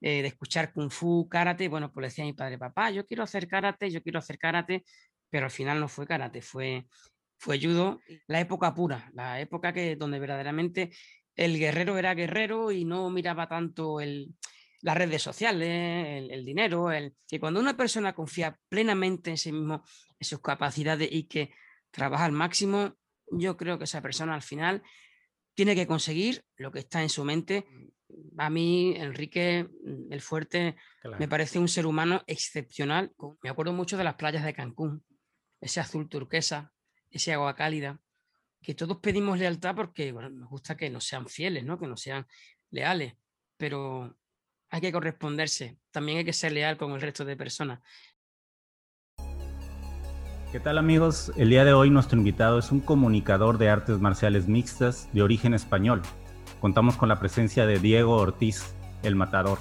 eh, de escuchar kung fu, karate, bueno, pues le decía a mi padre, papá, yo quiero hacer karate, yo quiero hacer karate, pero al final no fue karate, fue, fue judo, la época pura, la época que, donde verdaderamente el guerrero era guerrero y no miraba tanto el, las redes sociales, el, dinero, el, que cuando una persona confía plenamente en sí mismo, en sus capacidades y que trabaja al máximo, yo creo que esa persona al final tiene que conseguir lo que está en su mente. A mí, Enrique, mm, el fuerte, me parece un ser humano excepcional. Me acuerdo mucho de las playas de Cancún, ese azul turquesa, ese agua cálida, que todos pedimos lealtad porque nos gusta que nos sean fieles, ¿no? que nos sean leales, pero hay que corresponderse. También hay que ser leal con el resto de personas. ¿Qué tal amigos? El día de hoy nuestro invitado es un comunicador de artes marciales mixtas de origen español. Contamos con la presencia de Diego Ortiz, el matador.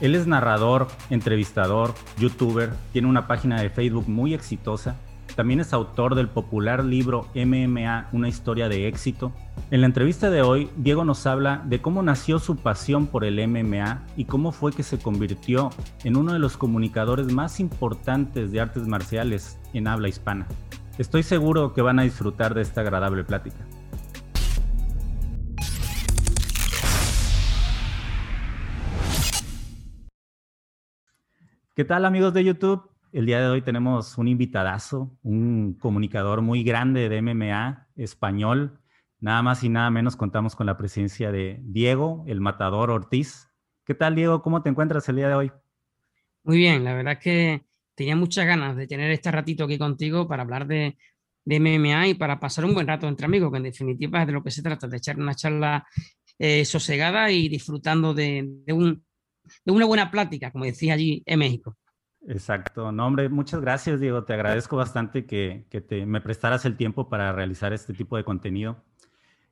Él es narrador, entrevistador, youtuber, tiene una página de Facebook muy exitosa también es autor del popular libro MMA, una historia de éxito. En la entrevista de hoy, Diego nos habla de cómo nació su pasión por el MMA y cómo fue que se convirtió en uno de los comunicadores más importantes de artes marciales en habla hispana. Estoy seguro que van a disfrutar de esta agradable plática. ¿Qué tal amigos de YouTube? El día de hoy tenemos un invitadazo, un comunicador muy grande de MMA español. Nada más y nada menos contamos con la presencia de Diego, el matador Ortiz. ¿Qué tal, Diego? ¿Cómo te encuentras el día de hoy? Muy bien, la verdad es que tenía muchas ganas de tener este ratito aquí contigo para hablar de, MMA y para pasar un buen rato entre amigos, que en definitiva es de lo que se trata, de echar una charla eh, sosegada y disfrutando de, de una buena plática, como decía allí en México. Exacto. No, hombre, muchas gracias, Diego. Te agradezco bastante que, te, me prestaras el tiempo para realizar este tipo de contenido.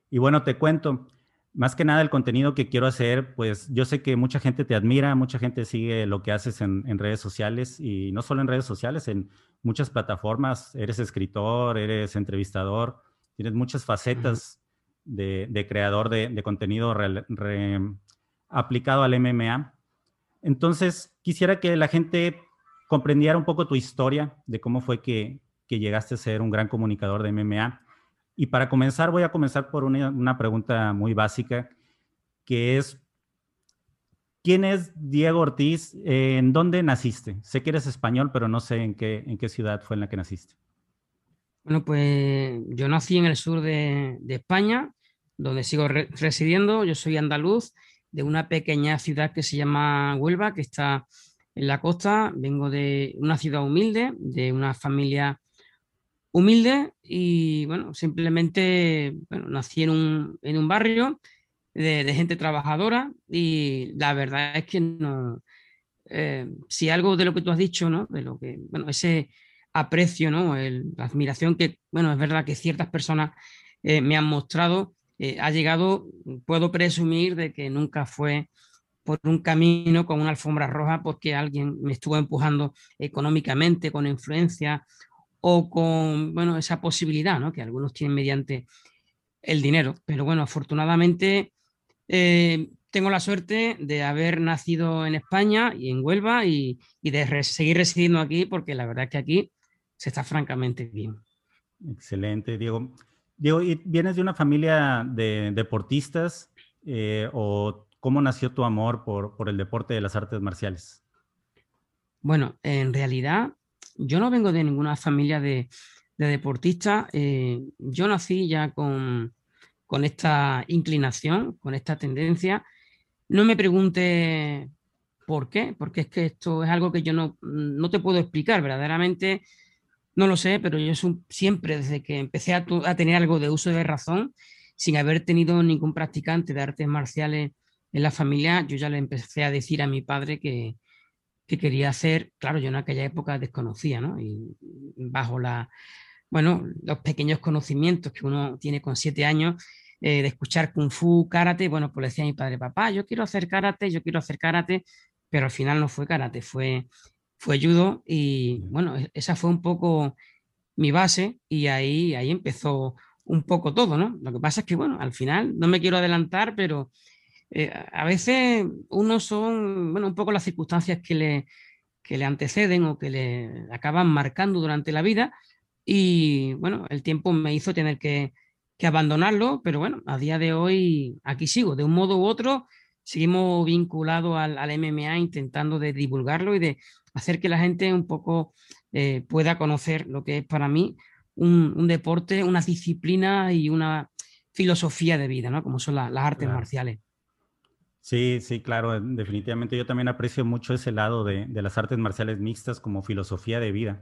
Y bueno, te cuento, más que nada el contenido que quiero hacer, pues yo sé que mucha gente te admira, mucha gente sigue lo que haces en, redes sociales y no solo en redes sociales, en muchas plataformas. Eres escritor, eres entrevistador, tienes muchas facetas de, creador de, contenido aplicado al MMA. Entonces, quisiera que la gente comprendiera un poco tu historia de cómo fue que, llegaste a ser un gran comunicador de MMA. Y para comenzar, voy a comenzar por una, pregunta muy básica, que es, ¿quién es Diego Ortiz? ¿En dónde naciste? Sé que eres español, pero no sé en qué, en qué ciudad fue en la que naciste. Bueno, pues yo nací en el sur de, España, donde sigo residiendo. Yo soy andaluz, de una pequeña ciudad que se llama Huelva, que está en la costa, vengo de una ciudad humilde, de una familia humilde y bueno, simplemente bueno, nací en un, en un barrio de, gente trabajadora y la verdad es que no, eh, si algo de lo que tú has dicho, ¿no? De lo que, bueno, ese aprecio, ¿no? la admiración que, bueno, es verdad que ciertas personas eh, me han mostrado, eh, ha llegado, puedo presumir de que nunca fue por un camino con una alfombra roja porque alguien me estuvo empujando económicamente, con influencia o con bueno, esa posibilidad ¿no? que algunos tienen mediante el dinero. Pero bueno, afortunadamente eh, tengo la suerte de haber nacido en España y en Huelva y, de seguir residiendo aquí porque la verdad es que aquí se está francamente bien. Excelente, Diego. Diego, ¿vienes de una familia de deportistas eh, o ¿Cómo nació tu amor por, el deporte de las artes marciales? Bueno, en realidad yo no vengo de ninguna familia de, deportistas. Eh, yo nací ya con, esta inclinación, con esta tendencia. No me pregunte por qué, porque es que esto es algo que yo no, no te puedo explicar verdaderamente. No lo sé, pero yo siempre, desde que empecé a, tener algo de uso de razón, sin haber tenido ningún practicante de artes marciales en la familia yo ya le empecé a decir a mi padre que, quería hacer, claro, yo en aquella época desconocía, ¿no? Y bajo la, bueno, los pequeños conocimientos que uno tiene con siete años, eh, de escuchar kung fu, karate, bueno, pues le decía a mi padre, papá, yo quiero hacer karate, yo quiero hacer karate, pero al final no fue karate, fue, fue judo y bueno, e, esa fue un poco mi base y ahí, ahí empezó un poco todo, ¿no? Lo que pasa es que, bueno, al final, no me quiero adelantar, pero eh, a veces uno son, bueno, un poco las circunstancias que le, que le anteceden o que le acaban marcando durante la vida y bueno, el tiempo me hizo tener que, que abandonarlo, pero bueno, a día de hoy aquí sigo, de un modo u otro, seguimos vinculados al, al MMA intentando de divulgarlo y de hacer que la gente un poco eh, pueda conocer lo que es para mí un, deporte, una disciplina y una filosofía de vida, ¿no? Como son las artes marciales. Sí, sí, claro, definitivamente yo también aprecio mucho ese lado de, las artes marciales mixtas como filosofía de vida,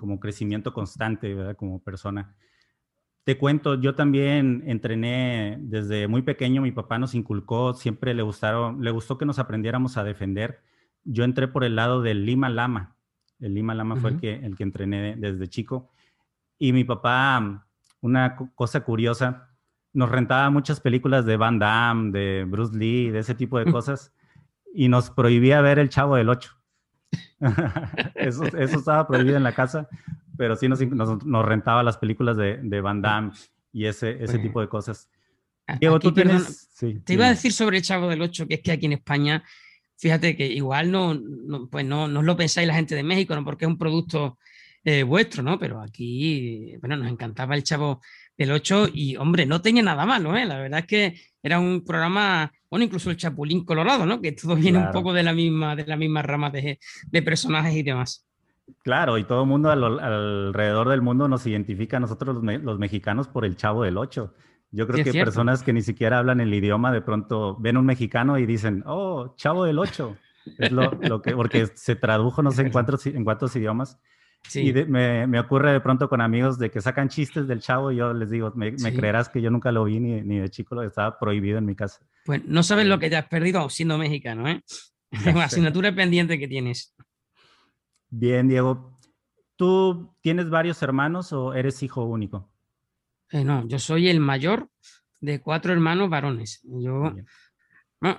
como crecimiento constante, ¿verdad? Como persona. Te cuento, yo también entrené desde muy pequeño, mi papá nos inculcó, siempre le gustaron, le gustó que nos aprendiéramos a defender. Yo entré por el lado del Lima Lama. El Lima Lama fue el que, el que entrené desde chico. Y mi papá, una cosa curiosa, nos rentaba muchas películas de Van Damme, de Bruce Lee, de ese tipo de cosas, y nos prohibía ver El Chavo del Ocho. eso, eso estaba prohibido en la casa pero sí nos, nos, rentaba las películas de, de Van Damme y ese, ese tipo de cosas. Diego, tú tienes... te iba a decir sobre el Chavo del 8, que es que aquí en España, fíjate que igual no, no pues no, no, lo pensáis la gente de México, ¿no? porque es un producto eh, vuestro, ¿no? Pero aquí, bueno, nos encantaba el Chavo del 8 y, hombre, no tenía nada malo, ¿eh? La verdad es que era un programa, bueno, incluso el Chapulín Colorado, ¿no? Que todo viene un poco de la misma, de la misma rama de, de personajes y demás. Claro, y todo el mundo alrededor del mundo nos identifica a nosotros los, mexicanos por el chavo del 8. Yo creo que personas que ni siquiera hablan el idioma de pronto ven un mexicano y dicen, oh, chavo del 8. Es lo, que, porque se tradujo no sé en cuántos, en cuántos idiomas. Sí. Y me, ocurre de pronto con amigos de que sacan chistes del chavo y yo les digo, me, creerás que yo nunca lo vi ni, ni de chico, lo estaba prohibido en mi casa. Pues no sabes lo que te has perdido siendo mexicano, ¿eh? asignatura pendiente que tienes. Bien, Diego. ¿Tú tienes varios hermanos o eres hijo único? Eh, no, yo soy el mayor de cuatro hermanos varones. Yo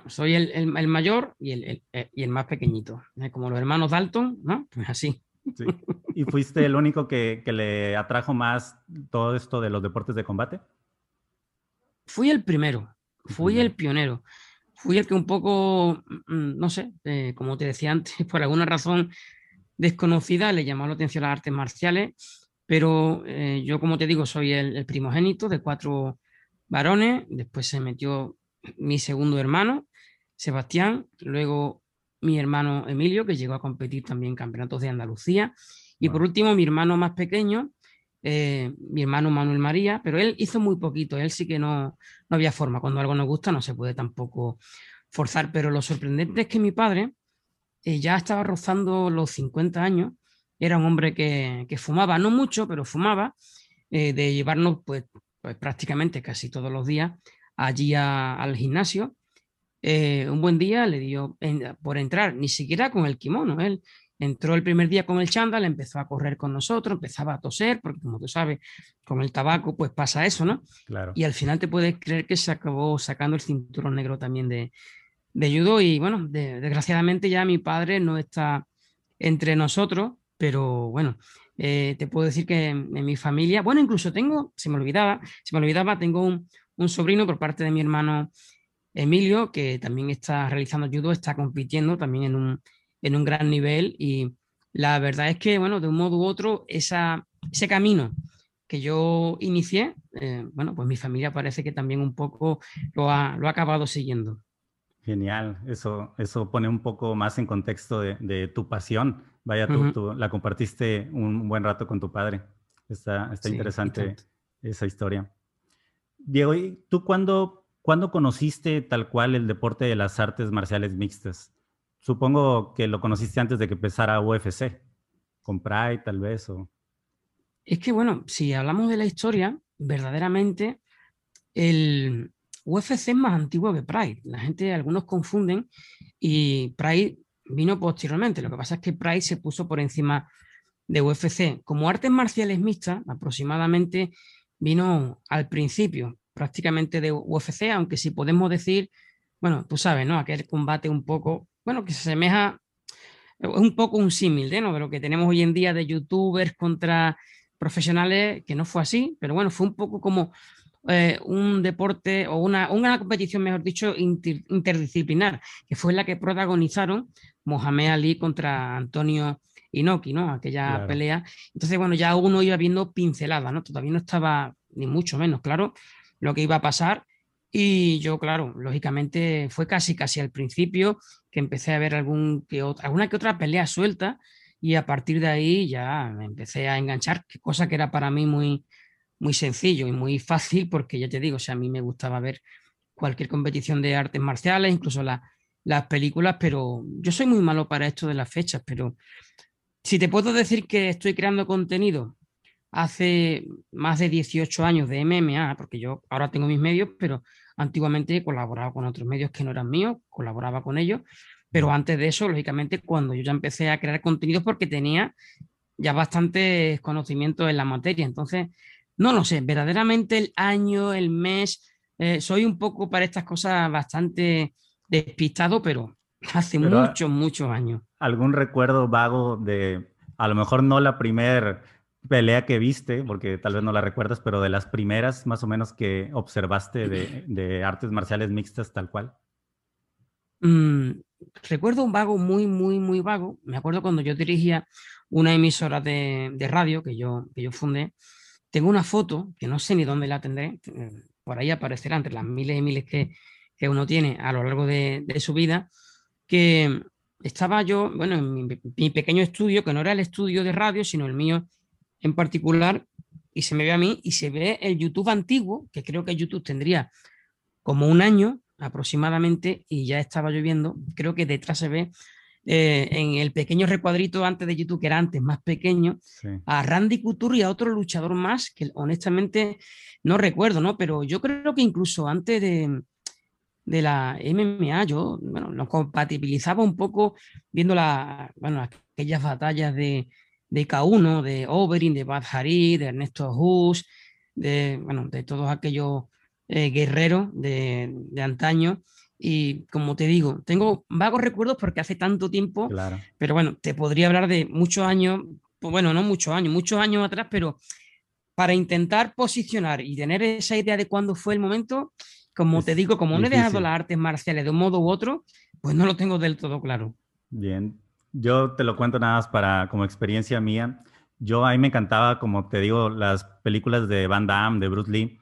soy el, mayor y el, eh, y el, más pequeñito. Eh, como los hermanos Dalton, ¿no? Pues así. ¿Y fuiste el único que, le atrajo más todo esto de los deportes de combate? Fui el primero, fui el pionero. Fui el que un poco, mm, mm, no sé, como te decía antes, por alguna razón desconocida, le llamó la atención las artes marciales, pero eh, yo, como te digo, soy el, primogénito de cuatro varones, después se metió mi segundo hermano, Sebastián, luego mi hermano Emilio, que llegó a competir también en campeonatos de Andalucía, y por último mi hermano más pequeño, eh, mi hermano Manuel María, pero él hizo muy poquito, él sí que no, no había forma, cuando algo nos gusta no se puede tampoco forzar, pero lo sorprendente es que mi padre, eh, ya estaba rozando los 50 años, era un hombre que, fumaba, no mucho, pero fumaba, eh, de llevarnos pues, pues, prácticamente casi todos los días allí al gimnasio. Eh, un buen día le dio por entrar, ni siquiera con el kimono, él entró el primer día con el chándal, empezó a correr con nosotros, empezaba a toser, porque como tú sabes, con el tabaco pues pasa eso, ¿no? Claro. Y al final te puedes creer que se acabó sacando el cinturón negro también de, de judo y bueno, desgraciadamente ya mi padre no está entre nosotros, pero bueno, eh, te puedo decir que en, mi familia, bueno, incluso tengo, se me olvidaba, se me olvidaba, tengo un, sobrino por parte de mi hermano Emilio, que también está realizando judo, está compitiendo también en un, en un gran nivel y la verdad es que, bueno, de un modo u otro, ese camino que yo inicié, eh, bueno, pues mi familia parece que también un poco lo ha, lo ha acabado siguiendo. Genial, eso, eso pone un poco más en contexto de, tu pasión. Vaya, tú, la compartiste un buen rato con tu padre. Está, está interesante esa historia. Diego, ¿y tú cuándo, cuándo conociste tal cual el deporte de las artes marciales mixtas? Supongo que lo conociste antes de que empezara UFC, con Pride tal vez. O... Es que bueno, si hablamos de la historia, verdaderamente el, UFC es más antiguo que Pride. La gente, algunos confunden y Pride vino posteriormente. Lo que pasa es que Pride se puso por encima de UFC. Como artes marciales mixtas, aproximadamente vino al principio prácticamente de UFC, aunque si podemos decir, bueno, tú sabes, ¿no? Aquel combate un poco, bueno, que se asemeja, es un poco un símil, ¿no? De lo que tenemos hoy en día de youtubers contra profesionales, que no fue así, pero bueno, fue un poco como eh, un deporte o una, una, competición, mejor dicho, interdisciplinar, que fue la que protagonizaron Mohamed Ali contra Antonio Inoki, ¿no? Aquella pelea. Entonces, bueno, ya uno iba viendo pinceladas, ¿no? Todavía no estaba, ni mucho menos, claro, lo que iba a pasar. Y yo, claro, lógicamente fue casi, casi al principio que empecé a ver algún que alguna que otra pelea suelta y a partir de ahí ya me empecé a enganchar, cosa que era para mí muy, muy sencillo y muy fácil porque ya te digo, o sea, a mí me gustaba ver cualquier competición de artes marciales, incluso las películas, pero yo soy muy malo para esto de las fechas, pero si te puedo decir que estoy creando contenido hace más de 18 años de MMA, porque yo ahora tengo mis medios, pero antiguamente he colaborado con otros medios que no eran míos, colaboraba con ellos, pero antes de eso, lógicamente, cuando yo ya empecé a crear contenidos porque tenía ya bastantes conocimientos en la materia, entonces, no lo sé, verdaderamente el año, el mes, eh, soy un poco para estas cosas bastante despistado, pero hace muchos, muchos años. ¿Algún recuerdo vago de, a lo mejor no la primera pelea que viste, porque tal vez no la recuerdas, pero de las primeras más o menos que observaste de, artes marciales mixtas tal cual? Mm, recuerdo un vago muy, muy, muy vago. Me acuerdo cuando yo dirigía una emisora de, radio que yo, que yo fundé. Tengo una foto que no sé ni dónde la tendré, eh, por ahí aparecerá entre las miles y miles que, uno tiene a lo largo de, su vida, que estaba yo, bueno, en mi, pequeño estudio, que no era el estudio de radio, sino el mío en particular, y se me ve a mí y se ve el YouTube antiguo, que creo que YouTube tendría como un año aproximadamente, y ya estaba lloviendo. Creo que detrás se ve eh, en el pequeño recuadrito antes de YouTube, que era antes más pequeño, a Randy Couture y a otro luchador más, que honestamente no recuerdo, ¿no? Pero yo creo que incluso antes de, de la MMA, yo, bueno, nos compatibilizaba un poco viendo la, bueno, aquellas batallas de, de K1, de Oberyn, de Bad Hari, de Ernesto Hus, de, bueno, de todos aquellos eh, guerreros de, de, antaño. Y como te digo, tengo vagos recuerdos porque hace tanto tiempo, pero bueno, te podría hablar de muchos años, pues bueno, no muchos años, muchos años atrás, pero para intentar posicionar y tener esa idea de cuándo fue el momento, como te digo, como no he dejado las artes marciales de un modo u otro, pues no lo tengo del todo claro. Bien, yo te lo cuento nada más para como experiencia mía. Yo a mí me encantaba, como te digo, las películas de Van Damme, de Bruce Lee.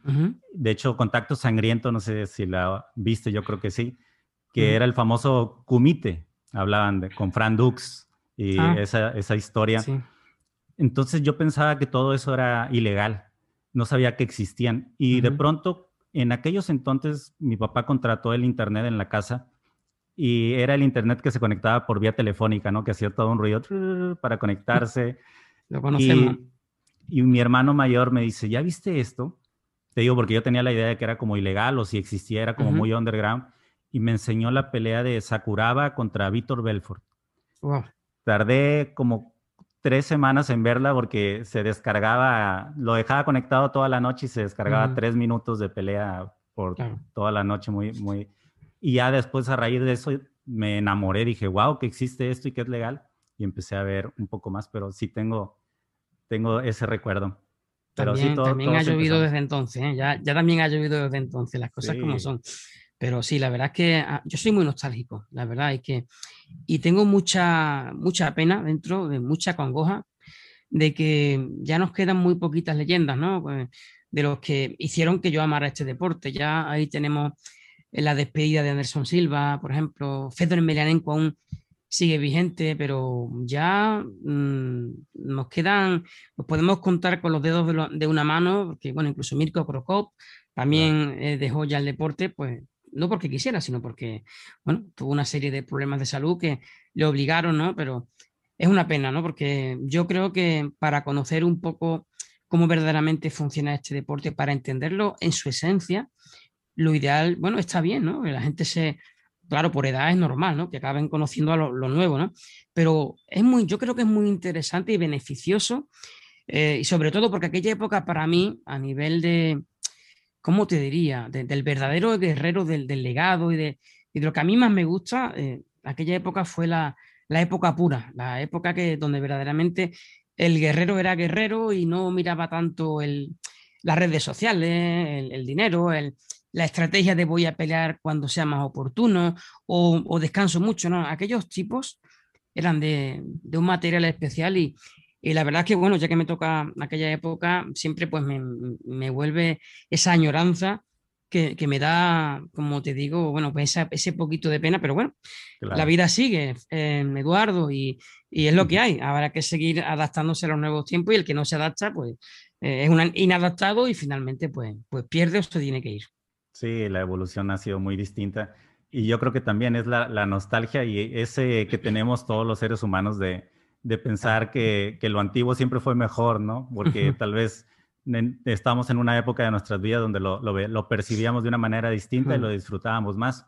De hecho, Contacto Sangriento, no sé si la viste, yo creo que sí, que era el famoso Kumite. Hablaban de, con Fran Dux y ah. esa, esa, historia. Entonces yo pensaba que todo eso era ilegal. No sabía que existían. Y de pronto en aquellos entonces mi papá contrató el internet en la casa y era el internet que se conectaba por vía telefónica, ¿no? Que hacía todo un ruido para conectarse. Lo conocemos. Y, mi hermano mayor me dice, ¿ya viste esto? Te digo porque yo tenía la idea de que era como ilegal o si existía era como muy underground. Y me enseñó la pelea de Sakuraba contra Víctor Belfort. Tardé como tres semanas en verla porque se descargaba, lo dejaba conectado toda la noche y se descargaba tres minutos de pelea por toda la noche, muy, muy... Y ya después a raíz de eso me enamoré, dije, wow, que existe esto y que es legal. Y empecé a ver un poco más, pero sí tengo, tengo ese recuerdo. Pero también, sí, todo, también ha llovido desde entonces, ¿eh? ya, ya también ha llovido desde entonces, las cosas como son. Pero sí, la verdad es que ah, yo soy muy nostálgico, la verdad es que, y tengo mucha, mucha pena dentro, de mucha congoja, de que ya nos quedan muy poquitas leyendas, ¿no? Pues, de los que hicieron que yo amara este deporte. Ya ahí tenemos la despedida de Anderson Silva, por ejemplo, Fedor Emelianenko aún sigue vigente, pero ya mm, nos quedan, nos podemos contar con los dedos de, una mano, porque bueno, incluso Mirko Krokop también eh, dejó ya el deporte, pues no porque quisiera, sino porque, bueno, tuvo una serie de problemas de salud que le obligaron, ¿no? Pero es una pena, ¿no? Porque yo creo que para conocer un poco cómo verdaderamente funciona este deporte, para entenderlo en su esencia, lo ideal, bueno, está bien, ¿no? Que la gente se, claro, por edad es normal, ¿no? Que acaben conociendo a lo, nuevo, ¿no? Pero es muy, yo creo que es muy interesante y beneficioso, eh, y sobre todo porque aquella época para mí, a nivel de, ¿cómo te diría? del verdadero guerrero del, legado y de, lo que a mí más me gusta, eh, aquella época fue la, época pura, la época que, donde verdaderamente el guerrero era guerrero y no miraba tanto el, las redes sociales, el, dinero, la estrategia de voy a pelear cuando sea más oportuno o, descanso mucho, ¿no? Aquellos tipos eran de, un material especial y, la verdad es que, bueno, ya que me toca aquella época, siempre pues me, vuelve esa añoranza que, me da, como te digo, bueno, pues ese poquito de pena, pero bueno, la vida sigue, eh, Eduardo, y, es lo que hay. Habrá que seguir adaptándose a los nuevos tiempos y el que no se adapta, pues eh, es un inadaptado y finalmente pues, pues pierde o se tiene que ir. Sí, la evolución ha sido muy distinta. Y yo creo que también es la, nostalgia y ese que tenemos todos los seres humanos de, pensar que, lo antiguo siempre fue mejor, ¿no? Porque tal vez estamos en una época de nuestras vidas donde lo, percibíamos de una manera distinta y lo disfrutábamos más.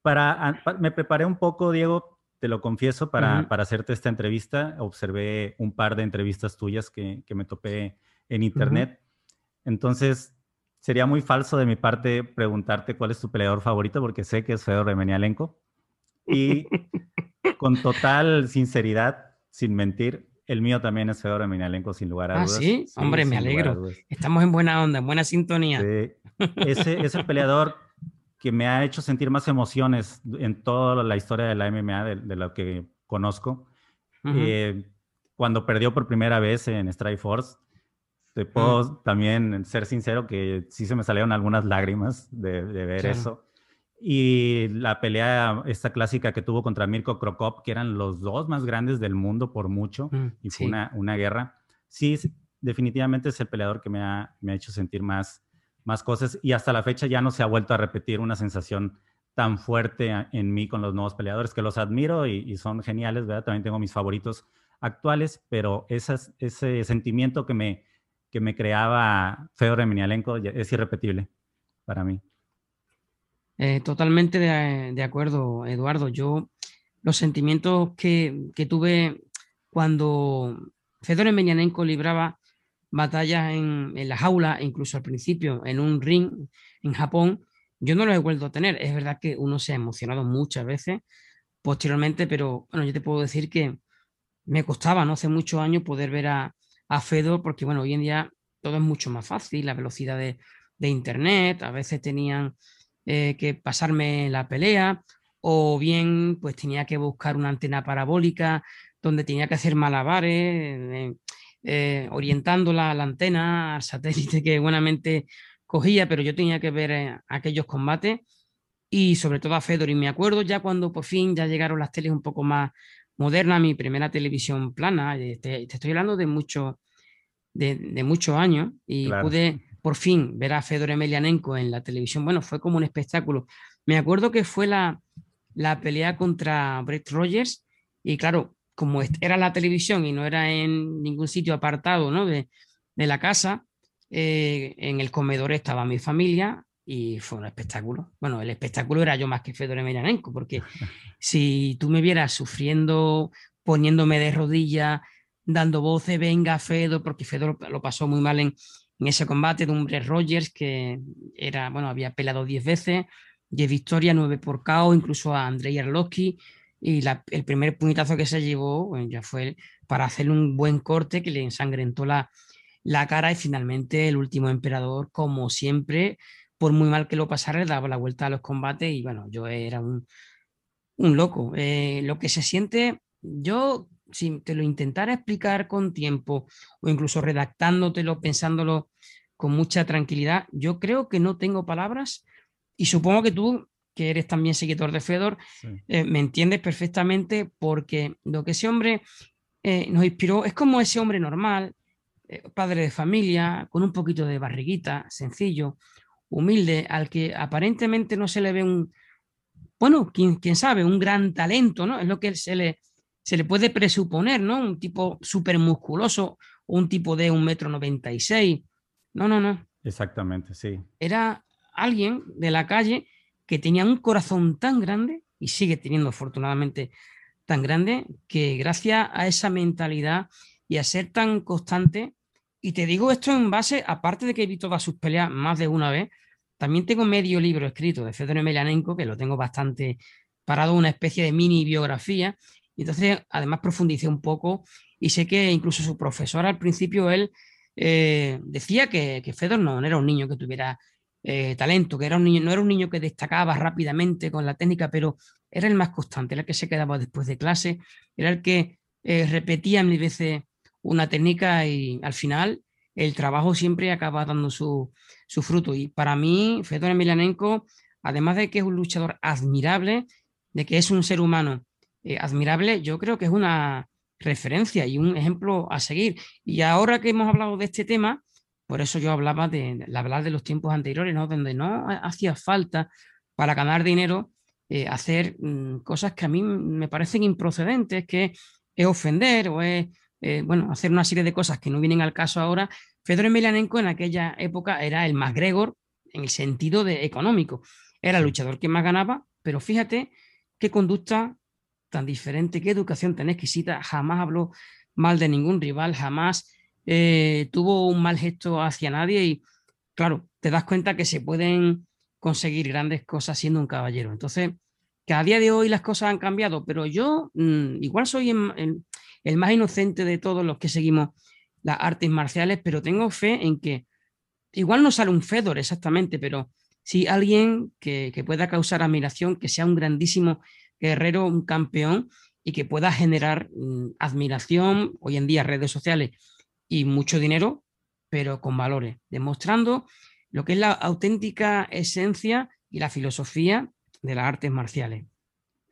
Para, me preparé un poco, Diego, te lo confieso, para, hacerte esta entrevista. Observé un par de entrevistas tuyas que, me topé en internet. Entonces, sería muy falso de mi parte preguntarte cuál es tu peleador favorito, porque sé que es Fedor Emelianenko. Y con total sinceridad, sin mentir, el mío también es Fedor Emelianenko, sin lugar a ah, dudas. ¿sí? Hombre, me alegro. Estamos en buena onda, en buena sintonía. Ese es el peleador que me ha hecho sentir más emociones en toda la historia de la MMA, de, lo que conozco. Eh, cuando perdió por primera vez en Strike Force, te puedo también ser sincero que sí se me salieron algunas lágrimas de, ver eso. Y la pelea, esta clásica que tuvo contra Mirko Krokop, que eran los dos más grandes del mundo por mucho, mm, y fue una, una, guerra. Sí, definitivamente es el peleador que me ha, me ha hecho sentir más, más cosas y hasta la fecha ya no se ha vuelto a repetir una sensación tan fuerte en mí con los nuevos peleadores, que los admiro y, y son geniales, ¿verdad? También tengo mis favoritos actuales, pero esas, ese sentimiento que me, que me creaba Fedor Emelianenko es irrepetible para mí. Eh, totalmente de, acuerdo, Eduardo. Yo los sentimientos que, tuve cuando Fedor Emelianenko libraba batallas en, en, la jaula, incluso al principio en un ring en Japón, yo no los he vuelto a tener. Es verdad que uno se ha emocionado muchas veces posteriormente, pero bueno, yo te puedo decir que me costaba, ¿no? Hace muchos años poder ver a, a Fedor, porque bueno, hoy en día todo es mucho más fácil, la velocidad de, internet, a veces tenían eh, que pasarme la pelea, o bien pues tenía que buscar una antena parabólica donde tenía que hacer malabares, eh, eh, orientando la, antena al satélite que buenamente cogía, pero yo tenía que ver aquellos combates y sobre todo a Fedor. Y me acuerdo ya cuando por fin ya llegaron las teles un poco más modernas, mi primera televisión plana, te, te estoy hablando de muchos de, muchos años y pude por fin ver a Fedor Emelianenko en la televisión. Bueno, fue como un espectáculo. Me acuerdo que fue la, la pelea contra Brett Rogers y claro, como era la televisión y no era en ningún sitio apartado ¿no? de, de la casa, eh, en el comedor estaba mi familia y fue un espectáculo. Bueno, el espectáculo era yo más que Fedor Emelianenko, porque si tú me vieras sufriendo, poniéndome de rodillas, dando voces, venga Fedor, porque Fedor lo pasó muy mal en, ese combate de un Rogers que era, bueno, había peleado 10 veces, 10 victorias, 9 por KO, incluso a Andrei Arlovski, y el primer puñetazo que se llevó ya fue para hacerle un buen corte que le ensangrentó la, la cara y finalmente el último emperador, como siempre, por muy mal que lo pasara, daba la vuelta a los combates y bueno, yo era un, un loco. Eh, lo que se siente, yo si te lo intentara explicar con tiempo o incluso redactándotelo, pensándolo con mucha tranquilidad, yo creo que no tengo palabras y supongo que tú, que eres también seguidor de Fedor, eh, me entiendes perfectamente porque lo que ese hombre eh, nos inspiró es como ese hombre normal, eh, padre de familia, con un poquito de barriguita, sencillo, humilde, al que aparentemente no se le ve un, bueno, quién, quién sabe, un gran talento, ¿no? Es lo que se le se le puede presuponer, ¿no? Un tipo súper musculoso o un tipo de un metro noventa y seis. No, no, no. Exactamente, sí. Era alguien de la calle que tenía un corazón tan grande y sigue teniendo afortunadamente tan grande que gracias a esa mentalidad y a ser tan constante, y te digo esto en base, aparte de que he visto todas sus peleas más de una vez, también tengo medio libro escrito de Fedor Emelianenko, que lo tengo bastante parado, una especie de mini biografía, y entonces, además, profundicé un poco y sé que incluso su profesor al principio, él eh, decía que, Fedor no, era un niño que tuviera eh, talento, que era un niño, no era un niño que destacaba rápidamente con la técnica, pero era el más constante, era el que se quedaba después de clase, era el que eh, repetía mil veces una técnica y al final el trabajo siempre acaba dando su, fruto. Y para mí, Fedor Emelianenko, además de que es un luchador admirable, de que es un ser humano admirable, yo creo que es una referencia y un ejemplo a seguir. Y ahora que hemos hablado de este tema, por eso yo hablaba de, hablar de los tiempos anteriores, ¿no? donde no hacía falta para ganar dinero eh, hacer mm, cosas que a mí me parecen improcedentes, que es ofender o es, eh, bueno, hacer una serie de cosas que no vienen al caso ahora. Fedor Emelianenko en aquella época era el más gregor en el sentido de económico. Era el luchador que más ganaba, pero fíjate qué conducta tan diferente, qué educación tan exquisita, jamás habló mal de ningún rival, jamás eh, tuvo un mal gesto hacia nadie y claro, te das cuenta que se pueden conseguir grandes cosas siendo un caballero. Entonces, que a día de hoy las cosas han cambiado, pero yo mm, igual soy el, más inocente de todos los que seguimos las artes marciales, pero tengo fe en que igual no sale un Fedor exactamente, pero sí alguien que, que pueda causar admiración, que sea un grandísimo guerrero, un campeón y que pueda generar mm, admiración, hoy en día redes sociales y mucho dinero, pero con valores, demostrando lo que es la auténtica esencia y la filosofía de las artes marciales.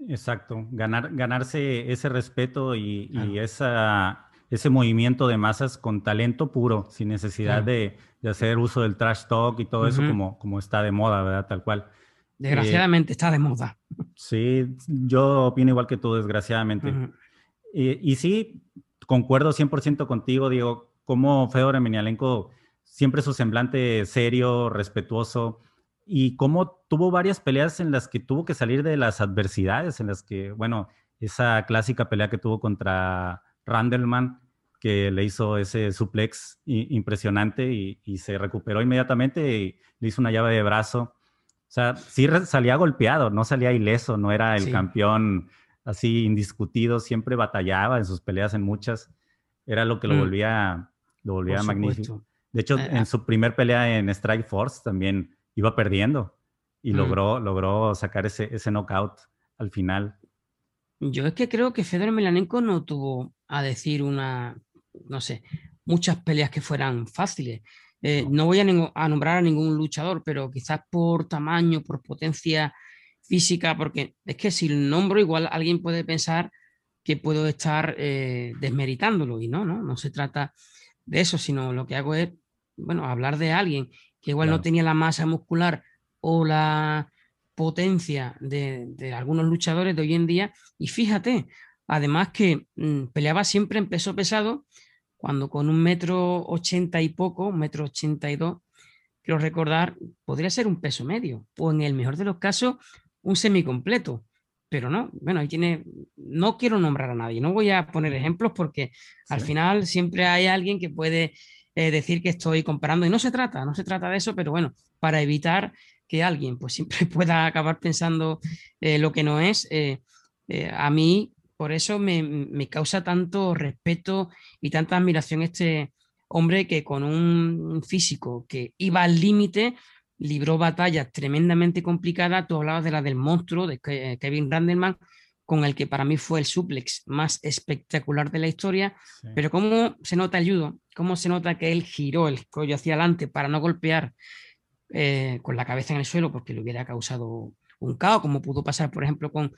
Exacto, Ganar, ganarse ese respeto y, esa, ese movimiento de masas con talento puro, sin necesidad de, hacer uso del trash talk y todo eso como, como está de moda, ¿verdad? Tal cual. Desgraciadamente está de moda. Sí, yo opino igual que tú, desgraciadamente. y, sí, concuerdo 100% contigo, Diego, como Fedor Emelianenko siempre su semblante serio, respetuoso, y cómo tuvo varias peleas en las que tuvo que salir de las adversidades, en las que, bueno, esa clásica pelea que tuvo contra Randleman, que le hizo ese suplex impresionante y, y, se recuperó inmediatamente y le hizo una llave de brazo. O sea, sí salía golpeado, no salía ileso, no era el campeón así indiscutido, siempre batallaba en sus peleas en muchas. Era lo que lo mm. volvía, lo volvía magnífico. De hecho, eh, en ah. su primer pelea en Strike Force también iba perdiendo y mm. logró, logró sacar ese, ese knockout al final. Yo es que creo que Fedor Melanenko no tuvo a decir una, no sé, muchas peleas que fueran fáciles. Eh, no voy a, nombrar a ningún luchador, pero quizás por tamaño, por potencia física, porque es que si el nombro igual alguien puede pensar que puedo estar eh, desmeritándolo y no, no, no se trata de eso, sino lo que hago es, bueno, hablar de alguien que igual no tenía la masa muscular o la potencia de, algunos luchadores de hoy en día. Y fíjate, además que mm, peleaba siempre en peso pesado cuando con un metro ochenta y poco, un metro ochenta y dos, quiero recordar, podría ser un peso medio, o en el mejor de los casos, un semicompleto. Pero no, bueno, ahí tiene, no quiero nombrar a nadie, no voy a poner ejemplos porque al final siempre hay alguien que puede eh, decir que estoy comparando y no se trata, no se trata de eso, pero bueno, para evitar que alguien pues siempre pueda acabar pensando eh, lo que no es, eh, a mí por eso me, causa tanto respeto y tanta admiración este hombre que con un físico que iba al límite, libró batallas tremendamente complicadas. Tú hablabas de la del monstruo, de Kevin Randleman, con el que para mí fue el suplex más espectacular de la historia. Pero cómo se nota el judo, cómo se nota que él giró el cuello hacia adelante para no golpear eh, con la cabeza en el suelo porque le hubiera causado un caos, como pudo pasar, por ejemplo, con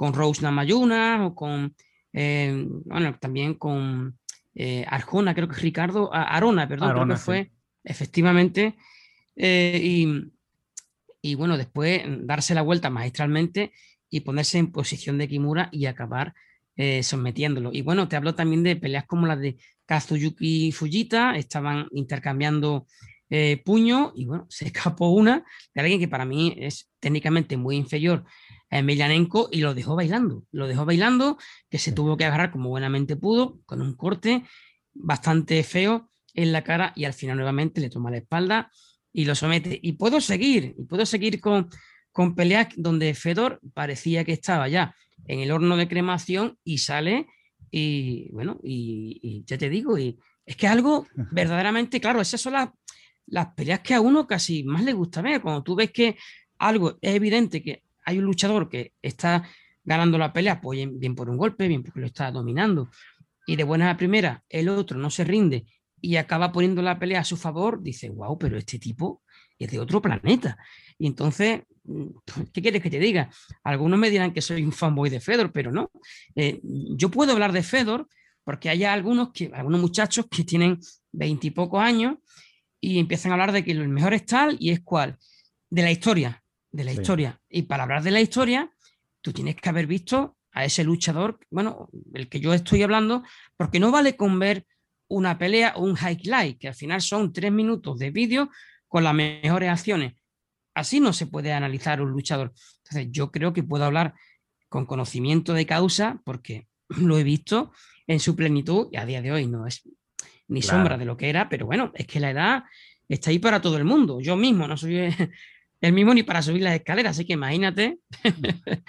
con Rose Namayuna o con, eh, bueno, también con eh, Arjona, creo que es Ricardo, Arona, perdón, creo que fue, efectivamente. Eh, y, y, bueno, después darse la vuelta magistralmente y ponerse en posición de Kimura y acabar sometiéndolo. Y bueno, te hablo también de peleas como las de Kazuyuki y Fujita, estaban intercambiando puño y bueno, se escapó una de alguien que para mí es técnicamente muy inferior Emelianenko y lo dejó bailando. Lo dejó bailando, que se tuvo que agarrar como buenamente pudo, con un corte bastante feo en la cara y al final nuevamente le toma la espalda y lo somete. Y puedo seguir, y puedo seguir con, con peleas donde Fedor parecía que estaba ya en el horno de cremación y sale y bueno, y, ya te digo, y es que algo verdaderamente, claro, esas son las, las peleas que a uno casi más le gusta ver. Cuando tú ves que algo es evidente que hay un luchador que está ganando la pelea, pues bien por un golpe, bien porque lo está dominando, y de buena a primera el otro no se rinde y acaba poniendo la pelea a su favor, dice, wow, pero este tipo es de otro planeta. Y entonces, mm, ¿qué quieres que te diga? Algunos me dirán que soy un fanboy de Fedor, pero no. Eh, yo puedo hablar de Fedor porque hay algunos, que, algunos muchachos que tienen veintipocos años y empiezan a hablar de que el mejor es tal y es cual. De la historia, de la historia. Y para hablar de la historia, tú tienes que haber visto a ese luchador, bueno, el que yo estoy hablando, porque no vale con ver una pelea o un highlight, que al final son tres minutos de vídeo con las mejores acciones. Así no se puede analizar un luchador. Entonces, yo creo que puedo hablar con conocimiento de causa, porque lo he visto en su plenitud y a día de hoy no es ni sombra de lo que era, pero bueno, es que la edad está ahí para todo el mundo. Yo mismo no soy el mismo ni para subir las escaleras, así que imagínate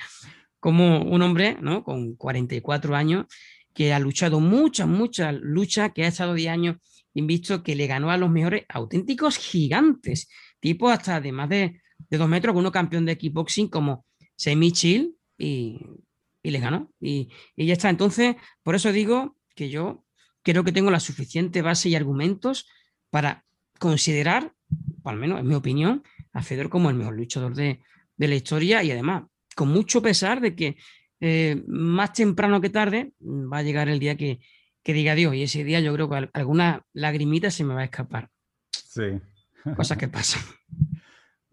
como un hombre ¿no? con 44 años que ha luchado muchas, muchas luchas, que ha estado 10 años invisto, que le ganó a los mejores auténticos gigantes, tipo hasta de más de, de dos metros, con uno campeón de kickboxing como Semi Chill y, y le ganó. Y, y ya está. Entonces, por eso digo que yo creo que tengo la suficiente base y argumentos para considerar, al menos en mi opinión, a Fedor como el mejor luchador de, de la historia y además con mucho pesar de que eh, más temprano que tarde va a llegar el día que, que, diga Dios. Y ese día yo creo que alguna lagrimita se me va a escapar. Sí. Cosas que pasan.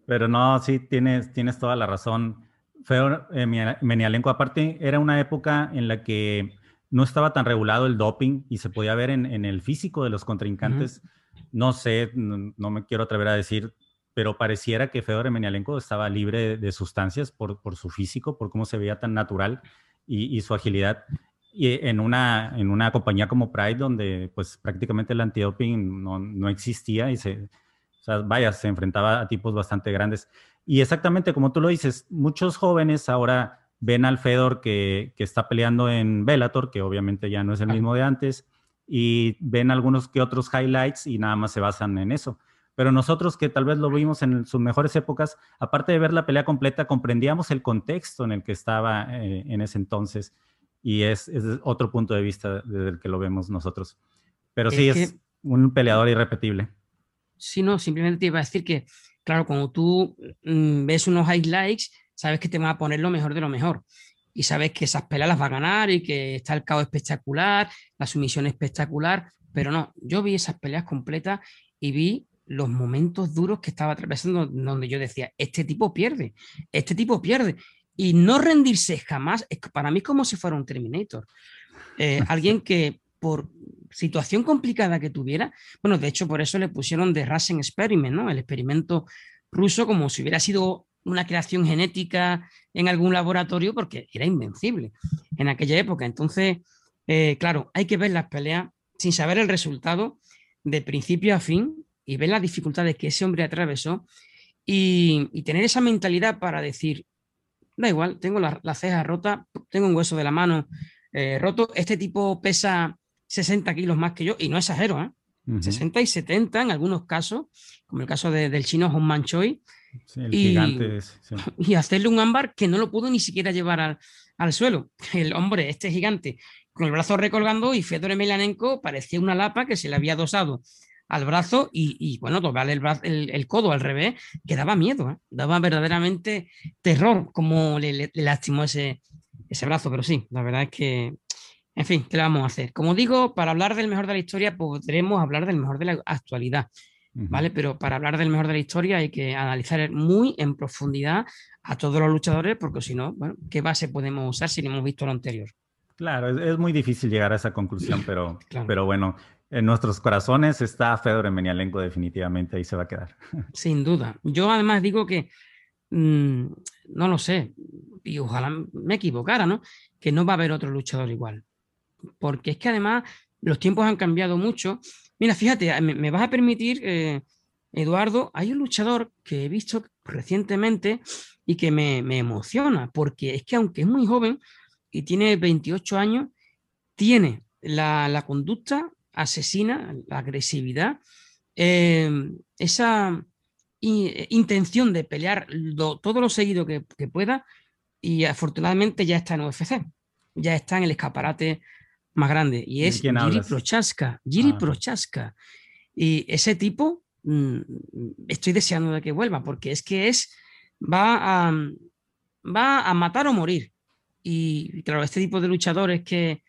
Pero no, sí, tienes, tienes toda la razón. Feo eh, Menialenko, aparte, era una época en la que no estaba tan regulado el doping y se podía ver en, en el físico de los contrincantes. No sé, no, me quiero atrever a decir pero pareciera que Fedor Emelianenko estaba libre de, sustancias por, por, su físico, por cómo se veía tan natural y, su agilidad. Y en una, en una compañía como Pride, donde pues prácticamente el antidoping no, no existía y se, o sea, vaya, se enfrentaba a tipos bastante grandes. Y exactamente como tú lo dices, muchos jóvenes ahora ven al Fedor que, que está peleando en Bellator, que obviamente ya no es el mismo de antes, y ven algunos que otros highlights y nada más se basan en eso pero nosotros que tal vez lo vimos en sus mejores épocas, aparte de ver la pelea completa, comprendíamos el contexto en el que estaba eh, en ese entonces y es, otro punto de vista desde el que lo vemos nosotros. Pero sí, es, un peleador irrepetible. Sí, no, simplemente te iba a decir que, claro, cuando tú mm, ves unos highlights, sabes que te van a poner lo mejor de lo mejor. Y sabes que esas peleas las va a ganar y que está el caos espectacular, la sumisión espectacular. Pero no, yo vi esas peleas completas y vi los momentos duros que estaba atravesando, donde yo decía, este tipo pierde, este tipo pierde. Y no rendirse jamás, es, para mí es como si fuera un Terminator. Eh, alguien que por situación complicada que tuviera, bueno, de hecho por eso le pusieron The Russian Experiment, ¿no? El experimento ruso como si hubiera sido una creación genética en algún laboratorio porque era invencible en aquella época. Entonces, eh, claro, hay que ver las peleas sin saber el resultado de principio a fin y ver las dificultades que ese hombre atravesó y, tener esa mentalidad para decir, da igual, tengo la, ceja rota, tengo un hueso de la mano eh, roto, este tipo pesa 60 kilos más que yo, y no exagero, ¿eh? 60 y 70 en algunos casos, como el caso del chino Hong Man Choi, y, y, hacerle un ámbar que no lo pudo ni siquiera llevar al, al, suelo. El hombre, este gigante, con el brazo recolgando y Fedor Emelianenko parecía una lapa que se le había dosado al brazo y, bueno, doblarle el, el, codo al revés, que daba miedo, ¿eh? daba verdaderamente terror como le, lastimó ese, ese brazo, pero sí, la verdad es que, en fin, ¿qué le vamos a hacer? Como digo, para hablar del mejor de la historia podremos hablar del mejor de la actualidad, ¿vale? Pero para hablar del mejor de la historia hay que analizar muy en profundidad a todos los luchadores, porque si no, bueno, ¿qué base podemos usar si no hemos visto lo anterior? Claro, es, muy difícil llegar a esa conclusión, pero, pero bueno, en nuestros corazones está Fedor Emelianenko definitivamente, ahí se va a quedar. Sin duda. Yo además digo que, mm, no lo sé, y ojalá me equivocara, ¿no? Que no va a haber otro luchador igual. Porque es que además los tiempos han cambiado mucho. Mira, fíjate, me, vas a permitir, eh, Eduardo, hay un luchador que he visto recientemente y que me, me emociona, porque es que aunque es muy joven y tiene 28 años, tiene la, la conducta asesina, la agresividad, em, esa intención de pelear todo lo seguido que, pueda y afortunadamente ya está en UFC, ya está en el escaparate más grande y es Giri Prochaska, Giri ah, Prochaska. Y ese tipo mm, estoy deseando de que vuelva porque es que es va a, va a matar o morir. Y claro, este tipo de luchadores que,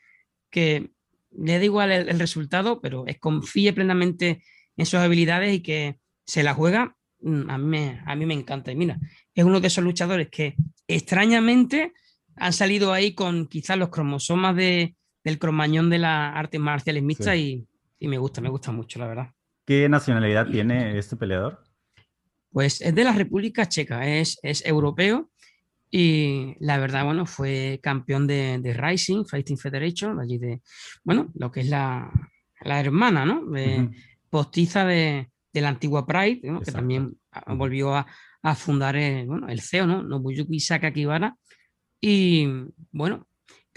que le da igual el, resultado, pero es, confíe plenamente en sus habilidades y que se la juega, mm, a mí, me, a mí me encanta. Y mira, es uno de esos luchadores que extrañamente han salido ahí con quizás los cromosomas de, del cromañón de las artes marciales mixtas y, y, me gusta, me gusta mucho, la verdad. ¿Qué nacionalidad tiene este peleador? Pues es de la República Checa, es, es europeo y la verdad, bueno, fue campeón de, de Rising, Fighting Federation, allí de, bueno, lo que es la, la hermana, ¿no? Postiza de, de, la antigua Pride, que también volvió a, a fundar el, bueno, el CEO, ¿no? Nobuyuki Sakakibara. Y bueno,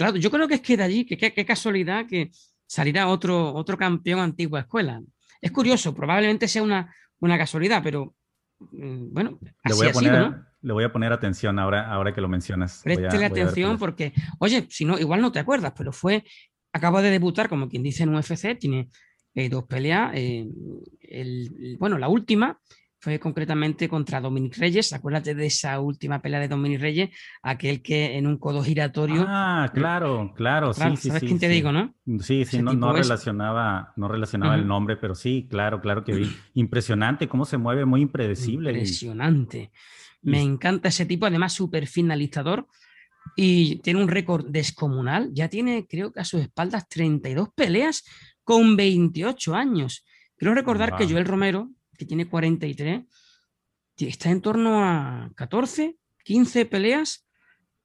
claro, yo creo que es que de allí, que qué casualidad que saliera otro, otro campeón antigua escuela. Es curioso, probablemente sea una, una casualidad, pero mm, bueno, así le voy a poner, ¿no? Le voy a poner atención ahora, ahora que lo mencionas. Préstele atención porque, oye, si no, igual no te acuerdas, pero fue, acaba de debutar, como quien dice en UFC, tiene eh, dos peleas. Eh, el, bueno, la última fue concretamente contra Dominic Reyes. Acuérdate de esa última pelea de Dominic Reyes, aquel que en un codo giratorio. Ah, claro, claro, sí, sí. ¿Sabes quién te digo, no? Sí, sí, no, relacionaba, no relacionaba el nombre, pero sí, claro, claro que vi. Impresionante cómo se mueve, muy impredecible. Impresionante. Me encanta ese tipo, además súper finalizador y tiene un récord descomunal. Ya tiene, creo que a sus espaldas, 32 peleas con 28 años. Quiero recordar que Joel Romero, que tiene 43, está en torno a 14, 15 peleas.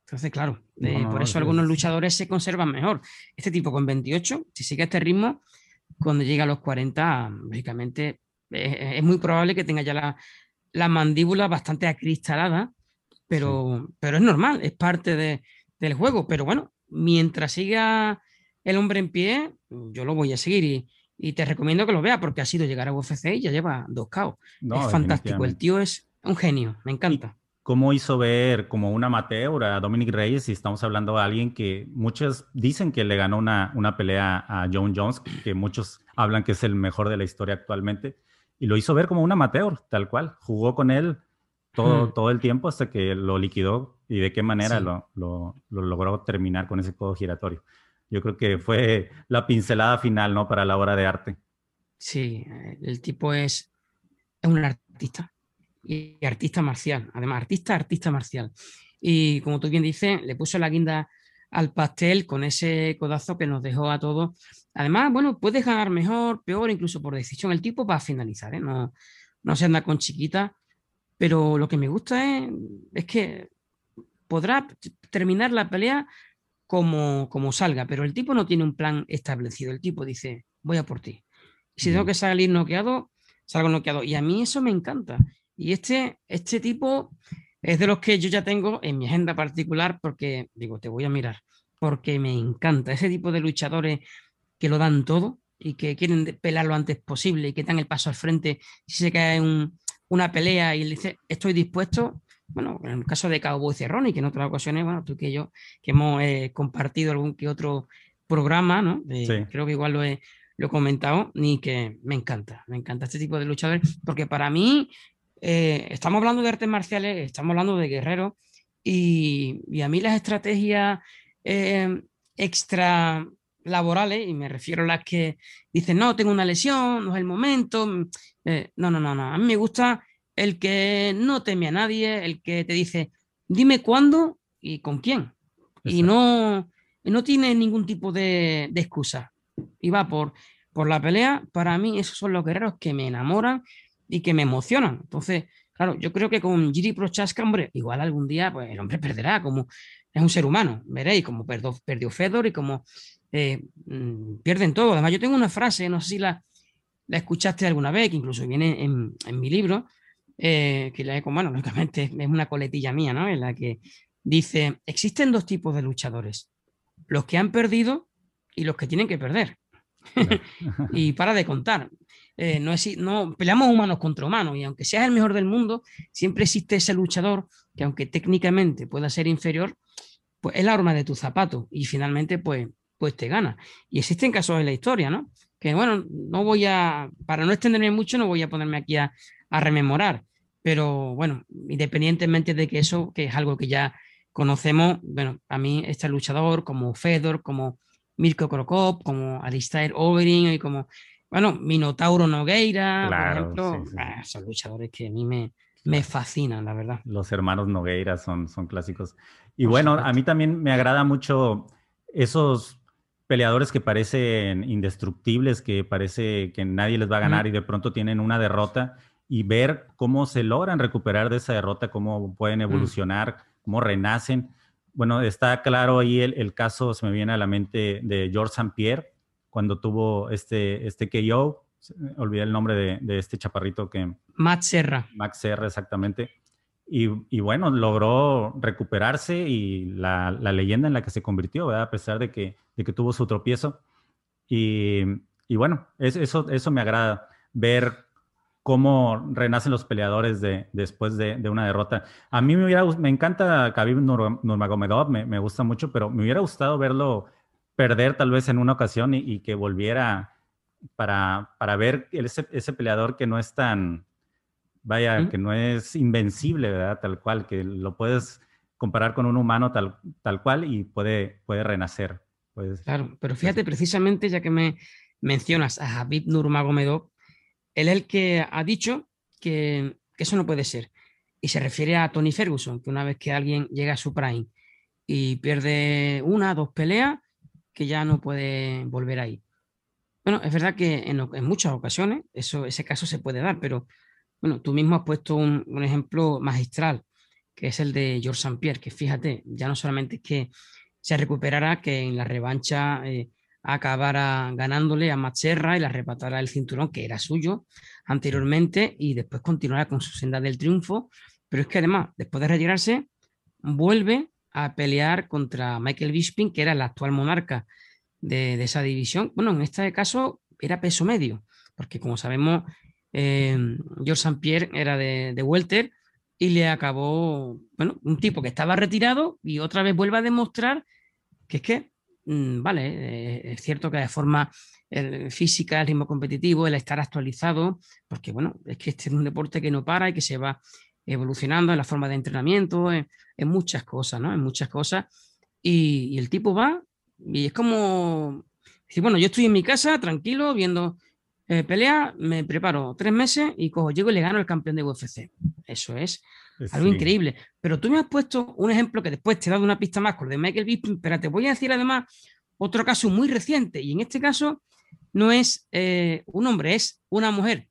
Entonces, claro, por eso algunos luchadores se conservan mejor. Este tipo con 28, si sigue este ritmo, cuando llega a los 40, lógicamente es muy probable que tenga ya la, la mandíbula bastante acristalada, pero, pero es normal, es parte de, del juego. Pero bueno, mientras siga el hombre en pie, yo lo voy a seguir y, y te recomiendo que lo veas porque ha sido llegar a UFC y ya lleva dos KO. es fantástico, el tío es un genio, me encanta. ¿Cómo hizo ver como un amateur a Dominic Reyes? Y estamos hablando de alguien que muchos dicen que le ganó una, una pelea a John Jones, que muchos hablan que es el mejor de la historia actualmente y lo hizo ver como un amateur, tal cual. Jugó con él todo, todo el tiempo hasta que lo liquidó y de qué manera lo, lo, logró terminar con ese codo giratorio. Yo creo que fue la pincelada final, ¿no? Para la obra de arte. Sí, el tipo es, es un artista y artista marcial, además artista, artista marcial. Y como tú bien dices, le puso la guinda al pastel con ese codazo que nos dejó a todos. Además, bueno, puedes ganar mejor, peor, incluso por decisión. El tipo va a finalizar, ¿eh? no, no se anda con chiquita, pero lo que me gusta es, es que podrá terminar la pelea como, como salga, pero el tipo no tiene un plan establecido. El tipo dice, voy a por ti. Y si tengo que salir noqueado, salgo noqueado. Y a mí eso me encanta. Y este, este tipo es de los que yo ya tengo en mi agenda particular porque digo, te voy a mirar, porque me encanta ese tipo de luchadores que lo dan todo y que quieren pelar lo antes posible y que dan el paso al frente si se cae un, una pelea y le dice, estoy dispuesto. Bueno, en el caso de Cowboy Cerrone y que en otras ocasiones, bueno, tú que yo, que hemos eh, compartido algún que otro programa, ¿no? Creo que igual lo he, lo he comentado, ni que me encanta, me encanta este tipo de luchadores, porque para mí eh, estamos hablando de artes marciales, estamos hablando de guerreros y, a mí las estrategias eh, extra laborales, y me refiero a las que dicen, no, tengo una lesión, no es el momento. Mm, eh, no, no, no, no. A mí me gusta el que no teme a nadie, el que te dice, dime cuándo y con quién. Y no, no tiene ningún tipo de, de, excusa. Y va por, por la pelea. Para mí, esos son los guerreros que me enamoran y que me emocionan. Entonces, claro, yo creo que con Giri Prochaska, hombre, igual algún día pues, el hombre perderá, como es un ser humano, veréis, como perdió, perdió Fedor y como eh, mm, pierden todo. Además, yo tengo una frase, no sé si la, la escuchaste alguna vez, que incluso viene en, en mi libro, eh, que la he, bueno, lógicamente es una coletilla mía, ¿no? En la que dice, existen dos tipos de luchadores, los que han perdido y los que tienen que perder. y para de contar. Eh, no, es, no peleamos humanos contra humanos y aunque seas el mejor del mundo, siempre existe ese luchador que aunque técnicamente pueda ser inferior, pues es la arma de tu zapato y finalmente pues, pues te gana. Y existen casos en la historia, ¿no? Que bueno, no voy a, para no extenderme mucho, no voy a ponerme aquí a, a rememorar, pero bueno, independientemente de que eso, que es algo que ya conocemos, bueno, a mí este luchador como Fedor, como Mirko Krokop, como Alistair Overeem y como, bueno, Minotauro Nogueira, por ejemplo, ah, son luchadores que a mí me, me fascinan, la verdad. Los hermanos Nogueira son, son clásicos. Y bueno, a mí también me agrada mucho esos peleadores que parecen indestructibles, que parece que nadie les va a ganar y de pronto tienen una derrota y ver cómo se logran recuperar de esa derrota, cómo pueden evolucionar, cómo renacen. Bueno, está claro ahí el, caso, se me viene a la mente de George St. Pierre, cuando tuvo este, este KO, olvidé el nombre de, de, este chaparrito que... Max Serra. Max Serra, exactamente. Y, y bueno, logró recuperarse y la, la, leyenda en la que se convirtió, ¿verdad? A pesar de que, de que tuvo su tropiezo. Y, y bueno, eso, eso me agrada, ver cómo renacen los peleadores de, después de, de, una derrota. A mí me, hubiera, me encanta Khabib Nurmagomedov, me, me, gusta mucho, pero me hubiera gustado verlo perder tal vez en una ocasión y, que volviera para, para ver ese, ese, peleador que no es tan, vaya, que no es invencible, ¿verdad? Tal cual, que lo puedes comparar con un humano tal, tal cual y puede, puede renacer. Pues, claro, pero fíjate, precisamente ya que me mencionas a Habib Nurmagomedov, él es el que ha dicho que, eso no puede ser. Y se refiere a Tony Ferguson, que una vez que alguien llega a su prime y pierde una, dos peleas, que ya no puede volver ahí. Bueno, es verdad que en, muchas ocasiones eso, ese caso se puede dar, pero bueno, tú mismo has puesto un, ejemplo magistral, que es el de George St. Pierre, que fíjate, ya no solamente es que se recuperará, que en la revancha eh, acabara ganándole a Macherra y le arrebatara el cinturón que era suyo anteriormente y después continuará con su senda del triunfo. Pero es que además, después de retirarse, vuelve a pelear contra Michael Bisping, que era el actual monarca de, esa división. Bueno, en este caso era peso medio, porque como sabemos, eh, George St. Pierre era de, de welter y le acabó, bueno, un tipo que estaba retirado y otra vez vuelve a demostrar que es que vale, eh, es cierto que de forma física, el ritmo competitivo, el estar actualizado, porque bueno, es que este es un deporte que no para y que se va evolucionando en la forma de entrenamiento, en, muchas cosas, ¿no? En muchas cosas. Y, el tipo va y es como decir, bueno, yo estoy en mi casa tranquilo viendo eh, pelea, me preparo tres meses y cojo, llego y le gano el campeón de UFC. Eso es algo increíble. Pero tú me has puesto un ejemplo que después te he dado una pista más con el de Michael Bisping, pero te voy a decir además otro caso muy reciente. Y en este caso no es eh, un hombre, es una mujer,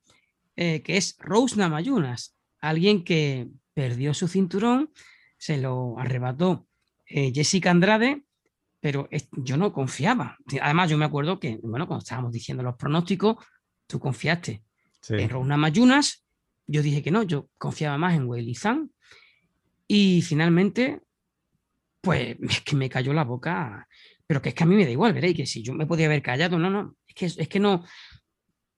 eh, que es Rose Namayunas, alguien que perdió su cinturón, se lo arrebató eh, Jessica Andrade, pero yo no confiaba. Además, yo me acuerdo que, bueno, cuando estábamos diciendo los pronósticos, tú confiaste en Rose Namayunas yo dije que no, yo confiaba más en Weilizan y finalmente, pues es que me cayó la boca, pero que es que a mí me da igual, veréis, que si yo me podía haber callado, no, no, es que, es que no,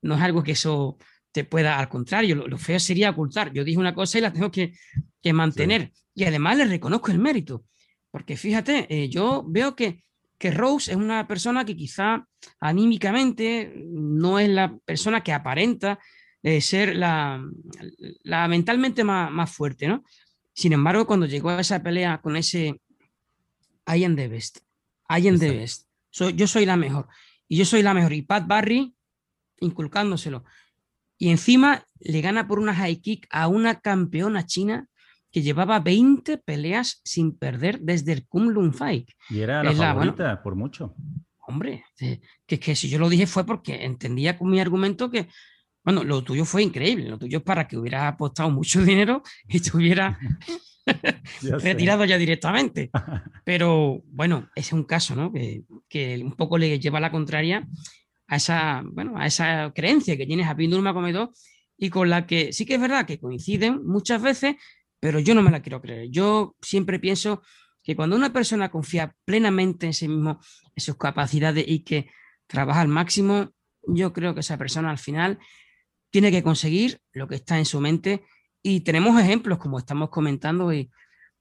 no es algo que eso te pueda, al contrario, lo, feo sería ocultar. Yo dije una cosa y la tengo que, que mantener. Y además le reconozco el mérito, porque fíjate, eh, yo veo que, que Rose es una persona que quizá anímicamente no es la persona que aparenta eh, ser la, la mentalmente más, más, fuerte, ¿no? Sin embargo, cuando llegó a esa pelea con ese I am the best, I am the best, yo soy la mejor, y yo soy la mejor, y Pat Barry inculcándoselo, y encima le gana por una high kick a una campeona china que llevaba 20 peleas sin perder desde el Kunlun Fight. Y era la favorita por mucho. Hombre, que, que si yo lo dije fue porque entendía con mi argumento que bueno, lo tuyo fue increíble, lo tuyo es para que hubieras apostado mucho dinero y te hubieras retirado ya directamente. Pero bueno, ese es un caso, ¿no? Que, que, un poco le lleva la contraria a esa, bueno, a esa creencia que tienes a Pindurma Comedor y con la que sí que es verdad que coinciden muchas veces, pero yo no me la quiero creer. Yo siempre pienso que cuando una persona confía plenamente en sí mismo, en sus capacidades y que trabaja al máximo, yo creo que esa persona al final tiene que conseguir lo que está en su mente y tenemos ejemplos como estamos comentando y,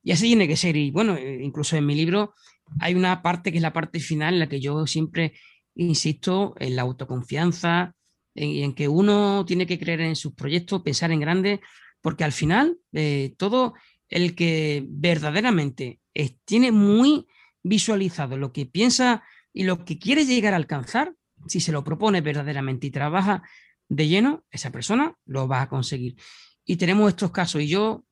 y así tiene que ser. Y bueno, eh, incluso en mi libro hay una parte que es la parte final en la que yo siempre insisto en la autoconfianza y en, que uno tiene que creer en sus proyectos, pensar en grande, porque al final eh, todo el que verdaderamente tiene muy visualizado lo que piensa y lo que quiere llegar a alcanzar, si se lo propone verdaderamente y trabaja de lleno, esa persona lo va a conseguir. Y tenemos estos casos y yo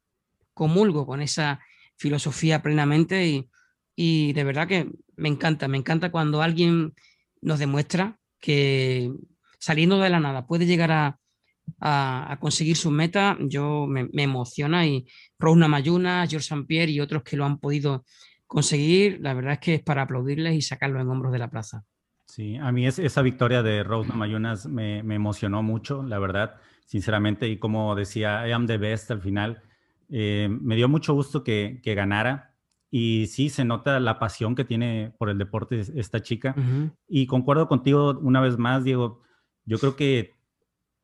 comulgo con esa filosofía plenamente y, de verdad que me encanta, me encanta cuando alguien nos demuestra que saliendo de la nada puede llegar a, a, conseguir sus metas, yo me, emociona y Rosna Mayuna, George St. Pierre y otros que lo han podido conseguir, la verdad es que es para aplaudirles y sacarlos en hombros de la plaza. Sí, a mí es, esa victoria de Rosna Mayunas me, me, emocionó mucho, la verdad, sinceramente, y como decía, I am the best al final, eh, me dio mucho gusto que, que, ganara. Y sí, se nota la pasión que tiene por el deporte esta chica. Y concuerdo contigo una vez más, Diego. Yo creo que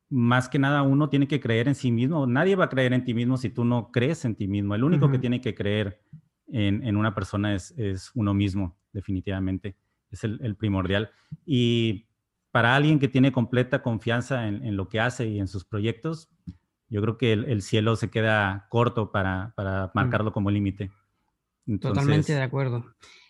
más que nada uno tiene que creer en sí mismo. Nadie va a creer en ti mismo si tú no crees en ti mismo. El único que tiene que creer en, una persona es, uno mismo, definitivamente. Es el, primordial. Y para alguien que tiene completa confianza en, lo que hace y en sus proyectos, yo creo que el, cielo se queda corto para, para marcarlo como límite. Totalmente de acuerdo.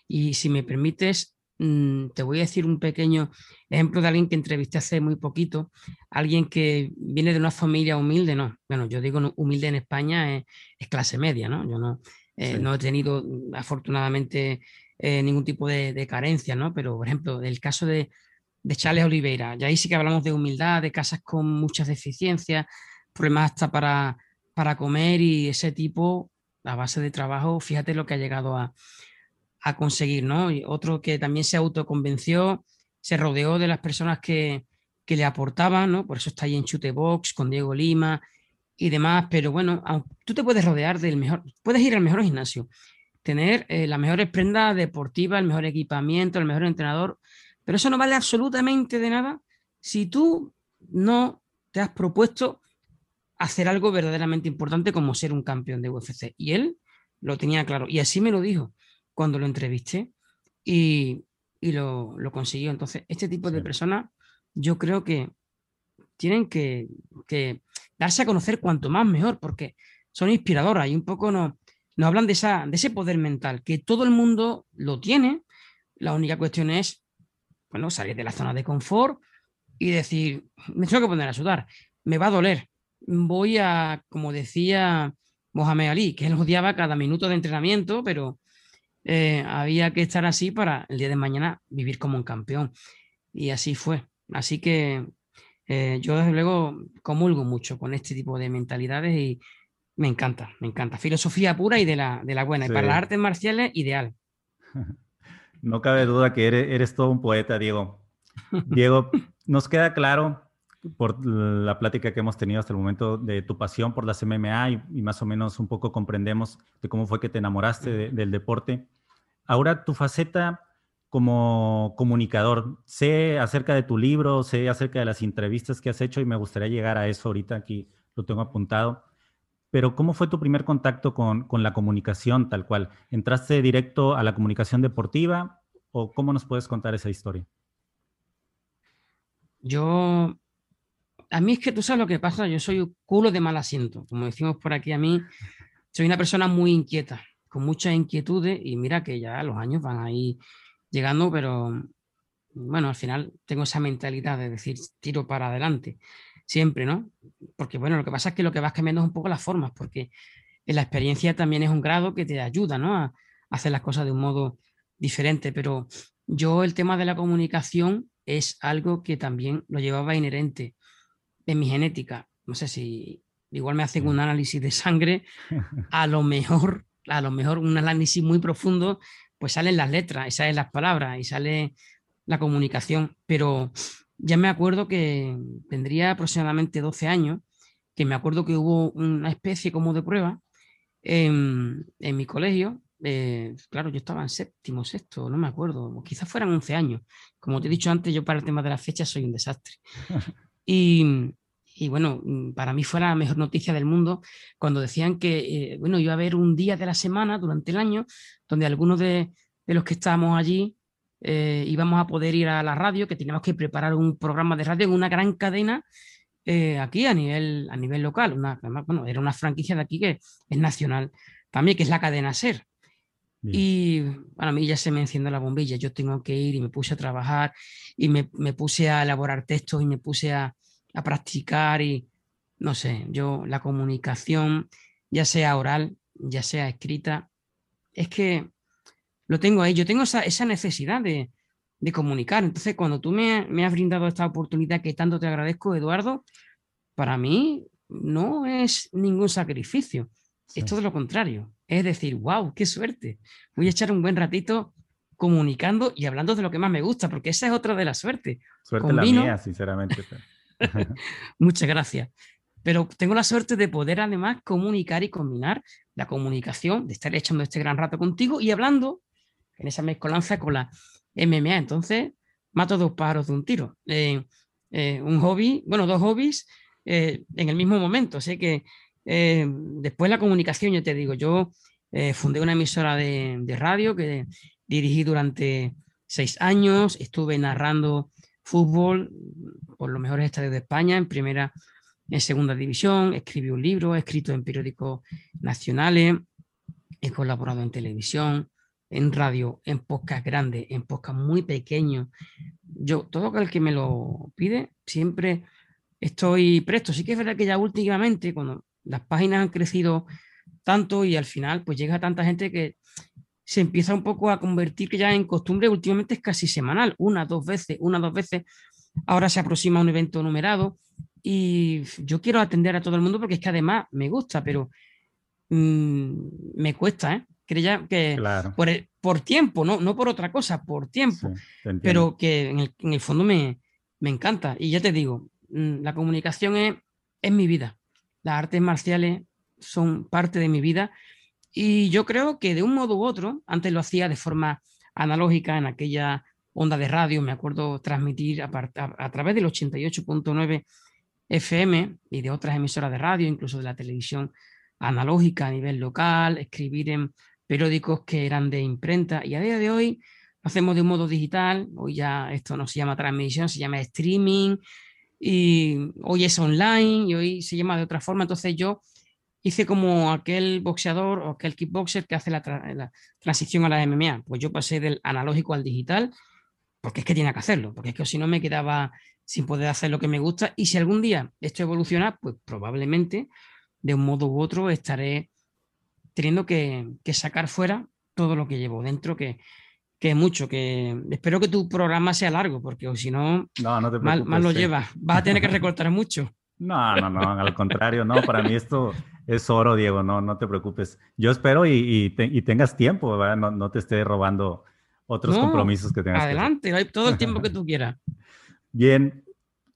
Y si me permites, Mm, te voy a decir un pequeño ejemplo de alguien que entrevisté hace muy poquito, alguien que viene de una familia humilde, no, bueno, yo digo humilde en España es, clase media, ¿no? Yo no, eh, no he tenido mm, afortunadamente eh, ningún tipo de, carencia, ¿no? Pero, por ejemplo, el caso de, de Charles Oliveira, ya ahí sí que hablamos de humildad, de casas con muchas deficiencias, problemas hasta para, para comer y ese tipo, a base de trabajo, fíjate lo que ha llegado a, a conseguir, ¿no? Y otro que también se autoconvenció, se rodeó de las personas que, le aportaban, ¿no? Por eso está ahí en Chute Box con Diego Lima y demás, pero bueno, tú te puedes rodear del mejor, puedes ir al mejor gimnasio, tener eh, las mejores prendas deportivas, el mejor equipamiento, el mejor entrenador, pero eso no vale absolutamente de nada si tú no te has propuesto hacer algo verdaderamente importante como ser un campeón de UFC. Y él lo tenía claro, y así me lo dijo cuando lo entrevisté y, lo, consiguió. Entonces, este tipo de personas yo creo que tienen que, darse a conocer cuanto más mejor, porque son inspiradoras y un poco nos, hablan de, esa, de ese poder mental, que todo el mundo lo tiene. La única cuestión es, bueno, salir de la zona de confort y decir, me tengo que poner a sudar, me va a doler. Voy a, como decía Mohamed Ali, que él odiaba cada minuto de entrenamiento, pero eh, había que estar así para el día de mañana vivir como un campeón. Y así fue. Así que eh, yo desde luego comulgo mucho con este tipo de mentalidades y me encanta, me encanta. Filosofía pura y de la, de la buena. Y para las artes marciales, ideal. No cabe duda que eres, eres todo un poeta, Diego. Diego, nos queda claro por la plática que hemos tenido hasta el momento de tu pasión por las MMA y, más o menos un poco comprendemos de cómo fue que te enamoraste del deporte. Ahora tu faceta como comunicador, sé acerca de tu libro, sé acerca de las entrevistas que has hecho y me gustaría llegar a eso ahorita, aquí lo tengo apuntado. Pero ¿cómo fue tu primer contacto con, con la comunicación tal cual? ¿Entraste directo a la comunicación deportiva o cómo nos puedes contar esa historia? Yo a mí es que tú sabes lo que pasa, yo soy un culo de mal asiento, como decimos por aquí a mí, soy una persona muy inquieta, con muchas inquietudes y mira que ya los años van ahí llegando, pero bueno, al final tengo esa mentalidad de decir tiro para adelante, siempre, ¿no? Porque bueno, lo que pasa es que lo que vas cambiando es un poco las formas, porque la experiencia también es un grado que te ayuda, ¿no? A hacer las cosas de un modo diferente, pero yo el tema de la comunicación es algo que también lo llevaba inherente en mi genética. No sé si igual me hacen un análisis de sangre, a lo mejor, a lo mejor un análisis muy profundo, pues salen las letras y salen las palabras y sale la comunicación. Pero ya me acuerdo que tendría aproximadamente 12 años, que me acuerdo que hubo una especie como de prueba en, mi colegio eh, claro, yo estaba en séptimo, sexto, no me acuerdo, quizás fueran 11 años. Como te he dicho antes, yo para el tema de las fechas soy un desastre. Y, y bueno, para mí fue la mejor noticia del mundo cuando decían que, eh, bueno, iba a haber un día de la semana durante el año donde algunos de, de los que estábamos allí eh, íbamos a poder ir a la radio, que teníamos que preparar un programa de radio en una gran cadena eh, aquí a nivel, a nivel local. Una, bueno, era una franquicia de aquí que es nacional también, que es la cadena SER. Y para mí ya se me enciende la bombilla, yo tengo que ir y me puse a trabajar y me, puse a elaborar textos y me puse a, practicar y no sé, yo la comunicación, ya sea oral, ya sea escrita, es que lo tengo ahí, yo tengo esa, necesidad de, comunicar. Entonces, cuando tú me, me, has brindado esta oportunidad que tanto te agradezco, Eduardo, para mí no es ningún sacrificio, es todo lo contrario. Es decir, wow, qué suerte. Voy a echar un buen ratito comunicando y hablando de lo que más me gusta, porque esa es otra de la suerte. Suerte la mía, sinceramente. Muchas gracias. Pero tengo la suerte de poder además comunicar y combinar la comunicación, de estar echando este gran rato contigo y hablando en esa mezcolanza con la MMA. Entonces, mato dos pájaros de un tiro. Eh, eh, un hobby, bueno, dos hobbies eh, en el mismo momento. Sé que eh, después la comunicación, yo te digo, yo eh, fundé una emisora de, radio que dirigí durante seis años, estuve narrando fútbol por los mejores estadios de España, en primera, en segunda división, escribí un libro, he escrito en periódicos nacionales, he colaborado en televisión, en radio, en podcast grandes, en podcast muy pequeños. Yo, todo el que me lo pide, siempre estoy presto. Sí que es verdad que ya últimamente, cuando las páginas han crecido tanto y al final pues llega tanta gente que se empieza un poco a convertir que ya en costumbre últimamente es casi semanal, una, dos veces, una, dos veces. Ahora se aproxima un evento numerado y yo quiero atender a todo el mundo porque es que además me gusta, pero mm, me cuesta, ¿eh? Creía que por, por, tiempo, ¿no? no por otra cosa, por tiempo, pero que en el, en el fondo me, me, encanta. Y ya te digo, mm, la comunicación es, es mi vida. Las artes marciales son parte de mi vida. Y yo creo que de un modo u otro, antes lo hacía de forma analógica en aquella onda de radio, me acuerdo transmitir a, a, través del 88.9 FM y de otras emisoras de radio, incluso de la televisión analógica a nivel local, escribir en periódicos que eran de imprenta y a día de hoy hacemos de un modo digital, hoy ya esto no se llama transmisión, se llama streaming, y hoy es online y hoy se llama de otra forma. Entonces yo hice como aquel boxeador o aquel kickboxer que hace la, transición a la MMA. Pues yo pasé del analógico al digital porque es que tiene que hacerlo, porque es que si no me quedaba sin poder hacer lo que me gusta. Y si algún día esto evoluciona, pues probablemente de un modo u otro estaré teniendo que, que sacar fuera todo lo que llevo dentro, que, que mucho, que espero que tu programa sea largo, porque si no, no, no mal, lo llevas. Vas a tener que recortar mucho. No, no, no, al contrario, no, para mí esto es oro, Diego, no, no te preocupes. Yo espero y, tengas tiempo, ¿verdad? No, no, te esté robando otros compromisos que tengas. Adelante, hay todo el tiempo que tú quieras. Bien,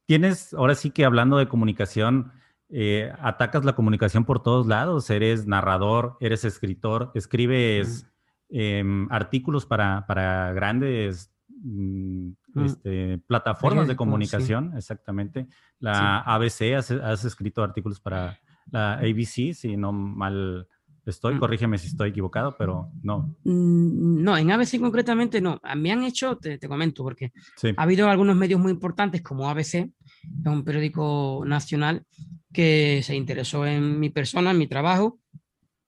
tienes, ahora sí que hablando de comunicación, eh, atacas la comunicación por todos lados, eres narrador, eres escritor, escribes... Em, artículos para, para grandes mm, mm. este, plataformas de comunicación, exactamente. La ABC, has, escrito artículos para la ABC, si no mal estoy, mm. corrígeme si estoy equivocado, pero no. No, en ABC concretamente no. Me han hecho, te, comento, porque ha habido algunos medios muy importantes como ABC, es un periódico nacional que se interesó en mi persona, en mi trabajo,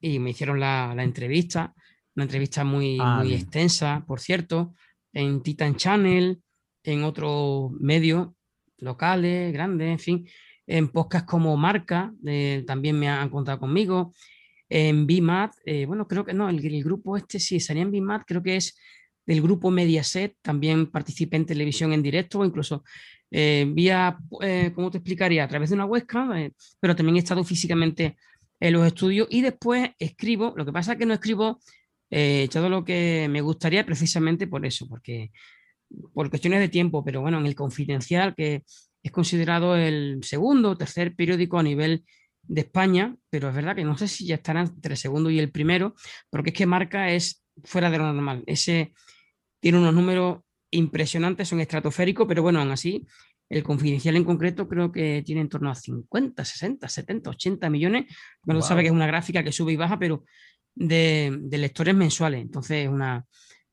y me hicieron la, la entrevista una entrevista muy, ah, muy extensa, por cierto, en Titan Channel, en otros medios locales, grandes, en fin, en podcasts como Marca, eh, también me han contado conmigo, en BIMAT, eh, bueno, creo que no, el, grupo este sí, salía en BIMAT, creo que es del grupo Mediaset, también participé en televisión en directo, o incluso eh, vía, ¿cómo te explicaría? A través de una webcam, pero también he estado físicamente en los estudios y después escribo, lo que pasa es que no escribo eh, todo lo que me gustaría precisamente por eso, porque por cuestiones de tiempo, pero bueno, en el Confidencial, que es considerado el segundo o tercer periódico a nivel de España, pero es verdad que no sé si ya estarán entre el segundo y el primero, porque es que Marca es fuera de lo normal. Ese tiene unos números impresionantes, son estratosféricos, pero bueno, aún así, el confidencial en concreto creo que tiene en torno a 50, 60, 70, 80 millones. Bueno, sabe que es una gráfica que sube y baja, pero de, lectores mensuales. Entonces, es una,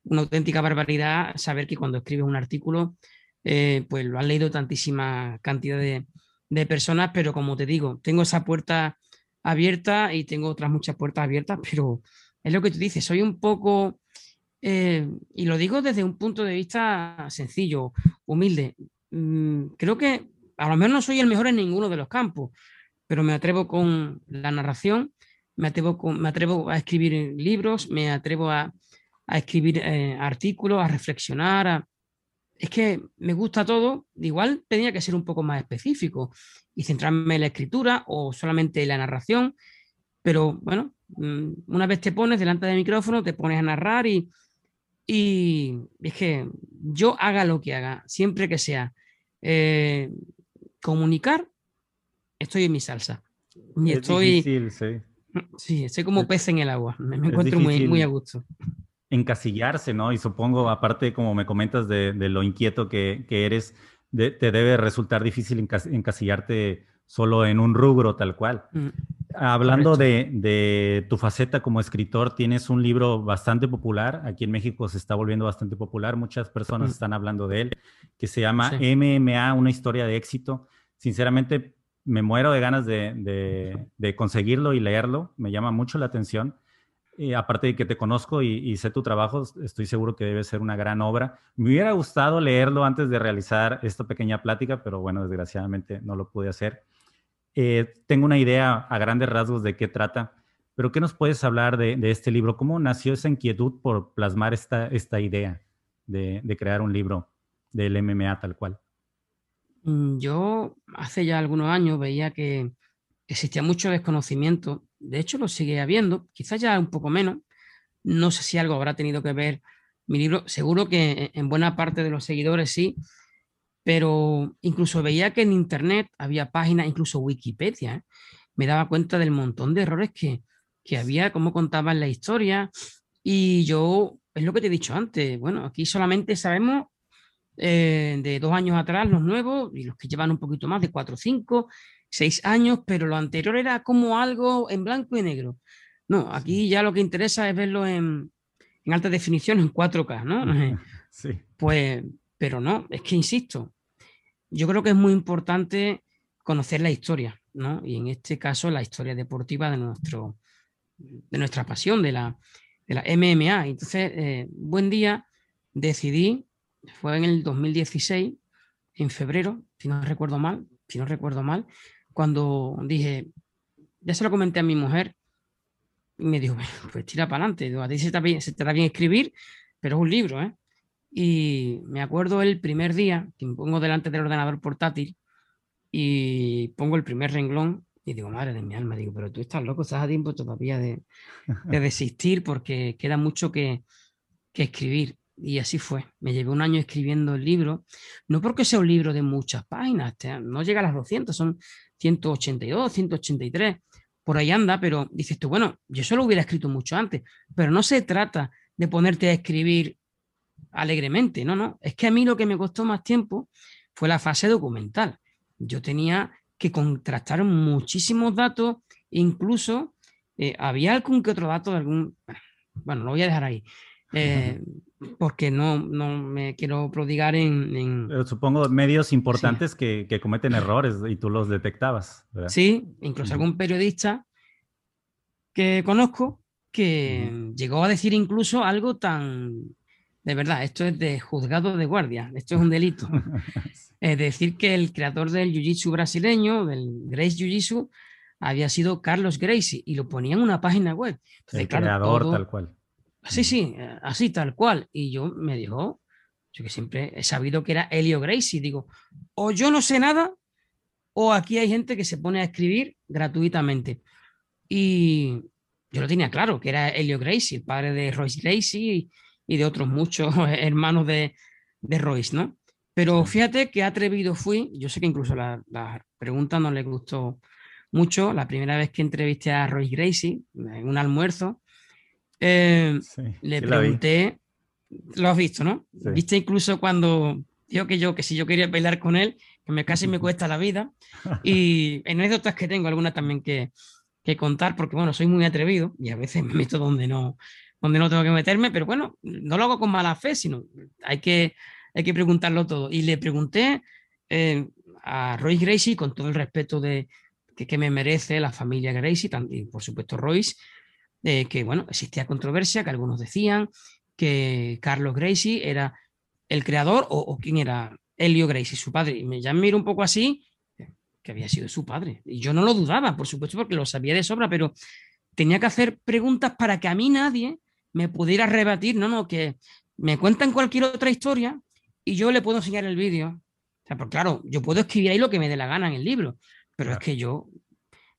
auténtica barbaridad saber que cuando escribes un artículo, eh, pues lo han leído tantísima cantidad de, de personas, pero como te digo, tengo esa puerta abierta y tengo otras muchas puertas abiertas, pero es lo que tú dices, soy un poco, eh, y lo digo desde un punto de vista sencillo, humilde. Mm, creo que a lo mejor no soy el mejor en ninguno de los campos, pero me atrevo con la narración, me atrevo, me atrevo a escribir libros, me atrevo a, escribir eh, artículos, a reflexionar, a, es que me gusta todo, igual tenía que ser un poco más específico y centrarme en la escritura o solamente en la narración, pero bueno, mm, una vez te pones delante del micrófono, te pones a narrar y, y es que yo haga lo que haga, siempre que sea eh, comunicar, estoy en mi salsa. Y estoy, sí. sí. estoy como pez en el agua, me, encuentro muy, muy a gusto encasillarse, ¿no? Y supongo, aparte, como me comentas de, lo inquieto que, eres, te debe resultar difícil encasillarte solo en un rubro tal cual. Mm, Hablando de, tu faceta como escritor, tienes un libro bastante popular, aquí en México se está volviendo bastante popular, muchas personas mm. están hablando de él, que se llama MMA, una historia de éxito. Sinceramente, me muero de ganas de, de conseguirlo y leerlo, me llama mucho la atención aparte de que te conozco y, sé tu trabajo, estoy seguro que debe ser una gran obra. Me hubiera gustado leerlo antes de realizar esta pequeña plática, pero bueno, desgraciadamente no lo pude hacer. Eh, tengo una idea a grandes rasgos de qué trata, pero ¿qué nos puedes hablar de, este libro? ¿Cómo nació esa inquietud por plasmar esta, esta idea de, de crear un libro del MMA tal cual? Mm, yo hace ya algunos años veía que existía mucho desconocimiento de hecho lo sigue habiendo, quizás ya un poco menos. No sé si algo habrá tenido que ver mi libro, seguro que en buena parte de los seguidores sí, pero incluso veía que en Internet había páginas, incluso Wikipedia, ¿eh? me daba cuenta del montón de errores que, había, cómo contaban la historia, y yo, es lo que te he dicho antes, bueno, aquí solamente sabemos eh, de dos años atrás los nuevos y los que llevan un poquito más de cuatro o cinco, seis años, pero lo anterior era como algo en blanco y negro. No, aquí ya lo que interesa es verlo en, alta definición, en 4K, ¿no? Sí. Pues, pero no, es que insisto, yo creo que es muy importante conocer la historia, ¿no? Y en este caso la historia deportiva de, nuestro, de nuestra pasión, de la, de la MMA. Entonces, eh, buen día, decidí, fue en el 2016, en febrero, si no recuerdo mal, si no recuerdo mal, cuando dije, ya se lo comenté a mi mujer, y me dijo, pues tira para adelante, a ti se te, bien, se te da bien escribir, pero es un libro, ¿eh? Y me acuerdo el primer día que me pongo delante del ordenador portátil y pongo el primer renglón y digo, madre de mi alma, digo, pero tú estás loco, estás a tiempo todavía de, de desistir porque queda mucho que, que escribir. Y así fue. Me llevé un año escribiendo el libro, no porque sea un libro de muchas páginas, no llega a las 200, son 182, 183, por ahí anda, pero dices tú, bueno, yo solo hubiera escrito mucho antes, pero no se trata de ponerte a escribir alegremente, no, no, es que a mí lo que me costó más tiempo fue la fase documental. Yo tenía que contrastar muchísimos datos, incluso eh, había algún que otro dato de algún, bueno, lo voy a dejar ahí. Eh, porque no, no me quiero prodigar en... supongo medios importantes que, que, cometen errores y tú los detectabas. Sí, incluso algún periodista que conozco que llegó a decir incluso algo tan... De verdad, esto es de juzgado de guardia, esto es un delito. es decir, que el creador del Jiu-Jitsu brasileño, del Grace Jiu-Jitsu, había sido Carlos Gracie y lo ponía en una página web. el creador tal cual. Sí, sí, eh, así tal cual. Y yo me dijo, yo que siempre he sabido que era Helio Gracie, digo, o yo no sé nada, o aquí hay gente que se pone a escribir gratuitamente. Y yo lo tenía claro, que era Helio Gracie, el padre de Royce Gracie y, de otros muchos hermanos de, de, Royce, ¿no? Pero fíjate qué atrevido fui, yo sé que incluso la, la pregunta no le gustó mucho la primera vez que entrevisté a Roy Gracie en un almuerzo. Eh, le pregunté, lo has visto, ¿no? Viste incluso cuando dijo que yo, que si yo quería bailar con él, que me casi me cuesta la vida. Y en anécdotas que tengo, algunas también que, que contar, porque bueno, soy muy atrevido y a veces me meto donde no, donde no tengo que meterme, pero bueno, no lo hago con mala fe, sino hay que, hay que preguntarlo todo. Y le pregunté eh, a Royce Gracie, con todo el respeto de, que, me merece la familia Gracie, también por supuesto Royce, eh, que bueno, existía controversia, que algunos decían que Carlos Gracie era el creador o, quién era Helio Gracie, su padre. Y me ya miro un poco así, que había sido su padre. Y yo no lo dudaba, por supuesto, porque lo sabía de sobra, pero tenía que hacer preguntas para que a mí nadie me pudiera rebatir, no, no, que me cuentan cualquier otra historia y yo le puedo enseñar el vídeo. O sea, pues claro, yo puedo escribir ahí lo que me dé la gana en el libro, pero es que yo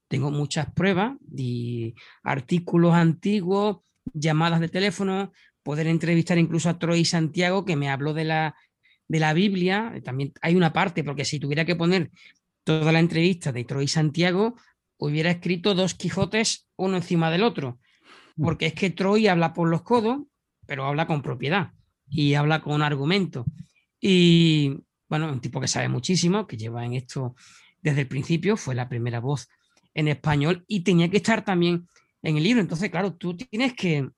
tengo muchas pruebas de artículos antiguos, llamadas de teléfono, poder entrevistar incluso a Troy Santiago, que me habló de la, de la Biblia. También hay una parte, porque si tuviera que poner toda la entrevista de Troy Santiago, hubiera escrito dos Quijotes uno encima del otro porque es que Troy habla por los codos, pero habla con propiedad y habla con argumento. Y bueno, un tipo que sabe muchísimo, que lleva en esto desde el principio, fue la primera voz en español y tenía que estar también en el libro. Entonces, claro, tú tienes que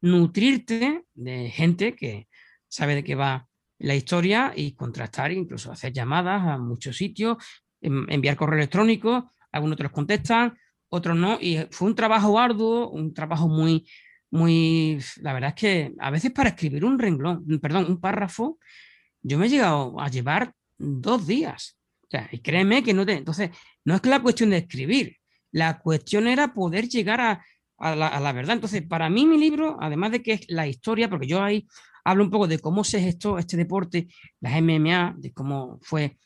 nutrirte de gente que sabe de qué va la historia y contrastar, incluso hacer llamadas a muchos sitios, enviar correo electrónico, algunos te los contestan, otros no. Y fue un trabajo arduo, un trabajo muy, muy, la verdad es que a veces para escribir un renglón, perdón, un párrafo, yo me he llegado a llevar dos días. O sea, y créeme que no te, entonces, no es que la cuestión de escribir, la cuestión era poder llegar a, a, la, verdad. Entonces, para mí mi libro, además de que es la historia, porque yo ahí hablo un poco de cómo se gestó este deporte, las MMA, de cómo fue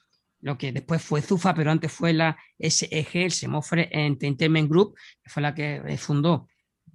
lo que después fue Zufa, pero antes fue la SEG, el Semofre Entertainment Group, que fue la que eh, fundó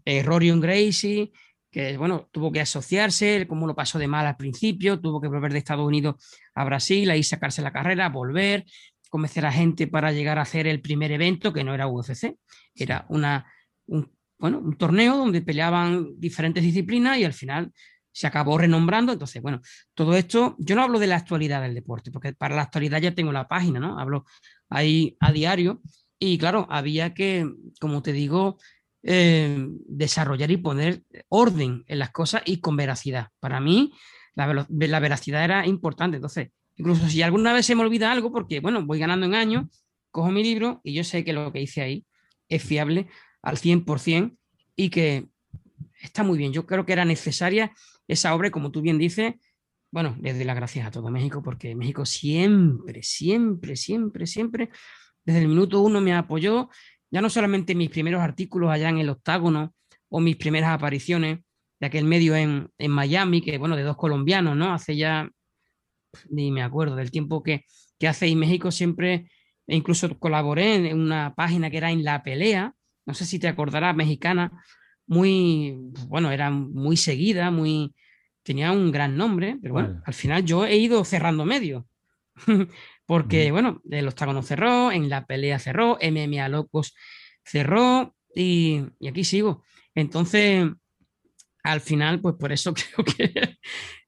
eh, Rorion Gracie, que bueno, tuvo que asociarse, cómo lo pasó de mal al principio, tuvo que volver de Estados Unidos a Brasil, ahí sacarse la carrera, volver, convencer a gente para llegar a hacer el primer evento, que no era UFC, era una, un, bueno, un torneo donde peleaban diferentes disciplinas y al final se acabó renombrando. Entonces, bueno, todo esto, yo no hablo de la actualidad del deporte, porque para la actualidad ya tengo la página, ¿no? Hablo ahí a diario. Y claro, había que, como te digo, eh, desarrollar y poner orden en las cosas y con veracidad. Para mí, la, la, veracidad era importante. Entonces, incluso si alguna vez se me olvida algo, porque, bueno, voy ganando en años, cojo mi libro y yo sé que lo que hice ahí es fiable al 100% y que está muy bien. Yo creo que era necesaria esa obra, como tú bien dices, bueno, les doy las gracias a todo México, porque México siempre, siempre, siempre, siempre, desde el minuto uno me apoyó, ya no solamente mis primeros artículos allá en el octágono o mis primeras apariciones de aquel medio en, en Miami, que bueno, de dos colombianos, ¿no? Hace ya, ni me acuerdo del tiempo que, que hace y México siempre, e incluso colaboré en una página que era en La Pelea, no sé si te acordarás, mexicana, muy, bueno, era muy seguida, muy, tenía un gran nombre, pero bueno, al final yo he ido cerrando medio. Porque, bueno, el octágono cerró, en la pelea cerró, MMA Locos cerró y, y, aquí sigo. Entonces, al final, pues por eso creo que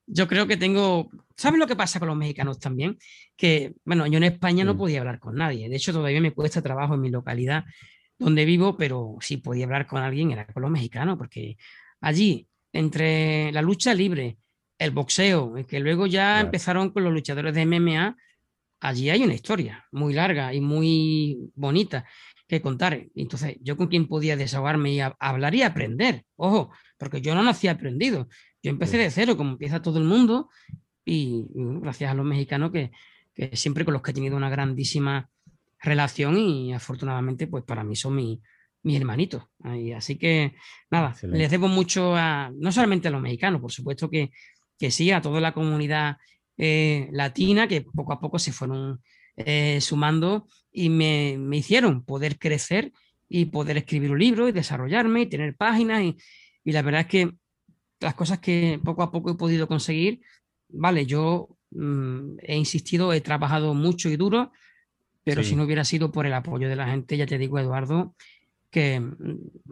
yo creo que tengo. ¿Sabes lo que pasa con los mexicanos también? Que, bueno, yo en España no podía hablar con nadie. De hecho, todavía me cuesta trabajo en mi localidad donde vivo, pero si podía hablar con alguien era con los mexicanos, porque allí, entre la lucha libre, el boxeo, que luego ya empezaron con los luchadores de MMA, allí hay una historia muy larga y muy bonita que contar. Entonces, yo con quien podía desahogarme y hablar y aprender, ojo, porque yo no nací aprendido, yo empecé de cero, como empieza todo el mundo, y, gracias a los mexicanos que, que siempre con los que he tenido una grandísima relación y afortunadamente pues para mí son mis mi hermanitos. así que nada, les debo mucho a, no solamente a los mexicanos, por supuesto que, que sí, a toda la comunidad eh, latina que poco a poco se fueron eh, sumando y me, me, hicieron poder crecer y poder escribir un libro y desarrollarme y tener páginas y, y la verdad es que las cosas que poco a poco he podido conseguir, vale, yo mm, he insistido, he trabajado mucho y duro, pero Sí. si no hubiera sido por el apoyo de la gente, ya te digo, Eduardo, que mm,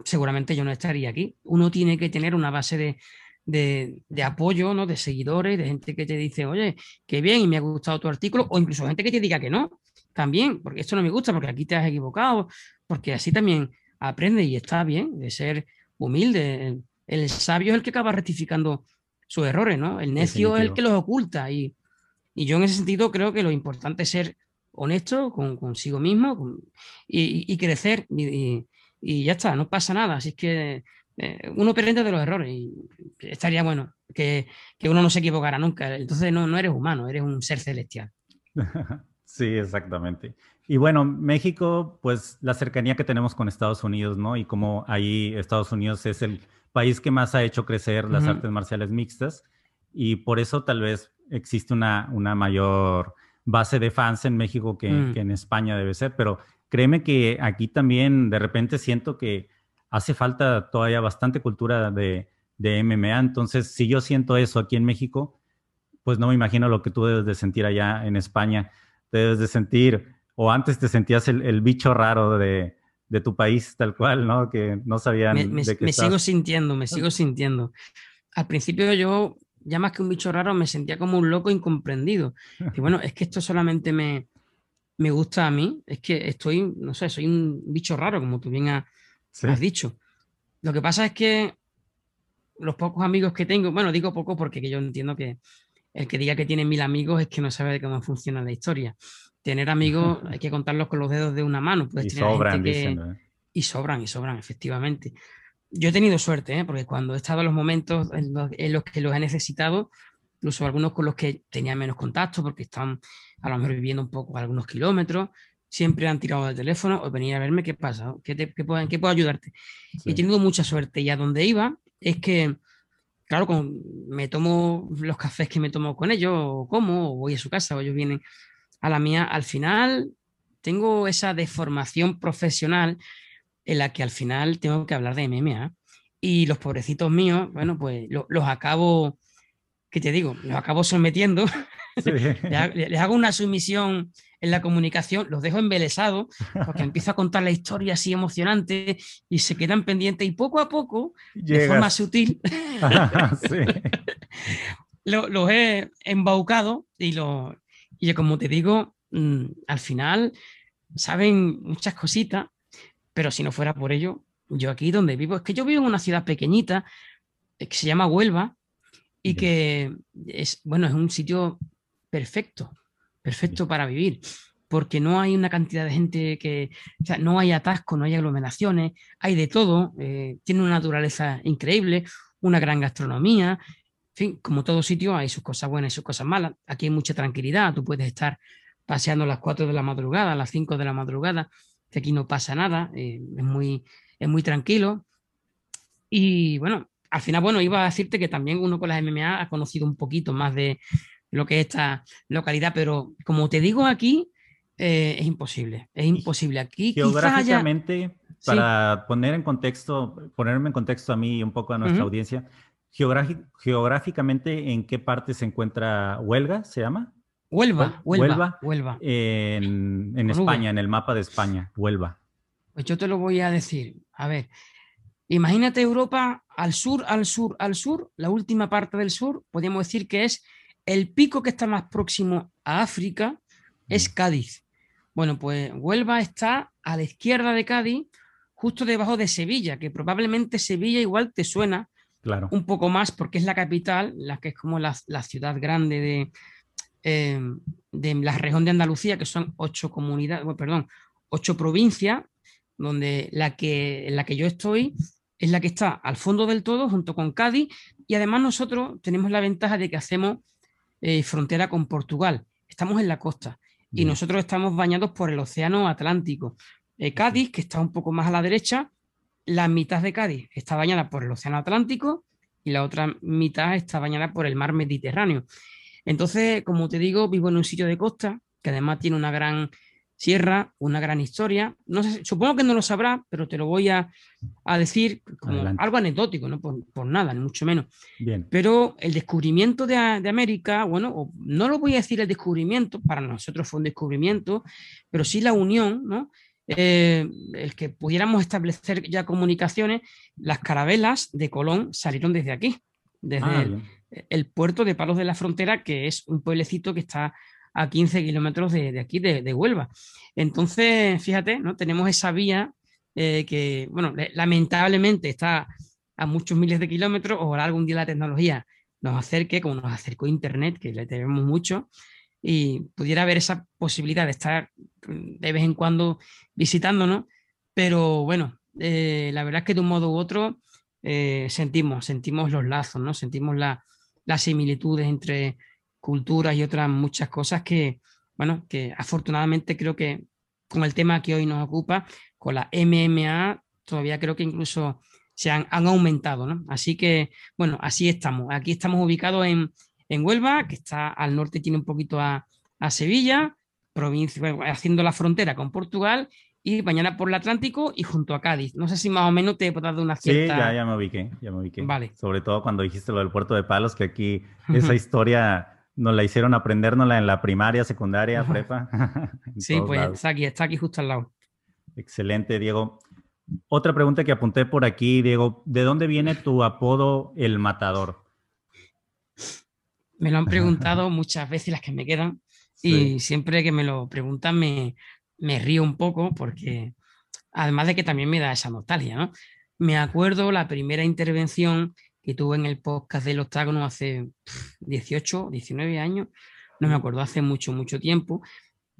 seguramente yo no estaría aquí. Uno tiene que tener una base de, de- de apoyo, ¿no? De seguidores, de gente que te dice, oye, qué bien, y me ha gustado tu artículo, o incluso gente que te diga que no, también, porque esto no me gusta, porque aquí te has equivocado, porque así también aprende y está bien de ser humilde. El, el sabio es el que acaba rectificando sus errores, ¿no? El necio es el que los oculta. Y, y yo en ese sentido creo que lo importante es ser honesto con, consigo mismo con- y, y crecer y, y- y ya está, no pasa nada. Así es que eh, uno aprende de los errores y estaría bueno que, que uno no se equivocara nunca. Entonces no, no eres humano, eres un ser celestial. Sí, exactamente. Y bueno, México, pues la cercanía que tenemos con Estados Unidos, ¿no? Y como ahí Estados Unidos es el país que más ha hecho crecer las artes marciales mixtas y por eso tal vez existe una, una mayor base de fans en México que, Mm. que en España debe ser, pero créeme que aquí también de repente siento que hace falta todavía bastante cultura de, de MMA, entonces si yo siento eso aquí en México, pues no me imagino lo que tú debes de sentir allá en España debes de sentir, o antes te sentías el, el bicho raro de, de tu país, tal cual, ¿no? Que no sabían Me, me- de qué me estás. sigo sintiendo, me sigo sintiendo. Al principio yo, ya más que un bicho raro, me sentía como un loco incomprendido. Y bueno, es que esto solamente me, me gusta a mí, es que estoy, no sé, soy un bicho raro, como tú bien ha- Sí. has dicho. Lo que pasa es que los pocos amigos que tengo, bueno, digo poco porque que yo entiendo que el que diga que tiene mil amigos es que no sabe de cómo funciona la historia. Tener amigos hay que contarlos con los dedos de una mano. Puedes Y tener sobran, gente que- dicen. ¿eh? y sobran, y sobran, efectivamente. Yo he tenido suerte, ¿eh? porque cuando he estado en los momentos en los, en los que los he necesitado, incluso algunos con los que tenía menos contacto, porque están a lo mejor viviendo un poco a algunos kilómetros, siempre han tirado del teléfono o venir a verme qué pasa, qué, te- qué puedo, qué puedo ayudarte. Y he Sí. tenido mucha suerte. Y a donde iba es que, claro, con- me tomo los cafés que me tomo con ellos, o como, o voy a su casa, o ellos vienen a la mía. Al final, tengo esa deformación profesional en la que al final tengo que hablar de MMA. Y los pobrecitos míos, bueno, pues lo- los acabo, ¿qué te digo? Los acabo sometiendo. Sí. Les hago una sumisión en la comunicación, los dejo embelesados, porque empiezo a contar la historia así emocionante y se quedan pendientes y poco a poco, de forma Llegas. sutil, Sí. los he embaucado y, lo, y como te digo, mm, al final saben muchas cositas, pero si no fuera por ello, yo aquí donde vivo, es que yo vivo en una ciudad pequeñita eh, que se llama Huelva y que es, bueno, es un sitio perfecto, perfecto para vivir, porque no hay una cantidad de gente que, o sea, no hay atasco, no hay aglomeraciones, hay de todo, eh, tiene una naturaleza increíble, una gran gastronomía, fin, como todo sitio hay sus cosas buenas y sus cosas malas, aquí hay mucha tranquilidad, tú puedes estar paseando a las 4 de la madrugada, a las 5 de la madrugada, que aquí no pasa nada, eh, es, muy, es muy tranquilo. Y bueno, al final, bueno, iba a decirte que también uno con las MMA ha conocido un poquito más de lo que es esta localidad, pero como te digo aquí, eh, es imposible, es imposible. Aquí quizás haya... Geográficamente, para poner en contexto, ponerme en contexto a mí y un poco a nuestra audiencia, geográficamente, ¿en qué parte se encuentra Huelga? ¿Se llama? Huelva, Huel- Huelva, Huelva. En. España, en el mapa de España, Huelva. Pues yo te lo voy a decir. A ver, imagínate Europa al sur, al sur, al sur, la última parte del sur, podríamos decir que es el pico que está más próximo a África, es Mm. Cádiz. Bueno, pues Huelva está a la izquierda de Cádiz, justo debajo de Sevilla, que probablemente Sevilla igual te suena Claro. un poco más porque es la capital, la que es como la, la ciudad grande de, eh, de la región de Andalucía, que son ocho comunidades, bueno, perdón, ocho provincias, donde la que, en la que yo estoy es la que está al fondo del todo, junto con Cádiz, y además nosotros tenemos la ventaja de que hacemos eh, frontera con Portugal, estamos en la costa, y Bien. nosotros estamos bañados por el Océano Atlántico. Eh, Cádiz, que está un poco más a la derecha, la mitad de Cádiz está bañada por el Océano Atlántico y la otra mitad está bañada por el mar Mediterráneo. Entonces, como te digo, vivo en un sitio de costa que además tiene una gran Sierra, una gran historia. No sé, supongo que no lo sabrá, pero te lo voy a, decir como algo anecdótico, no por, nada, ni mucho menos. Bien. Pero el descubrimiento de, América, bueno, no lo voy a decir el descubrimiento, para nosotros fue un descubrimiento, pero sí la unión, ¿no? Eh, el que pudiéramos establecer ya comunicaciones, las carabelas de Colón salieron desde aquí, desde ah, el, puerto de Palos de la Frontera, que es un pueblecito que está a 15 kilómetros de, aquí, de, Huelva. Entonces, fíjate, ¿no? Tenemos esa vía eh, que, bueno, lamentablemente está a muchos miles de kilómetros, ojalá algún día la tecnología nos acerque, como nos acercó Internet, que le tenemos mucho, y pudiera haber esa posibilidad de estar de vez en cuando visitándonos, pero bueno, eh, la verdad es que de un modo u otro eh, sentimos, sentimos los lazos, ¿no? Sentimos las similitudes entre culturas y otras muchas cosas que, bueno, que afortunadamente creo que con el tema que hoy nos ocupa, con la MMA, todavía creo que incluso se han, aumentado, ¿no? Así que, bueno, así estamos. Aquí estamos ubicados en, Huelva, que está al norte, tiene un poquito a, Sevilla, provincia, haciendo la frontera con Portugal, y mañana por el Atlántico y junto a Cádiz. No sé si más o menos te he dado una cierta... Sí, ya, ya me ubiqué, ya me ubiqué. Vale. Sobre todo cuando dijiste lo del puerto de Palos, que aquí esa historia nos la hicieron aprendérnosla en la primaria, secundaria, prepa. sí, pues está aquí, está aquí justo al lado. Excelente, Diego. Otra pregunta que apunté por aquí, Diego, ¿de dónde viene tu apodo El Matador? Me lo han preguntado muchas veces las que me quedan y siempre que me lo preguntan me, me río un poco porque además de que también me da esa nostalgia, ¿no? Me acuerdo la primera intervención que tuve en el podcast del octágono hace 18, 19 años, no me acuerdo, hace mucho, mucho tiempo.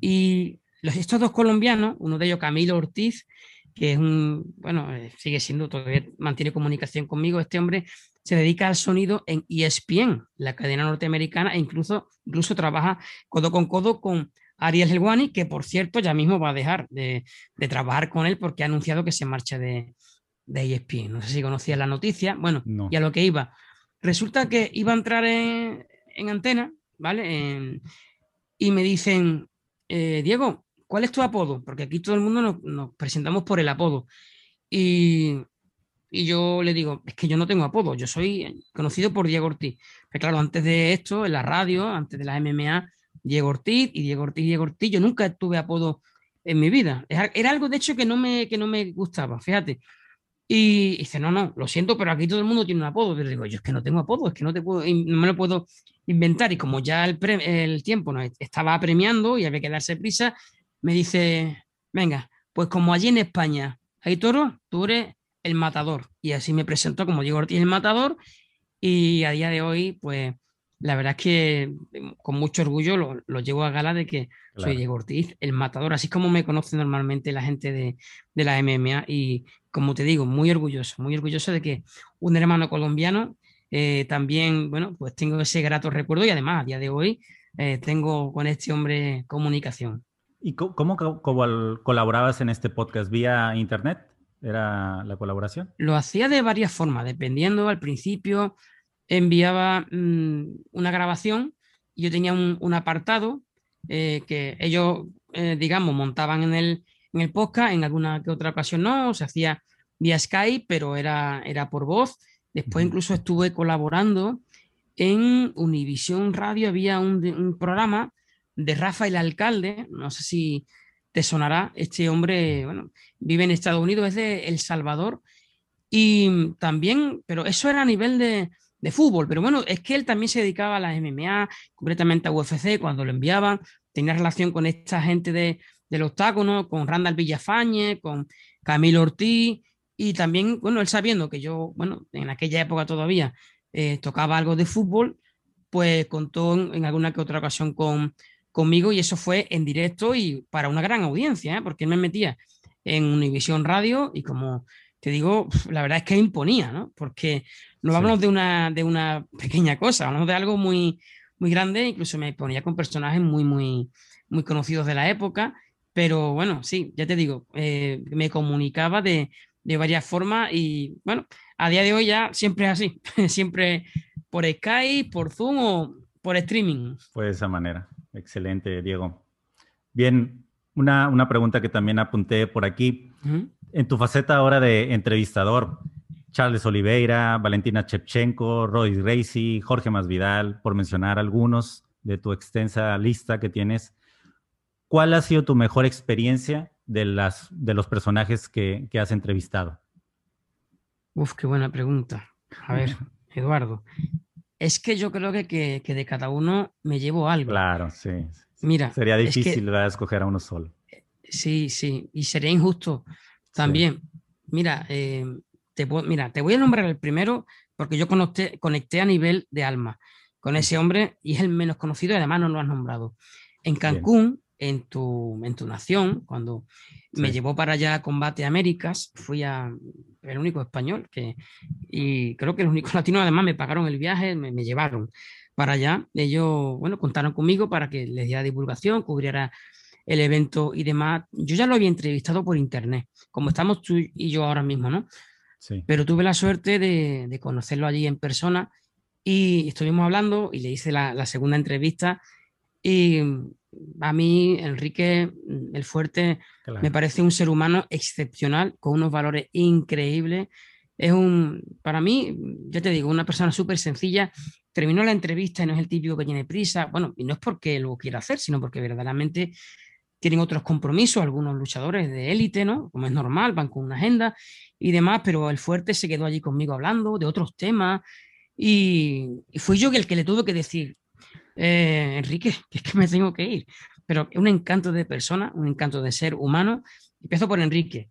Y los, estos dos colombianos, uno de ellos Camilo Ortiz, que es un, bueno, eh, sigue siendo, todavía mantiene comunicación conmigo, este hombre se dedica al sonido en ESPN, la cadena norteamericana, e incluso, incluso trabaja codo con codo con Ariel Helwani, que por cierto ya mismo va a dejar de, de trabajar con él porque ha anunciado que se marcha de, de ESPN. No sé si conocía la noticia. Bueno, y a lo que iba. Resulta que iba a entrar en, antena, ¿vale? y me dicen, eh, Diego, ¿cuál es tu apodo? Porque aquí todo el mundo nos, presentamos por el apodo. Y, yo le digo, es que yo no tengo apodo, yo soy conocido por Diego Ortiz. Pero claro, antes de esto, en la radio, antes de la MMA, Diego Ortiz y Diego Ortiz, Diego Ortiz, yo nunca tuve apodo en mi vida. Era algo, de hecho, que no me, que no me gustaba, fíjate. Y dice, no, no, lo siento, pero aquí todo el mundo tiene un apodo. Pero digo, yo es que no tengo apodo, es que no, te puedo, no me lo puedo inventar. Y como ya el, el tiempo estaba premiando y había que darse prisa, me dice, venga, pues como allí en España hay toros, tú eres el matador. Y así me presentó como Diego Ortiz el matador. Y a día de hoy, pues la verdad es que con mucho orgullo lo, llevo a gala de que soy Diego Ortiz, el matador, así como me conoce normalmente la gente de, de la MMA. Y, como te digo, muy orgulloso, muy orgulloso de que un hermano colombiano eh, también, bueno, pues tengo ese grato recuerdo y además a día de hoy eh, tengo con este hombre comunicación. ¿Y cómo, colaborabas en este podcast? ¿Vía internet? ¿Era la colaboración? Lo hacía de varias formas, dependiendo. Al principio enviaba mm, una grabación y yo tenía un, apartado eh, que ellos, digamos, montaban en el, en el podcast, en alguna que otra ocasión no, se hacía vía Skype, pero era, era por voz. Después incluso estuve colaborando en Univisión Radio, había un, programa de Rafael Alcalde, no sé si te sonará, este hombre, bueno, vive en Estados Unidos, es de El Salvador, y también, pero eso era a nivel de, de fútbol, pero bueno, es que él también se dedicaba a la MMA, concretamente a UFC, cuando lo enviaban, tenía relación con esta gente de, del octágono, con Randall Villafañe, con Camilo Ortiz, y también, bueno, él sabiendo que yo, bueno, en aquella época todavía eh, tocaba algo de fútbol, pues contó en, alguna que otra ocasión con, conmigo y eso fue en directo y para una gran audiencia, ¿eh? porque él me metía en Univisión Radio y como te digo, la verdad es que imponía, ¿no? Porque no hablamos de, una, de una pequeña cosa, hablamos de algo muy, muy grande, incluso me ponía con personajes muy, muy, muy conocidos de la época pero bueno, sí, ya te digo, eh, me comunicaba de, varias formas y bueno, a día de hoy ya siempre es así, siempre por Skype, por Zoom o por streaming. Pues de esa manera. Excelente, Diego. Bien, una, pregunta que también apunté por aquí. En tu faceta ahora de entrevistador, Charles Oliveira, Valentina Chepchenko, Roy Gracie, Jorge Masvidal, por mencionar algunos de tu extensa lista que tienes. ¿Cuál ha sido tu mejor experiencia de, las, de los personajes que, has entrevistado? Uf, qué buena pregunta. A ver, Eduardo, es que yo creo que, que, de cada uno me llevo algo. Claro, sí. Mira. Sería difícil escoger a uno solo. Sí, sí, y sería injusto también. Mira, eh, te, mira, te voy a nombrar el primero porque yo conecté, conecté a nivel de alma con ese hombre y es el menos conocido y además no lo has nombrado. En Cancún, en tu, en tu nación, cuando me llevó para allá a Combate Américas, fui a, el único español que, y creo que el único latino, además me pagaron el viaje, me, me llevaron para allá. Ellos, bueno, contaron conmigo para que les diera divulgación, cubriera el evento y demás. Yo ya lo había entrevistado por internet, como estamos tú y yo ahora mismo, ¿no? Sí. Pero tuve la suerte de, de conocerlo allí en persona y estuvimos hablando y le hice la, la segunda entrevista y a mí, Enrique, el fuerte, me parece un ser humano excepcional, con unos valores increíbles. Es un, para mí, ya te digo, una persona súper sencilla terminó la entrevista y no es el típico que tiene prisa. Bueno, y no es porque lo quiera hacer, sino porque verdaderamente tienen otros compromisos, algunos luchadores de élite, ¿no? Como es normal, van con una agenda y demás, pero el fuerte se quedó allí conmigo hablando de otros temas y, fui yo el que le tuve que decir, eh, Enrique, que es que me tengo que ir. Pero un encanto de persona, un encanto de ser humano. Empiezo por Enrique,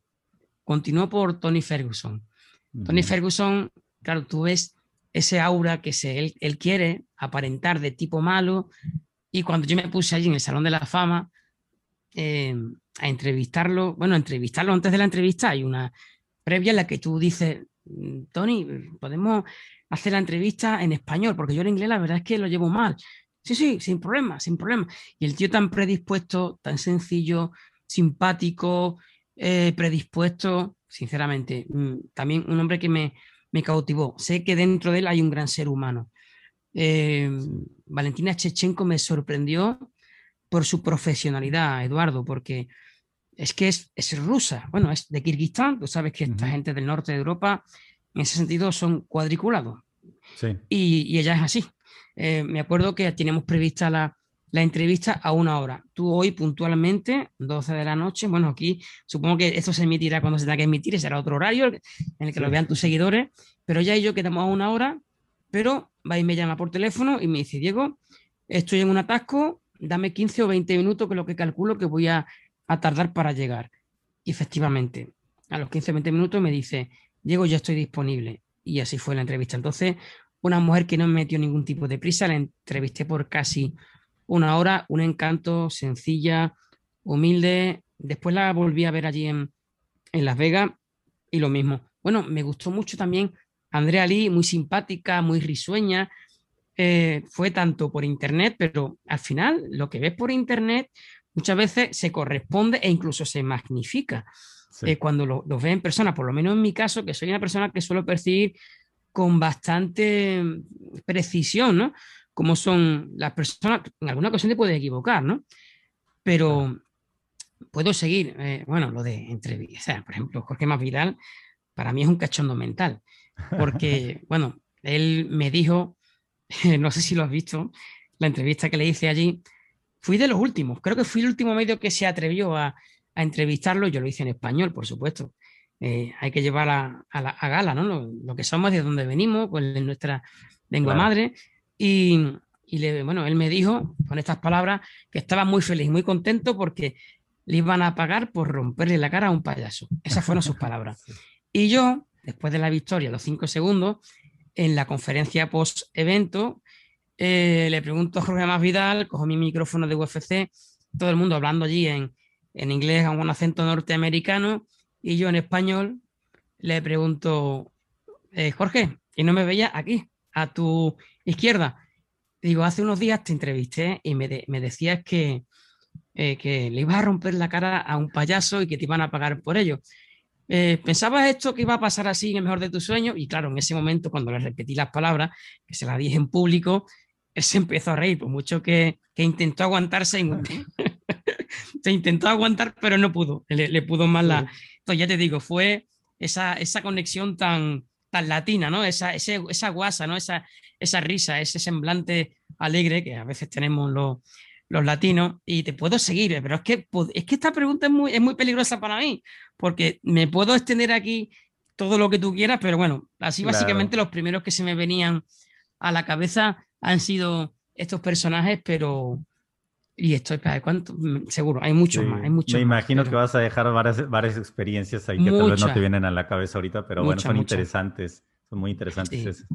continuó por Tony Ferguson. Tony Ferguson, claro, tú ves ese aura que se, él, quiere aparentar de tipo malo. Y cuando yo me puse allí en el Salón de la Fama eh, a entrevistarlo, bueno, a entrevistarlo antes de la entrevista, hay una previa en la que tú dices, mm, Tony, podemos hacer la entrevista en español, porque yo en inglés la verdad es que lo llevo mal. Sí, sí, sin problema, sin problema. Y el tío tan predispuesto, tan sencillo, simpático, eh, predispuesto, sinceramente, mm, también un hombre que me, me cautivó. Sé que dentro de él hay un gran ser humano. Eh, Valentina Chechenko me sorprendió por su profesionalidad, Eduardo, porque es que es, rusa, bueno, es de Kirguistán, tú sabes que esta gente del norte de Europa, en ese sentido, son cuadriculados. Sí. Y, ella es así. Eh, me acuerdo que tenemos prevista la, la entrevista a una hora. Tú hoy puntualmente, 12 de la noche, bueno, aquí supongo que esto se emitirá cuando se tenga que emitir, y será otro horario en el que lo vean tus seguidores, pero ya y yo quedamos a una hora, pero va y me llama por teléfono y me dice, Diego, estoy en un atasco, dame 15 o 20 minutos, que es lo que calculo que voy a, a tardar para llegar. Y efectivamente, a los 15 o 20 minutos me dice, Diego, ya estoy disponible. Y así fue la entrevista. Entonces, una mujer que no me metió ningún tipo de prisa, la entrevisté por casi una hora, un encanto, sencilla, humilde. Después la volví a ver allí en, Las Vegas y lo mismo. Bueno, me gustó mucho también Andrea Lee, muy simpática, muy risueña. Eh, fue tanto por internet, pero al final lo que ves por internet muchas veces se corresponde e incluso se magnifica. Eh, cuando lo, ves en persona, por lo menos en mi caso, que soy una persona que suelo percibir con bastante precisión, ¿no? cómo son las personas, en alguna ocasión te puedes equivocar, ¿no? Pero puedo seguir, eh, bueno, lo de entrevistar, por ejemplo, Jorge Masvidal, para mí es un cachondo mental, porque, bueno, él me dijo, no sé si lo has visto, la entrevista que le hice allí, fui de los últimos, creo que fui el último medio que se atrevió a, entrevistarlo, yo lo hice en español, por supuesto. Eh, hay que llevar a, a, gala, ¿no? Lo, que somos, de donde venimos, con nuestra lengua madre, y, le, bueno, él me dijo con estas palabras que estaba muy feliz, muy contento porque le iban a pagar por romperle la cara a un payaso. Esas fueron sus palabras. Y yo, después de la victoria, los cinco segundos, en la conferencia post-evento, eh, le pregunto a Jorge Más Vidal, cojo mi micrófono de UFC, todo el mundo hablando allí en, en inglés con un acento norteamericano, y yo en español le pregunto, eh, Jorge, ¿y no me veía aquí, a tu izquierda. Digo, hace unos días te entrevisté y me, decías que, eh, que le ibas a romper la cara a un payaso y que te iban a pagar por ello. Eh, ¿Pensabas esto que iba a pasar así en el mejor de tus sueños? Y claro, en ese momento, cuando le repetí las palabras, que se las dije en público, él se empezó a reír, por mucho que, intentó aguantarse. se intentó aguantar, pero no pudo, le, pudo más la... Entonces ya te digo, fue esa, esa conexión tan, tan latina, ¿no? Esa, esa guasa, ¿no? Esa, esa risa, ese semblante alegre que a veces tenemos los, los latinos y te puedo seguir, pero es que, es que esta pregunta es muy, es muy peligrosa para mí, porque me puedo extender aquí todo lo que tú quieras, pero bueno, así básicamente los primeros que se me venían a la cabeza han sido estos personajes, pero... Y esto, ¿cuánto? Seguro, hay muchos más. Hay muchos me imagino que vas a dejar varias, varias experiencias ahí que tal vez no te vienen a la cabeza ahorita, pero bueno, son interesantes. Son muy interesantes.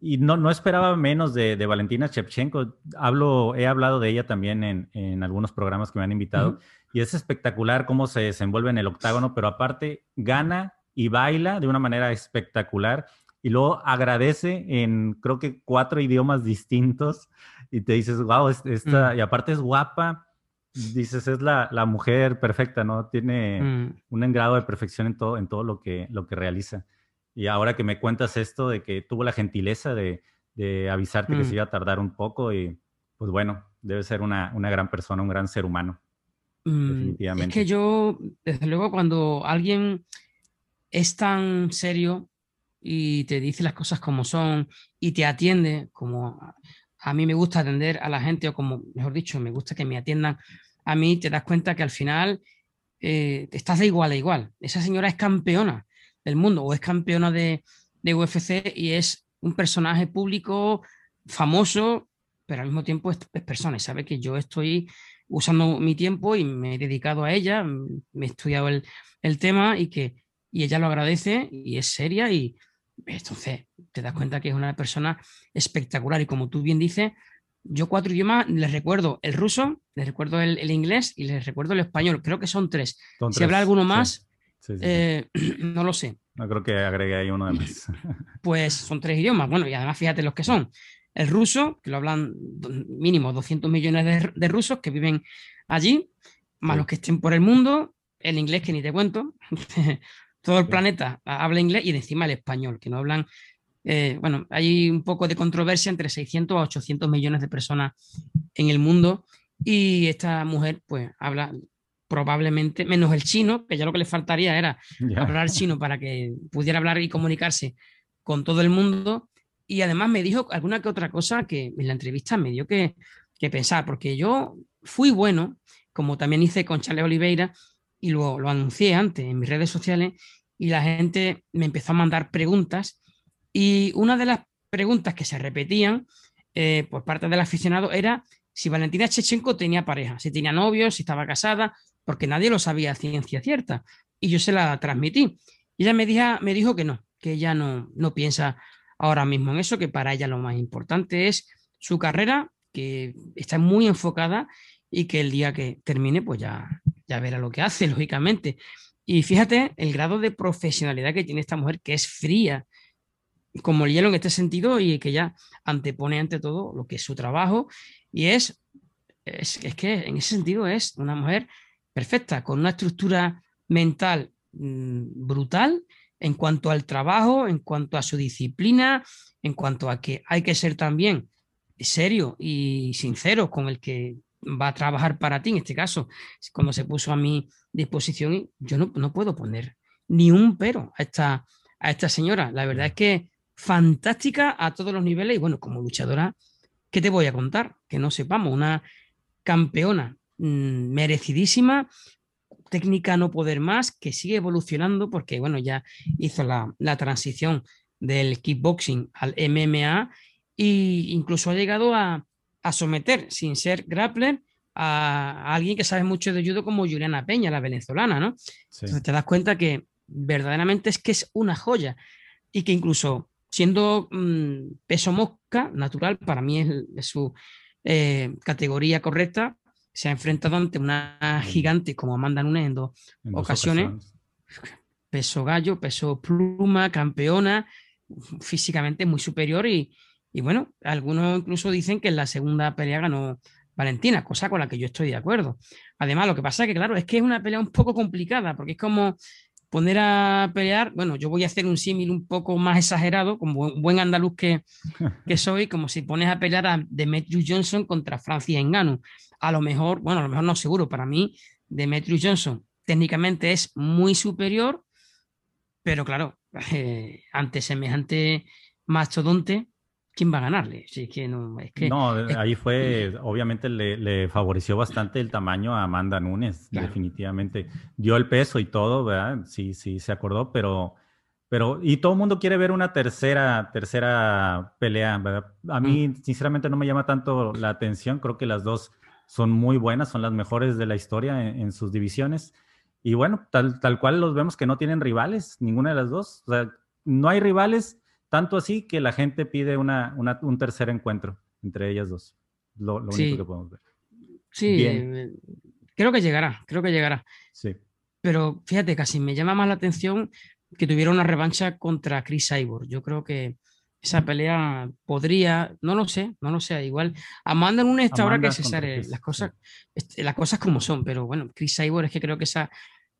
Y no, no esperaba menos de, de, Valentina Shevchenko. Hablo, he hablado de ella también en, en algunos programas que me han invitado. Y es espectacular cómo se desenvuelve en el octágono, pero aparte gana y baila de una manera espectacular. Y luego agradece en creo que cuatro idiomas distintos. Y te dices, wow, esta, y aparte es guapa. Dices, es la, la mujer perfecta, ¿no? Tiene un grado de perfección en todo, en todo lo que, lo que realiza. Y ahora que me cuentas esto de que tuvo la gentileza de, avisarte que se mm. iba a tardar un poco y pues bueno, debe ser una, gran persona, un gran ser humano. Mm, definitivamente. Es que yo, desde luego, cuando alguien es tan serio y te dice las cosas como son y te atiende como a mí me gusta atender a la gente o como, mejor dicho, me gusta que me atiendan a mí, te das cuenta que al final eh, estás de igual a igual. Esa señora es campeona del mundo o es campeona de, de UFC y es un personaje público famoso, pero al mismo tiempo es, persona y sabe que yo estoy usando mi tiempo y me he dedicado a ella, me he estudiado el, el tema y que y ella lo agradece y es seria y entonces te das cuenta que es una persona espectacular y como tú bien dices, yo cuatro idiomas les recuerdo el ruso, les recuerdo el, inglés y les recuerdo el español, creo que son tres. si habrá alguno más, eh, no lo sé. No creo que agregue ahí uno de más. Pues son tres idiomas. Bueno, y además fíjate los que son. El ruso, que lo hablan mínimo 200 millones de, rusos que viven allí, más los que estén por el mundo. El inglés, que ni te cuento. Todo el planeta habla inglés y encima el español, que no hablan. Eh, bueno, hay un poco de controversia entre 600 a 800 millones de personas en el mundo y esta mujer pues habla probablemente, menos el chino, que ya lo que le faltaría era hablar chino para que pudiera hablar y comunicarse con todo el mundo. Y además me dijo alguna que otra cosa que en la entrevista me dio que, pensar, porque yo fui bueno, como también hice con Charles Oliveira, y lo, lo anuncié antes en mis redes sociales, y la gente me empezó a mandar preguntas. Y una de las preguntas que se repetían eh, por parte del aficionado era si Valentina Chechenko tenía pareja, si tenía novio, si estaba casada, porque nadie lo sabía a ciencia cierta. Y yo se la transmití. Y ella me dijo, me dijo que no, que ella no, no piensa ahora mismo en eso, que para ella lo más importante es su carrera, que está muy enfocada y que el día que termine, pues ya, ya verá lo que hace, lógicamente. Y fíjate el grado de profesionalidad que tiene esta mujer, que es fría, como el hielo en este sentido, y que ya antepone ante todo lo que es su trabajo. Y es, es, que en ese sentido es una mujer perfecta, con una estructura mental mm, brutal en cuanto al trabajo, en cuanto a su disciplina, en cuanto a que hay que ser también serio y sincero con el que va a trabajar para ti, en este caso, cuando se puso a mi disposición, yo no, no puedo poner ni un pero a esta, a esta señora. La verdad es que fantástica a todos los niveles y bueno, como luchadora, ¿qué te voy a contar? Que no sepamos, una campeona Mm, merecidísima, técnica no poder más, que sigue evolucionando porque, bueno, ya hizo la, transición del kickboxing al MMA e incluso ha llegado a, someter, sin ser grappler, a, alguien que sabe mucho de judo como Juliana Peña, la venezolana, ¿no? Entonces te das cuenta que verdaderamente es que es una joya y que incluso siendo mm, peso mosca natural, para mí es, su eh, categoría correcta, se ha enfrentado ante una gigante como Amanda Nunes en dos, ocasiones. Peso gallo, peso pluma, campeona, físicamente muy superior y, bueno, algunos incluso dicen que en la segunda pelea ganó Valentina, cosa con la que yo estoy de acuerdo. Además, lo que pasa es que, claro, es que es una pelea un poco complicada, porque es como poner a pelear, bueno, yo voy a hacer un símil un poco más exagerado, como buen andaluz que, que soy, como si pones a pelear a Demetrius Johnson contra Francis Engano a lo mejor, bueno, a lo mejor no seguro, para mí Demetrius Johnson técnicamente es muy superior, pero claro, eh, ante semejante mastodonte, ¿quién va a ganarle? que no, ahí fue, obviamente le, favoreció bastante el tamaño a Amanda Nunes, definitivamente. Dio el peso y todo, ¿verdad? Sí, sí, se acordó, pero, pero, y todo el mundo quiere ver una tercera, tercera pelea, ¿verdad? A mí, mm. sinceramente, no me llama tanto la atención, creo que las dos son muy buenas, son las mejores de la historia en, sus divisiones. Y bueno, tal, tal cual los vemos que no tienen rivales, ninguna de las dos. O sea, no hay rivales tanto así que la gente pide una, un tercer encuentro entre ellas dos. Lo, único que podemos ver. Sí, eh, creo que llegará, creo que llegará. Sí. Pero fíjate, casi me llama más la atención que tuviera una revancha contra Chris Cyborg. Yo creo que esa pelea podría, no lo sé, no lo sé, igual Amanda en una esta hora que se sale las cosas, este, las cosas como son, pero bueno, Chris Cyborg es que creo que esa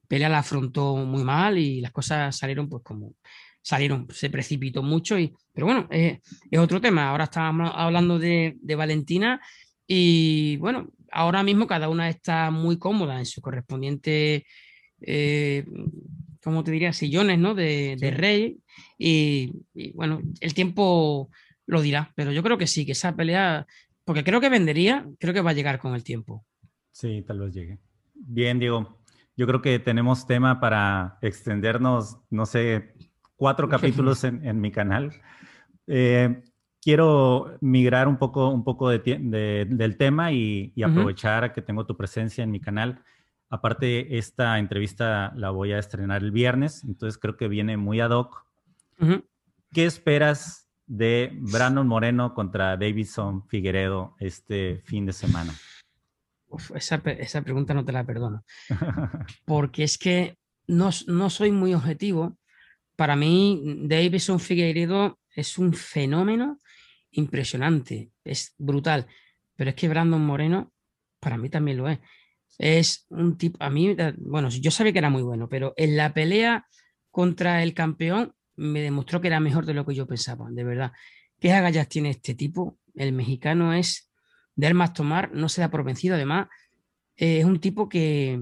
pelea la afrontó muy mal y las cosas salieron pues como salieron, se precipitó mucho, y, pero bueno, es otro tema. Ahora estamos hablando de, Valentina y bueno, ahora mismo cada una está muy cómoda en su correspondiente, eh, ¿cómo te diría? Sillones, ¿no? De, rey. Y, bueno, el tiempo lo dirá, pero yo creo que sí, que esa pelea, porque creo que vendería, creo que va a llegar con el tiempo. Sí, tal vez llegue. Bien, Diego. Yo creo que tenemos tema para extendernos, no sé, cuatro capítulos en, mi canal. Eh, quiero migrar un poco, un poco del tema y, aprovechar que tengo tu presencia en mi canal. Aparte, esta entrevista la voy a estrenar el viernes, entonces creo que viene muy ad hoc. ¿Qué esperas de Brandon Moreno contra Davidson Figueredo este fin de semana? esa, esa, pregunta no te la perdono. Porque es que no, no soy muy objetivo para mí, Davidson Figueiredo es un fenómeno impresionante, es brutal. Pero es que Brandon Moreno, para mí también lo es. Es un tipo, a mí, bueno, yo sabía que era muy bueno, pero en la pelea contra el campeón me demostró que era mejor de lo que yo pensaba, de verdad. ¿Qué agallas tiene este tipo? El mexicano es de más tomar, no se da por vencido, además, es un tipo que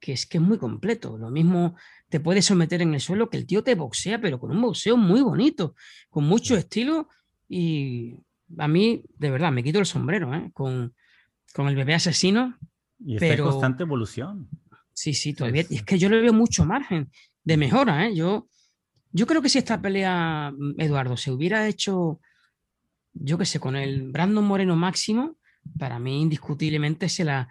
es que es muy completo. Lo mismo te puede someter en el suelo que el tío te boxea, pero con un boxeo muy bonito, con mucho estilo. Y a mí, de verdad, me quito el sombrero ¿eh? con, con el bebé asesino. Y está en constante evolución. Sí, sí, todavía. Y es que yo le veo mucho margen de mejora. ¿eh? Yo, yo creo que si esta pelea, Eduardo, se hubiera hecho, yo qué sé, con el Brandon Moreno máximo, para mí indiscutiblemente se la,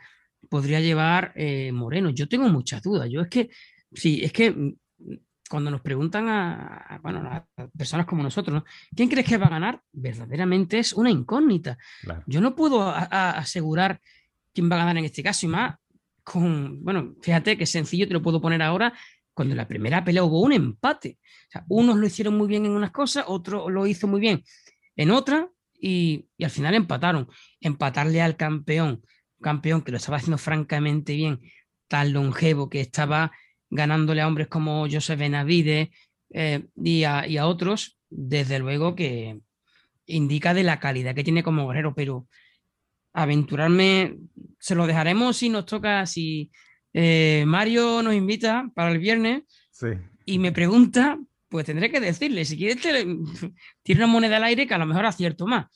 podría llevar eh, Moreno. Yo tengo muchas dudas. Yo es que, sí, es que mm, cuando nos preguntan a, bueno, a personas como nosotros, ¿quién crees que va a ganar? Verdaderamente es una incógnita. Yo no puedo asegurar quién va a ganar en este caso y más con, bueno, fíjate que sencillo, te lo puedo poner ahora, cuando en la primera pelea hubo un empate. O sea, unos lo hicieron muy bien en unas cosas, otro lo hizo muy bien en otra y, y al final empataron. Empatarle al campeón campeón que lo estaba haciendo francamente bien, tan longevo, que estaba ganándole a hombres como Joseph Benavides eh, y, a, otros, desde luego que indica de la calidad que tiene como guerrero, pero aventurarme, se lo dejaremos si nos toca, si eh, Mario nos invita para el viernes y me pregunta, pues tendré que decirle, si quieres, tiene una moneda al aire que a lo mejor acierto más.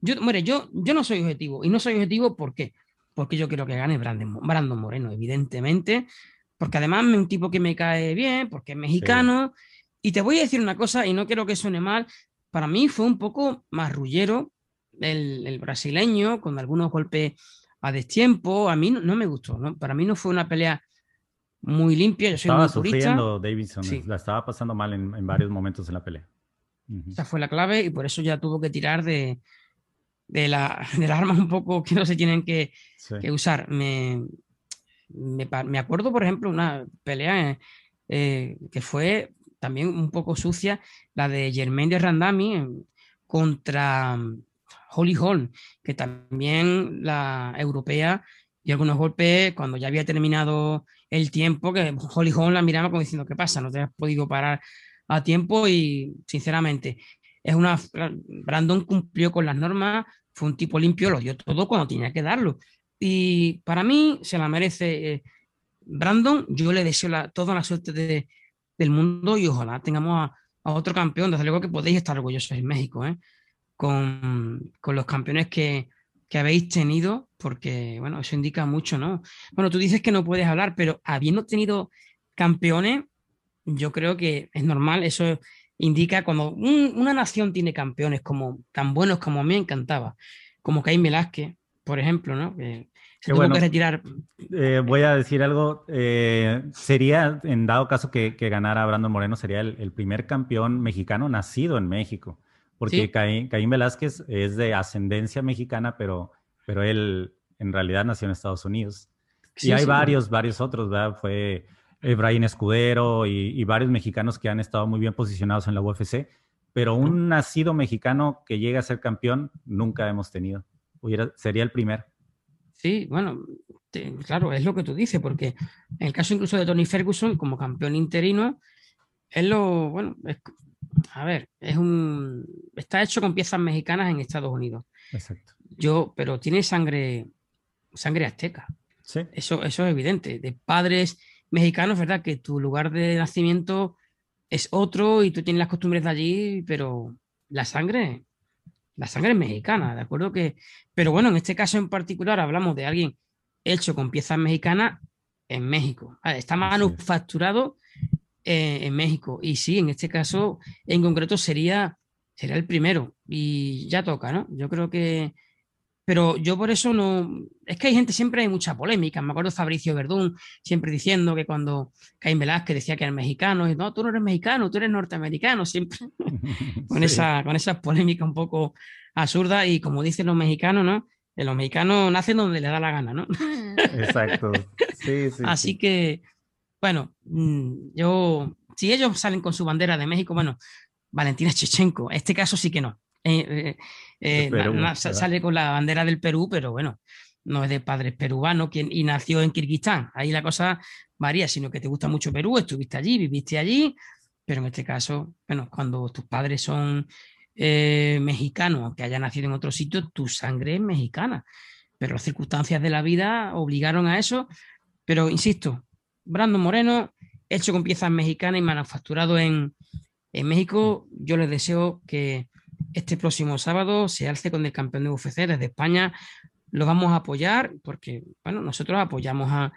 Yo, yo, yo no soy objetivo, y no soy objetivo ¿por qué? porque yo quiero que gane Brandon, Moreno, evidentemente, porque además es un tipo que me cae bien, porque es mexicano. Y te voy a decir una cosa, y no quiero que suene mal, para mí fue un poco marrullero el, el brasileño, con algunos golpes a destiempo. A mí no, me gustó, ¿no? para mí no fue una pelea muy limpia. Yo soy estaba sufriendo Davidson, la estaba pasando mal en, varios momentos en la pelea. Esa fue la clave y por eso ya tuvo que tirar de, de, la, de las armas un poco que no se tienen que, usar. Me, me, acuerdo, por ejemplo, una pelea eh, que fue también un poco sucia, la de Germain de Randami contra mm, Holly Holm, que también la europea y algunos golpes cuando ya había terminado el tiempo, que Holly Holm la miraba como diciendo, ¿qué pasa? No te has podido parar a tiempo y sinceramente es una Brandon cumplió con las normas, fue un tipo limpio, lo dio todo cuando tenía que darlo. Y para mí se la merece. Eh, Brandon, yo le deseo toda la suerte del mundo y ojalá tengamos a, otro campeón. Desde luego que podéis estar orgullosos en México, ¿eh? con, los campeones que, que, habéis tenido, porque bueno, eso indica mucho, ¿no? Bueno, tú dices que no puedes hablar, pero habiendo tenido campeones, yo creo que es normal, eso indica cuando una nación tiene campeones como tan buenos como me encantaba, como Caín Velázquez, por ejemplo, ¿no? Que se tuvo que retirar. Eh, voy a decir algo, eh, sería, en dado caso que, ganara Brandon Moreno, sería el, primer campeón mexicano nacido en México, porque Caín, Velázquez es de ascendencia mexicana, pero, pero él en realidad nació en Estados Unidos. y hay varios, varios otros, ¿verdad? Fue Brian Escudero y, varios mexicanos que han estado muy bien posicionados en la UFC, pero un nacido mexicano que llegue a ser campeón nunca hemos tenido. Sería el primer. Sí, bueno, claro, es lo que tú dices, porque en el caso incluso de Tony Ferguson, como campeón interino, es lo, bueno, a ver, es un, está hecho con piezas mexicanas en Estados Unidos. Exacto. Yo, pero tiene sangre, sangre azteca. Sí. Eso, eso es evidente, de padres mexicanos, ¿verdad? Que tu lugar de nacimiento es otro y tú tienes las costumbres de allí, pero la sangre, la sangre es mexicana, ¿de acuerdo? Que, pero bueno, en este caso en particular hablamos de alguien hecho con piezas mexicanas en México. Está manufacturado eh, en México. Y sí, en este caso en concreto sería, sería el primero. Y ya toca, ¿no? Yo creo que pero yo por eso no. Es que hay gente, siempre hay mucha polémica. Me acuerdo de Fabricio Verdún siempre diciendo que cuando Caín Velázquez decía que era mexicano, y no, tú no eres mexicano, tú eres norteamericano, siempre con, esa, con esa polémica un poco absurda. Y como dicen los mexicanos, ¿no? Los mexicanos nacen donde les da la gana, ¿no? Exacto. Sí, sí, Así que, bueno, mm, yo, si ellos salen con su bandera de México, bueno, Valentina Chechenko, este caso sí que no. Eh, eh, eh, sale con la bandera del Perú, pero bueno, no es de padres peruanos quien, y nació en Kirguistán. Ahí la cosa varía, sino que te gusta mucho Perú, estuviste allí, viviste allí, pero en este caso, bueno, cuando tus padres son mexicanos, aunque haya nacido en otro sitio, tu sangre es mexicana. Pero las circunstancias de la vida obligaron a eso. Pero insisto, Brando Moreno, hecho con piezas mexicanas y manufacturado en, en México, yo les deseo que este próximo sábado se alce con el campeón de UFC desde España. Lo vamos a apoyar porque, bueno, nosotros apoyamos a,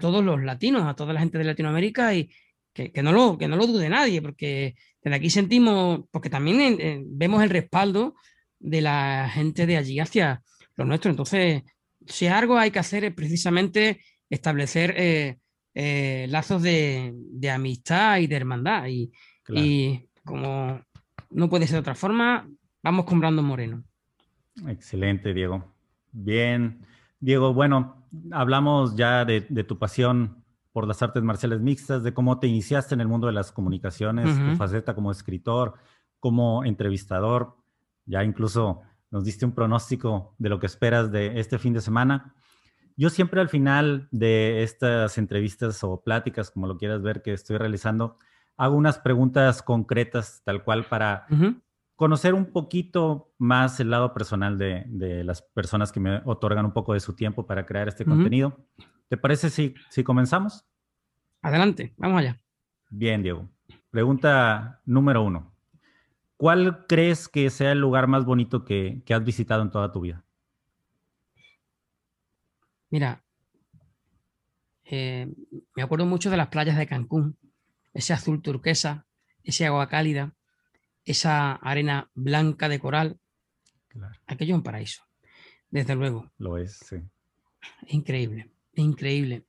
todos los latinos, a toda la gente de Latinoamérica y que, no, lo, que no lo dude nadie, porque desde aquí sentimos, porque también vemos el respaldo de la gente de allí hacia los nuestros. Entonces, si algo hay que hacer es precisamente establecer eh, eh, lazos de, amistad y de hermandad. Y, y como no puede ser de otra forma. Vamos con Brandon Moreno. Excelente, Diego. Bien. Diego, bueno, hablamos ya de, tu pasión por las artes marciales mixtas, de cómo te iniciaste en el mundo de las comunicaciones, tu faceta como escritor, como entrevistador. Ya incluso nos diste un pronóstico de lo que esperas de este fin de semana. Yo siempre al final de estas entrevistas o pláticas, como lo quieras ver, que estoy realizando, hago unas preguntas concretas, tal cual, para conocer un poquito más el lado personal de, las personas que me otorgan un poco de su tiempo para crear este contenido. ¿Te parece si, si comenzamos? Adelante, vamos allá. Bien, Diego. Pregunta número uno. ¿Cuál crees que sea el lugar más bonito que, has visitado en toda tu vida? Mira, eh, me acuerdo mucho de las playas de Cancún ese azul turquesa, ese agua cálida, esa arena blanca de coral. Aquello es un paraíso, desde luego. Lo es, sí. Es increíble, es increíble.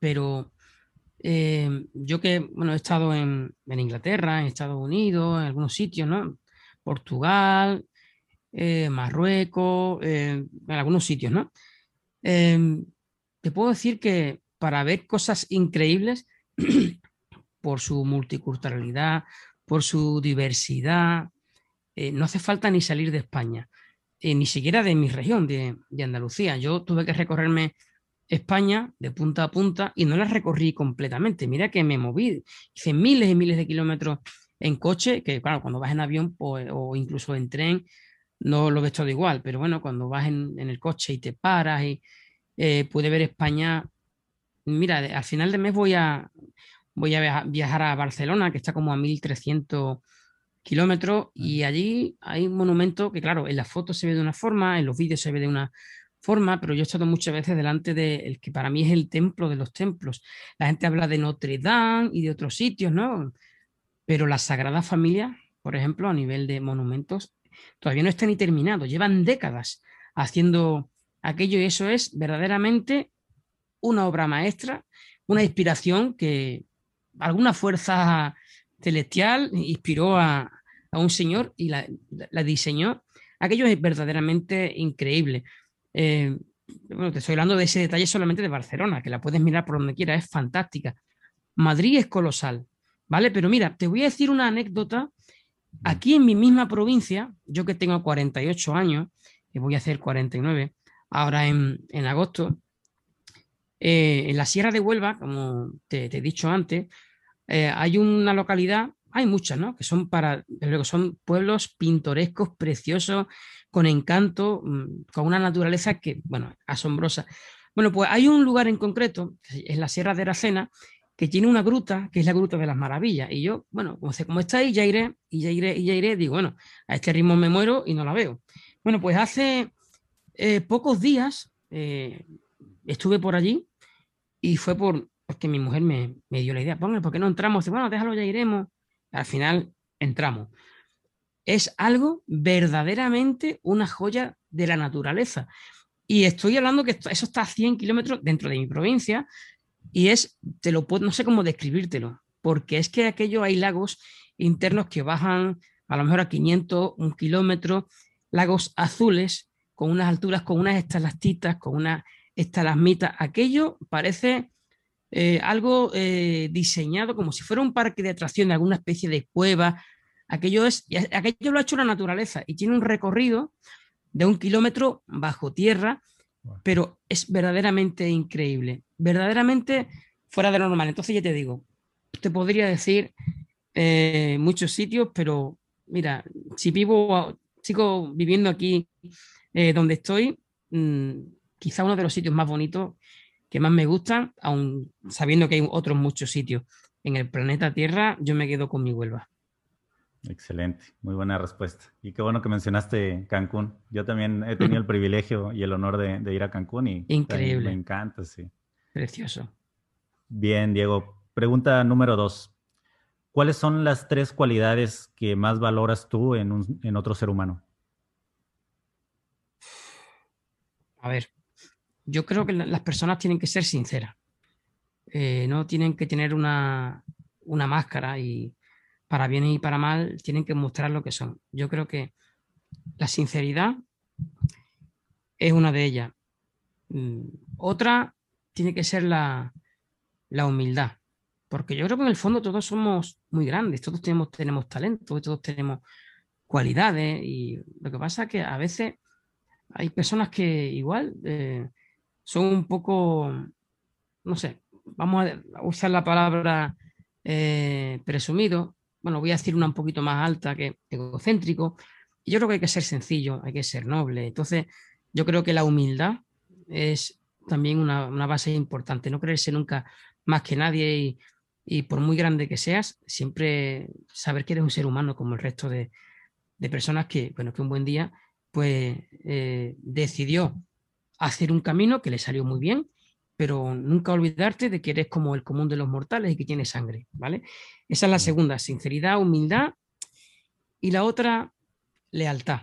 Pero eh, yo que, bueno, he estado en, Inglaterra, en Estados Unidos, en algunos sitios, ¿no? Portugal, eh, Marruecos, eh, en algunos sitios, ¿no? te puedo decir que para ver cosas increíbles por su multiculturalidad, por su diversidad. Eh, no hace falta ni salir de España, eh, ni siquiera de mi región, de, Andalucía. Yo tuve que recorrerme España de punta a punta y no la recorrí completamente. Mira que me moví, hice miles y miles de kilómetros en coche, que claro, cuando vas en avión pues, o incluso en tren, no lo ves todo igual, pero bueno, cuando vas en, el coche y te paras y eh, pude ver España mira, al final de mes voy a, voy a viajar a Barcelona, que está como a 1300 kilómetros, y allí hay un monumento que, claro, en las fotos se ve de una forma, en los vídeos se ve de una forma, pero yo he estado muchas veces delante del que para mí es el templo de los templos. La gente habla de Notre Dame y de otros sitios, ¿no? Pero la Sagrada Familia, por ejemplo, a nivel de monumentos, todavía no está ni terminado. Llevan décadas haciendo aquello y eso es verdaderamente una obra maestra, una inspiración que alguna fuerza celestial inspiró a, un señor y la, diseñó. Aquello es verdaderamente increíble. Eh, bueno, te estoy hablando de ese detalle solamente de Barcelona, que la puedes mirar por donde quieras, es fantástica. Madrid es colosal, ¿vale? Pero mira, te voy a decir una anécdota. Aquí en mi misma provincia, yo que tengo 48 años, y voy a hacer 49, ahora en, agosto, eh, en la Sierra de Huelva, como te, he dicho antes, eh, hay una localidad, hay muchas, ¿no? Que son para, luego son pueblos pintorescos, preciosos, con encanto, mm, con una naturaleza que, bueno, asombrosa. Bueno, pues hay un lugar en concreto, es la Sierra de Aracena, que tiene una gruta, que es la Gruta de las Maravillas. Y yo, bueno, como, como está ahí, ya iré, y ya iré, y ya iré, digo, bueno, a este ritmo me muero y no la veo. Bueno, pues hace eh, pocos días estuve por allí y fue por, porque mi mujer me, dio la idea, ponle, ¿por qué no entramos? bueno, déjalo, ya iremos. Al final entramos. Es algo verdaderamente una joya de la naturaleza. Y estoy hablando que eso está a 100 kilómetros dentro de mi provincia y es, te lo puedo, no sé cómo describírtelo, porque es que aquello hay lagos internos que bajan a lo mejor a 500, un kilómetro, lagos azules con unas alturas, con unas estalactitas, con unas estalagmitas. Aquello parece eh, algo eh, diseñado como si fuera un parque de atracción de alguna especie de cueva. Aquello, es, aquello lo ha hecho la naturaleza y tiene un recorrido de un kilómetro bajo tierra, pero es verdaderamente increíble, verdaderamente fuera de lo normal. Entonces ya te digo, te podría decir eh, muchos sitios, pero mira, si vivo, sigo viviendo aquí donde estoy, mm, quizá uno de los sitios más bonitos que más me gustan, aun sabiendo que hay otros muchos sitios en el planeta Tierra, yo me quedo con mi Huelva. Excelente, muy buena respuesta. Y qué bueno que mencionaste Cancún. Yo también he tenido el privilegio y el honor de, ir a Cancún y Increíble. me encanta, sí. Precioso. Bien, Diego. Pregunta número dos. ¿Cuáles son las tres cualidades que más valoras tú en, en otro ser humano? A ver, yo creo que las personas tienen que ser sinceras. Eh, no tienen que tener una, máscara y para bien y para mal tienen que mostrar lo que son. Yo creo que la sinceridad es una de ellas. Mm, otra tiene que ser la, humildad, porque yo creo que en el fondo todos somos muy grandes, todos tenemos, tenemos talento, todos tenemos cualidades y lo que pasa es que a veces hay personas que igual eh, son un poco, no sé, vamos a usar la palabra eh, presumido, bueno, voy a decir una un poquito más alta que egocéntrico, y yo creo que hay que ser sencillo, hay que ser noble. Entonces, yo creo que la humildad es también una, base importante, no creerse nunca más que nadie y, por muy grande que seas, siempre saber que eres un ser humano como el resto de, personas que, bueno, que un buen día, pues eh, decidió hacer un camino que le salió muy bien, pero nunca olvidarte de que eres como el común de los mortales y que tienes sangre, ¿vale? Esa es la segunda, sinceridad, humildad. Y la otra, lealtad.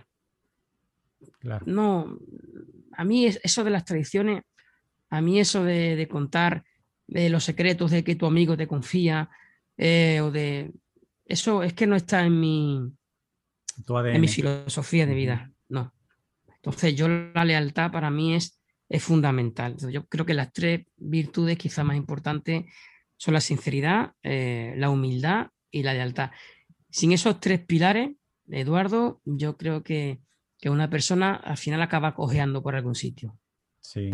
No, a mí eso de las tradiciones, a mí eso de, contar de los secretos de que tu amigo te confía, eh, o de... Eso es que no está en mi, en mi filosofía de vida. Entonces, yo la lealtad para mí es, es fundamental. yo creo que las tres virtudes quizás más importantes son la sinceridad, eh, la humildad y la lealtad. Sin esos tres pilares, Eduardo, yo creo que, una persona al final acaba cojeando por algún sitio. Sí.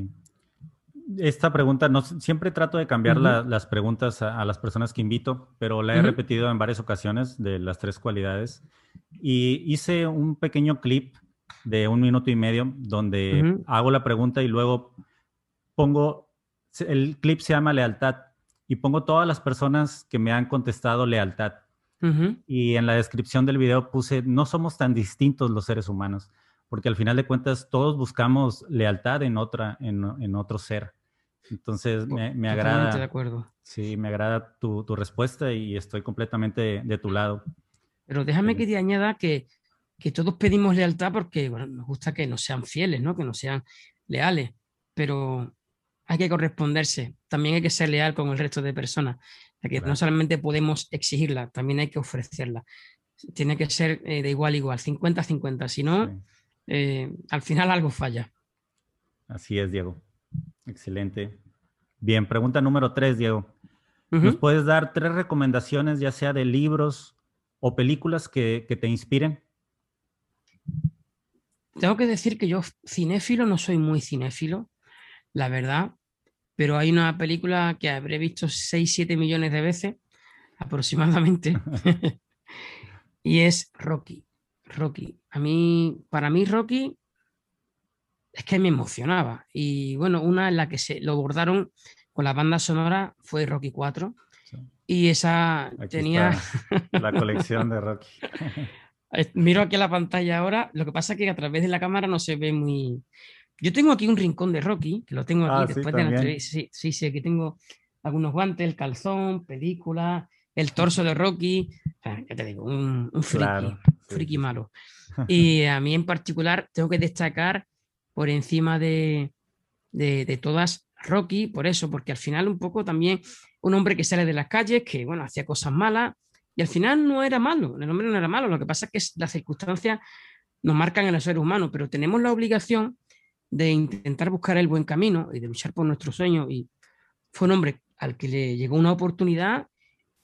Esta pregunta, no, siempre trato de cambiar las preguntas a, las personas que invito, pero la he repetido en varias ocasiones de las tres cualidades. Y hice un pequeño clip de un minuto y medio donde hago la pregunta y luego pongo el clip se llama Lealtad y pongo todas las personas que me han contestado lealtad. Y en la descripción del video puse, no somos tan distintos los seres humanos, porque al final de cuentas todos buscamos lealtad en, otra, en, otro ser. Entonces me, me agrada. de acuerdo. Sí, me agrada tu, respuesta y estoy completamente de, tu lado. Pero déjame que te añada que, que todos pedimos lealtad porque bueno, nos gusta que nos sean fieles, ¿no? que nos sean leales, pero hay que corresponderse. También hay que ser leal con el resto de personas. Que no solamente podemos exigirla, también hay que ofrecerla. Tiene que ser eh, de igual a igual, 50-50. Si no, eh, al final algo falla. Así es, Diego. Excelente. Bien, pregunta número tres, Diego. ¿Nos puedes dar tres recomendaciones, ya sea de libros o películas que, que te inspiren? Tengo que decir que yo cinéfilo no soy muy cinéfilo, la verdad, pero hay una película que habré visto 6, 7 millones de veces aproximadamente y es Rocky. Rocky. A mí, para mí Rocky es que me emocionaba. Y bueno, una en la que se lo bordaron con la banda sonora fue Rocky 4. Y esa tenía... la colección de Rocky. Miro aquí a la pantalla ahora, lo que pasa es que a través de la cámara no se ve muy... Yo tengo aquí un rincón de Rocky, que lo tengo aquí ah, después de la entrevista. Sí, sí, aquí tengo algunos guantes, el calzón, película, el torso de Rocky. ya te digo, un, friki, friki malo. Y a mí en particular tengo que destacar por encima de, de, de, todas Rocky, por eso, porque al final un poco también un hombre que sale de las calles, que bueno, hacía cosas malas, y al final no era malo, el hombre no era malo, lo que pasa es que las circunstancias nos marcan en el ser humano, pero tenemos la obligación de intentar buscar el buen camino y de luchar por nuestros sueños. Y fue un hombre al que le llegó una oportunidad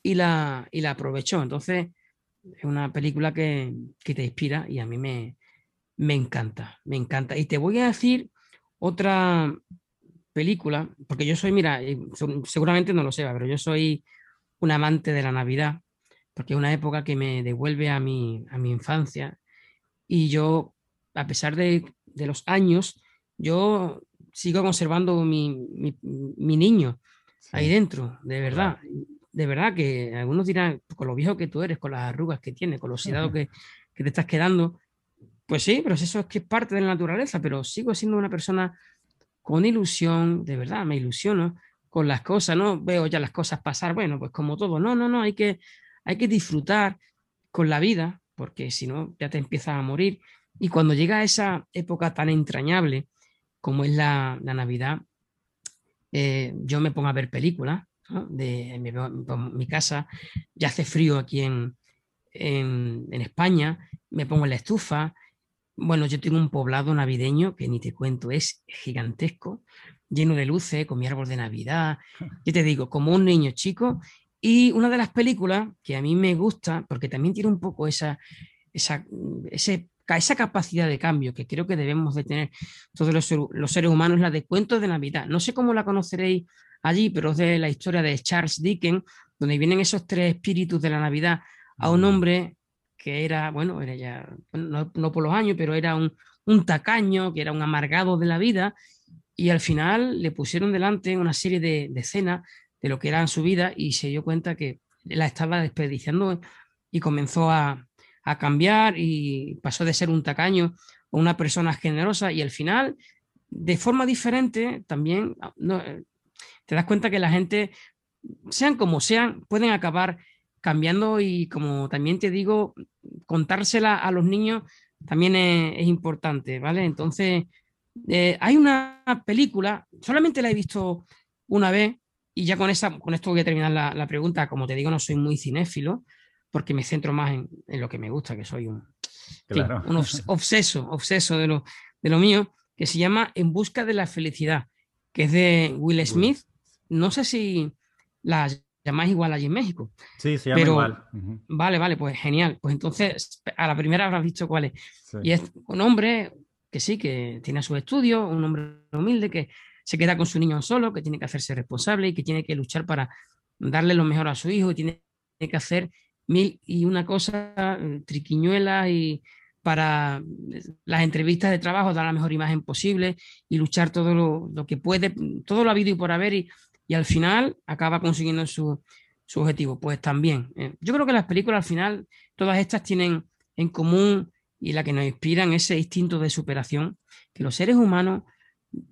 y la, y la aprovechó. Entonces, es una película que, que te inspira y a mí me, me encanta, me encanta. Y te voy a decir otra película, porque yo soy, mira, seguramente no lo sé, pero yo soy un amante de la Navidad porque es una época que me devuelve a mi, a mi infancia. Y yo, a pesar de, de los años, yo sigo conservando mi, mi, niño ahí dentro, de verdad. De verdad que algunos dirán, con lo viejo que tú eres, con las arrugas que tienes, con lo oxidado que, que te estás quedando, pues sí, pero eso es que es parte de la naturaleza, pero sigo siendo una persona con ilusión, de verdad, me ilusiono con las cosas, no veo ya las cosas pasar, bueno, pues como todo, no, no, no, hay que hay que disfrutar con la vida, porque si no, ya te empiezas a morir. Y cuando llega esa época tan entrañable como es la, Navidad, eh, yo me pongo a ver películas de mi, casa, ya hace frío aquí en, en, en, España, me pongo en la estufa. Bueno, yo tengo un poblado navideño que ni te cuento, es gigantesco, lleno de luces, con mi árbol de Navidad. Yo te digo, como un niño chico y una de las películas que a mí me gusta, porque también tiene un poco esa, esa, esa capacidad de cambio que creo que debemos de tener todos los, seres humanos, la de Cuentos de Navidad. No sé cómo la conoceréis allí, pero es de la historia de Charles Dickens, donde vienen esos tres espíritus de la Navidad a un hombre que era, bueno, era ya, no, por los años, pero era un, un tacaño, que era un amargado de la vida, y al final le pusieron delante una serie de, de escenas de lo que era su vida y se dio cuenta que la estaba desperdiciando y comenzó a, cambiar y pasó de ser un tacaño a una persona generosa y al final, de forma diferente, también no, te das cuenta que la gente, sean como sean, pueden acabar cambiando y como también te digo, contársela a los niños también es, importante, ¿vale? Entonces, eh, hay una película, solamente la he visto una vez, y ya con, esa, con esto voy a terminar la, pregunta. Como te digo, no soy muy cinéfilo, porque me centro más en, lo que me gusta, que soy un, un obseso, obseso de lo, de lo mío, que se llama En busca de la felicidad, que es de Will Smith. No sé si la llamáis igual allí en México. Sí, se llama igual. Vale, vale, pues genial. Pues entonces, a la primera habrás visto cuál es. Y es un hombre que sí, que tiene su estudio, un hombre humilde que se queda con su niño solo, que tiene que hacerse responsable y que tiene que luchar para darle lo mejor a su hijo y tiene que hacer mil y una cosa, eh, triquiñuelas y para las entrevistas de trabajo, dar la mejor imagen posible y luchar todo lo, que puede, todo lo habido y por haber, y, y al final acaba consiguiendo su, su objetivo. Pues también, eh, yo creo que las películas al final, todas estas tienen en común y la que nos inspiran ese instinto de superación, que los seres humanos,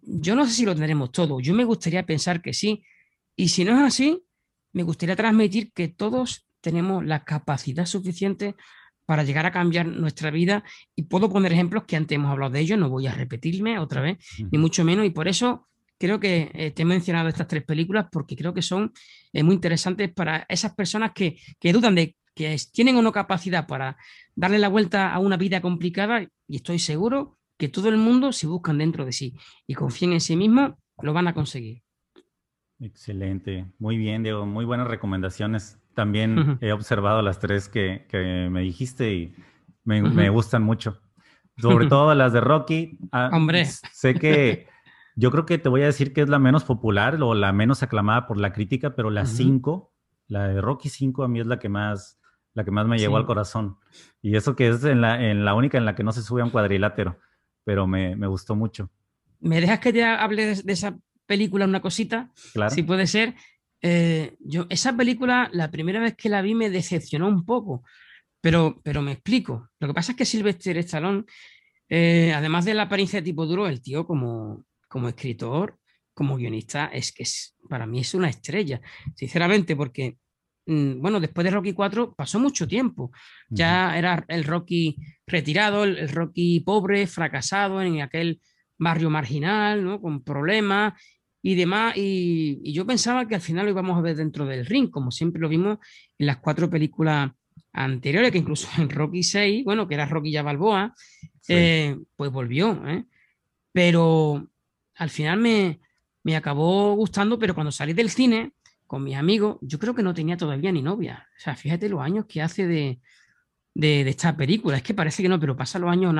yo no sé si lo tendremos todo, yo me gustaría pensar que sí, y si no es así, me gustaría transmitir que todos tenemos la capacidad suficiente para llegar a cambiar nuestra vida y puedo poner ejemplos que antes hemos hablado de ellos, no voy a repetirme otra vez, ni mucho menos, y por eso creo que eh, te he mencionado estas tres películas porque creo que son eh, muy interesantes para esas personas que, que dudan de que tienen o no capacidad para darle la vuelta a una vida complicada y estoy seguro que todo el mundo, si buscan dentro de sí y confíen en sí mismos, lo van a conseguir. Excelente, muy bien, Diego, muy buenas recomendaciones. También he observado las tres que, me dijiste y me, gustan mucho. Sobre todo las de Rocky. Ah, Hombre. Sé que yo creo que te voy a decir que es la menos popular o la menos aclamada por la crítica, pero la cinco, la de Rocky 5 a mí es la que más, la que más me llegó al corazón. Y eso que es en la, en la única en la que no se sube a un cuadrilátero, pero me, gustó mucho. ¿Me dejas que te hable de esa película una cosita, si puede ser. Eh, yo, esa película, la primera vez que la vi me decepcionó un poco, pero, pero me explico. Lo que pasa es que Sylvester Stallone, eh, además de la apariencia de tipo duro, el tío como, como escritor, como guionista, es que es, para mí es una estrella, sinceramente, porque, bueno, después de Rocky 4 pasó mucho tiempo. Ya era el Rocky retirado, el Rocky pobre, fracasado en aquel barrio marginal, ¿no? Con problemas y demás. Y, yo pensaba que al final lo íbamos a ver dentro del ring, como siempre lo vimos en las cuatro películas anteriores, que incluso en Rocky 6, bueno, que era Rocky ya Balboa, eh, pues volvió. ¿eh? Pero al final me, me acabó gustando, pero cuando salí del cine con mis amigos, yo creo que no tenía todavía ni novia. O sea, fíjate los años que hace de, de, esta película. Es que parece que no, pero pasa los años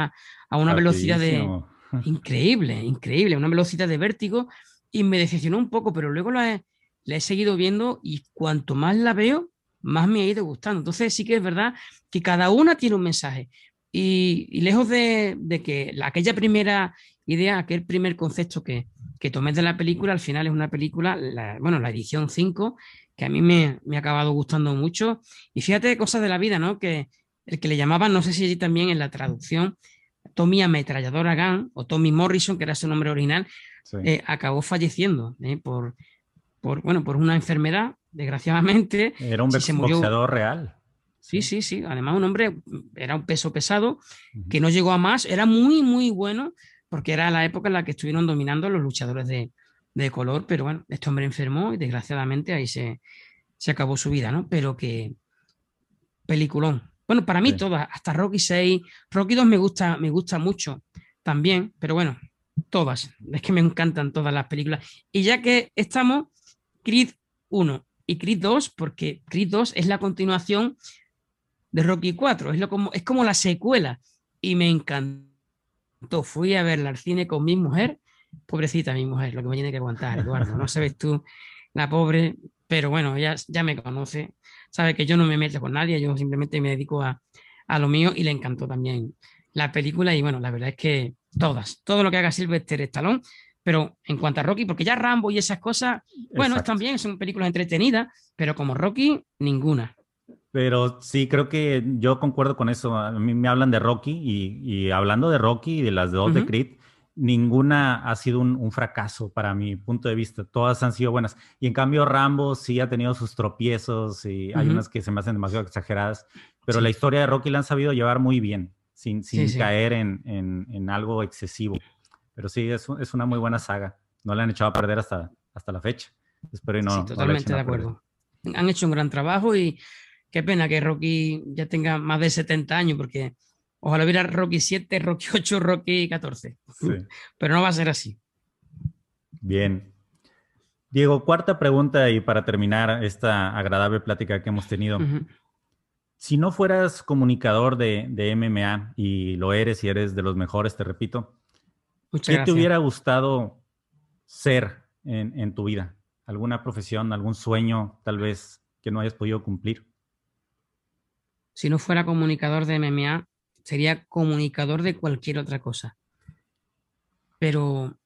a una velocidad de, increíble, increíble, una velocidad de vértigo y me decepcionó un poco, pero luego la he, he seguido viendo y cuanto más la veo, más me ha ido gustando. Entonces sí que es verdad que cada una tiene un mensaje y, lejos de, que aquella primera idea, aquel primer concepto que, que tomé de la película, al final es una película, bueno, la edición 5, que a mí me, me, ha acabado gustando mucho. Y fíjate cosas de la vida, ¿no? Que el que le llamaban, no sé si también en la traducción, Tommy Ametralladora Gunn o Tommy Morrison, que era su nombre original, eh, acabó falleciendo eh, por, por, bueno, por una enfermedad, desgraciadamente. Era un boxeador real. Sí, sí, sí. Además, un hombre, era un peso pesado, que no llegó a más, era muy, muy bueno, porque era la época en la que estuvieron dominando los luchadores de, de color, pero bueno, este hombre enfermó y desgraciadamente ahí se, se acabó su vida, ¿no? Pero que peliculón, bueno, para mí todas, hasta Rocky 6, Rocky 2 me gusta, me gusta mucho también, pero bueno, todas, es que me encantan todas las películas. Y ya que estamos, Creed 1 y Creed 2, porque Creed 2 es la continuación de Rocky 4, es, lo como, es como la secuela y me encantó. Fui a verla al cine con mi mujer, pobrecita mi mujer, lo que me tiene que aguantar, Eduardo, no sabes tú, la pobre, pero bueno, ella ya me conoce, sabe que yo no me meto con nadie, yo simplemente me dedico a, lo mío y le encantó también la película y bueno, la verdad es que todas, todo lo que haga Sylvester Stallone, pero en cuanto a Rocky, porque ya Rambo y esas cosas, bueno, están bien, son películas entretenidas, pero como Rocky, ninguna. Pero sí, creo que yo concuerdo con eso. A mí me hablan de Rocky y, hablando de Rocky y de las dos de Creed, ninguna ha sido un, fracaso para mi punto de vista. Todas han sido buenas. Y en cambio, Rambo sí ha tenido sus tropiezos y hay unas que se me hacen demasiado exageradas. Pero la historia de Rocky la han sabido llevar muy bien, sin, sin caer en, en, algo excesivo. Pero sí, es, es, una muy buena saga. No la han echado a perder hasta, hasta la fecha. Espero y no. totalmente de acuerdo. Han hecho un gran trabajo y qué pena que Rocky ya tenga más de 70 años, porque Ojalá hubiera Rocky 7, Rocky 8, Rocky 14. Pero no va a ser así. Bien. Diego, cuarta pregunta y para terminar esta agradable plática que hemos tenido. Si no fueras comunicador de, MMA y lo eres y eres de los mejores, te repito, ¿qué te hubiera gustado ser en, en tu vida? ¿Alguna profesión, algún sueño tal vez que no hayas podido cumplir? Si no fuera comunicador de MMA, sería comunicador de cualquier otra cosa. Pero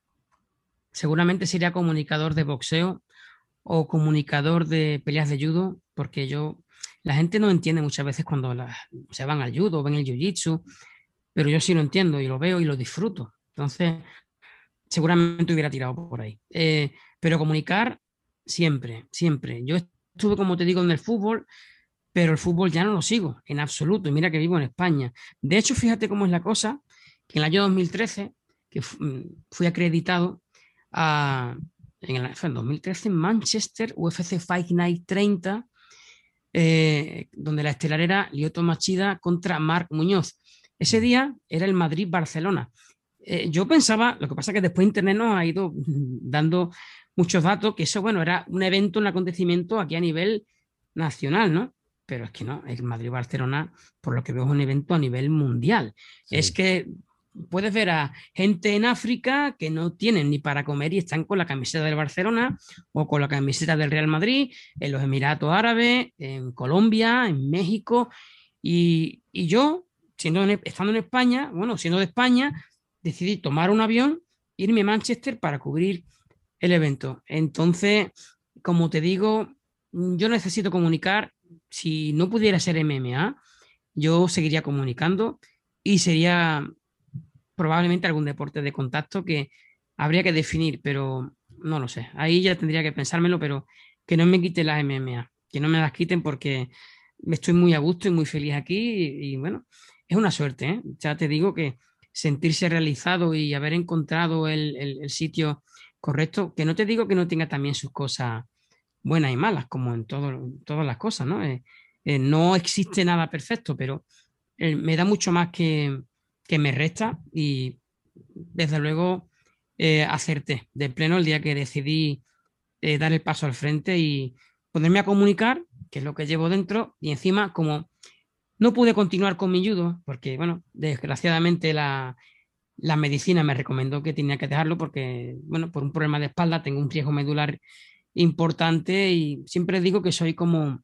seguramente sería comunicador de boxeo o comunicador de peleas de judo, porque yo, la gente no entiende muchas veces cuando se van al judo, ven el jiu-jitsu, pero yo sí lo entiendo y lo veo y lo disfruto. Entonces, seguramente hubiera tirado por ahí. Eh, pero comunicar siempre, siempre. Yo estuve, como te digo, en el fútbol, pero el fútbol ya no lo sigo en absoluto. Y mira que vivo en España. De hecho, fíjate cómo es la cosa, que en el año 2013, que mm, fui acreditado a, en el 2013 en Manchester, UFC Fight Night 30, eh, donde la estelar era Lioto Machida contra Marc Muñoz. Ese día era el Madrid-Barcelona. Eh, yo pensaba, lo que pasa es que después Internet nos ha ido dando muchos datos, que eso, bueno, era un evento, un acontecimiento aquí a nivel nacional, ¿no? Pero es que no, el Madrid-Barcelona, por lo que veo, es un evento a nivel mundial. Es que puedes ver a gente en África que no tienen ni para comer y están con la camiseta del Barcelona o con la camiseta del Real Madrid, en los Emiratos Árabes, en Colombia, en México. Y, y yo, siendo estando en España, bueno, siendo de España, decidí tomar un avión, irme a Manchester para cubrir el evento. Entonces, como te digo, yo necesito comunicar. Si no pudiera ser MMA, yo seguiría comunicando y sería probablemente algún deporte de contacto que habría que definir, pero no lo sé. Ahí ya tendría que pensármelo, pero que no me quiten las MMA, que no me las quiten porque estoy muy a gusto y muy feliz aquí y, bueno, es una suerte. ¿eh? Ya te digo que sentirse realizado y haber encontrado el, sitio correcto, que no te digo que no tenga también sus cosas buenas y malas, como en todo, todas las cosas, ¿no? Eh, eh, no existe nada perfecto, pero eh, me da mucho más que, me resta y desde luego acerté de pleno el día que decidí dar el paso al frente y ponerme a comunicar, que es lo que llevo dentro, y encima como no pude continuar con mi judo porque, bueno, desgraciadamente la, medicina me recomendó que tenía que dejarlo porque, bueno, por un problema de espalda tengo un riesgo medular importante y siempre digo que soy como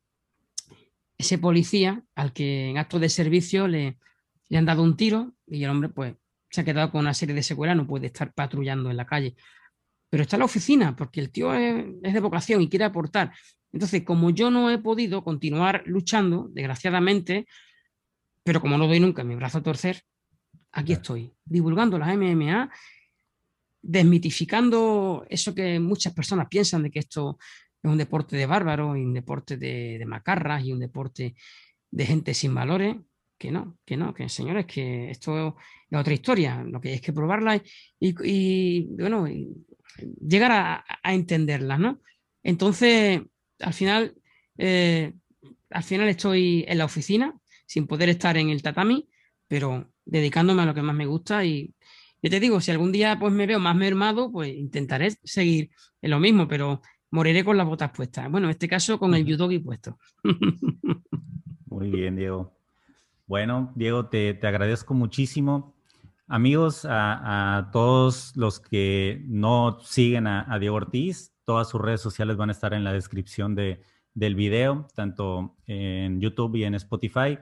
ese policía al que en acto de servicio le, le han dado un tiro y el hombre pues se ha quedado con una serie de secuelas, no puede estar patrullando en la calle. Pero está en la oficina porque el tío es, es de vocación y quiere aportar. Entonces, como yo no he podido continuar luchando, desgraciadamente, pero como no doy nunca mi brazo a torcer, aquí estoy, divulgando las MMA, desmitificando eso que muchas personas piensan de que esto es un deporte de bárbaros y un deporte de, macarras y un deporte de gente sin valores, que no, que no, que señores, que esto es otra historia, lo que hay es que probarla y, bueno, llegar a, a, entenderla, ¿no? Entonces, al final, eh, al final estoy en la oficina, sin poder estar en el tatami, pero dedicándome a lo que más me gusta y yo te digo, si algún día pues me veo más mermado, pues intentaré seguir en lo mismo, pero moriré con las botas puestas. Bueno, en este caso con el judogi puesto. Muy bien, Diego. Bueno, Diego, te, agradezco muchísimo. Amigos, a, todos los que no siguen a Diego Ortiz, Todas sus redes sociales van a estar en la descripción de, del video, tanto en YouTube y en Spotify.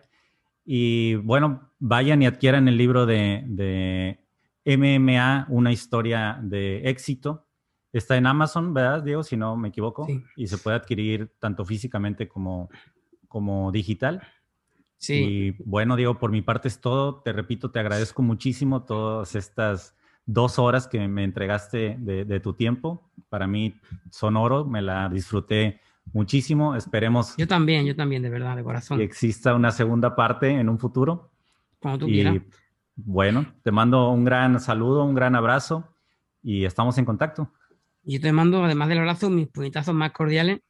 Y bueno, vayan y adquieran el libro de, MMA, una historia de éxito. Está en Amazon, ¿verdad, Diego? Si no me equivoco. Y se puede adquirir tanto físicamente como, como digital. Sí. Y bueno, Diego, por mi parte es todo. Te repito, te agradezco muchísimo todas estas dos horas que me entregaste de, tu tiempo. Para mí son oro, me la disfruté muchísimo. Esperemos. Yo también, yo también, de verdad, de corazón. Que exista una segunda parte en un futuro. Cuando tú quieras. Bueno, te mando un gran saludo, un gran abrazo y estamos en contacto. Yo te mando, además del abrazo, mis puñetazos más cordiales.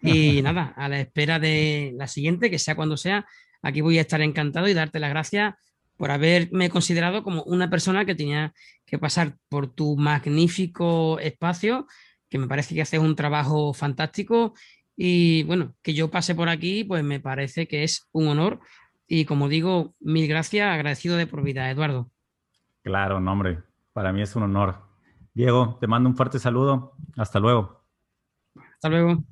Y nada, a la espera de la siguiente, que sea cuando sea, aquí voy a estar encantado y darte las gracias por haberme considerado como una persona que tenía que pasar por tu magnífico espacio, que me parece que haces un trabajo fantástico y bueno, que yo pase por aquí, pues me parece que es un honor y como digo, mil gracias, agradecido de por vida, Eduardo. Claro, no, hombre, para mí es un honor. Diego, te mando un fuerte saludo. Hasta luego. Hasta luego.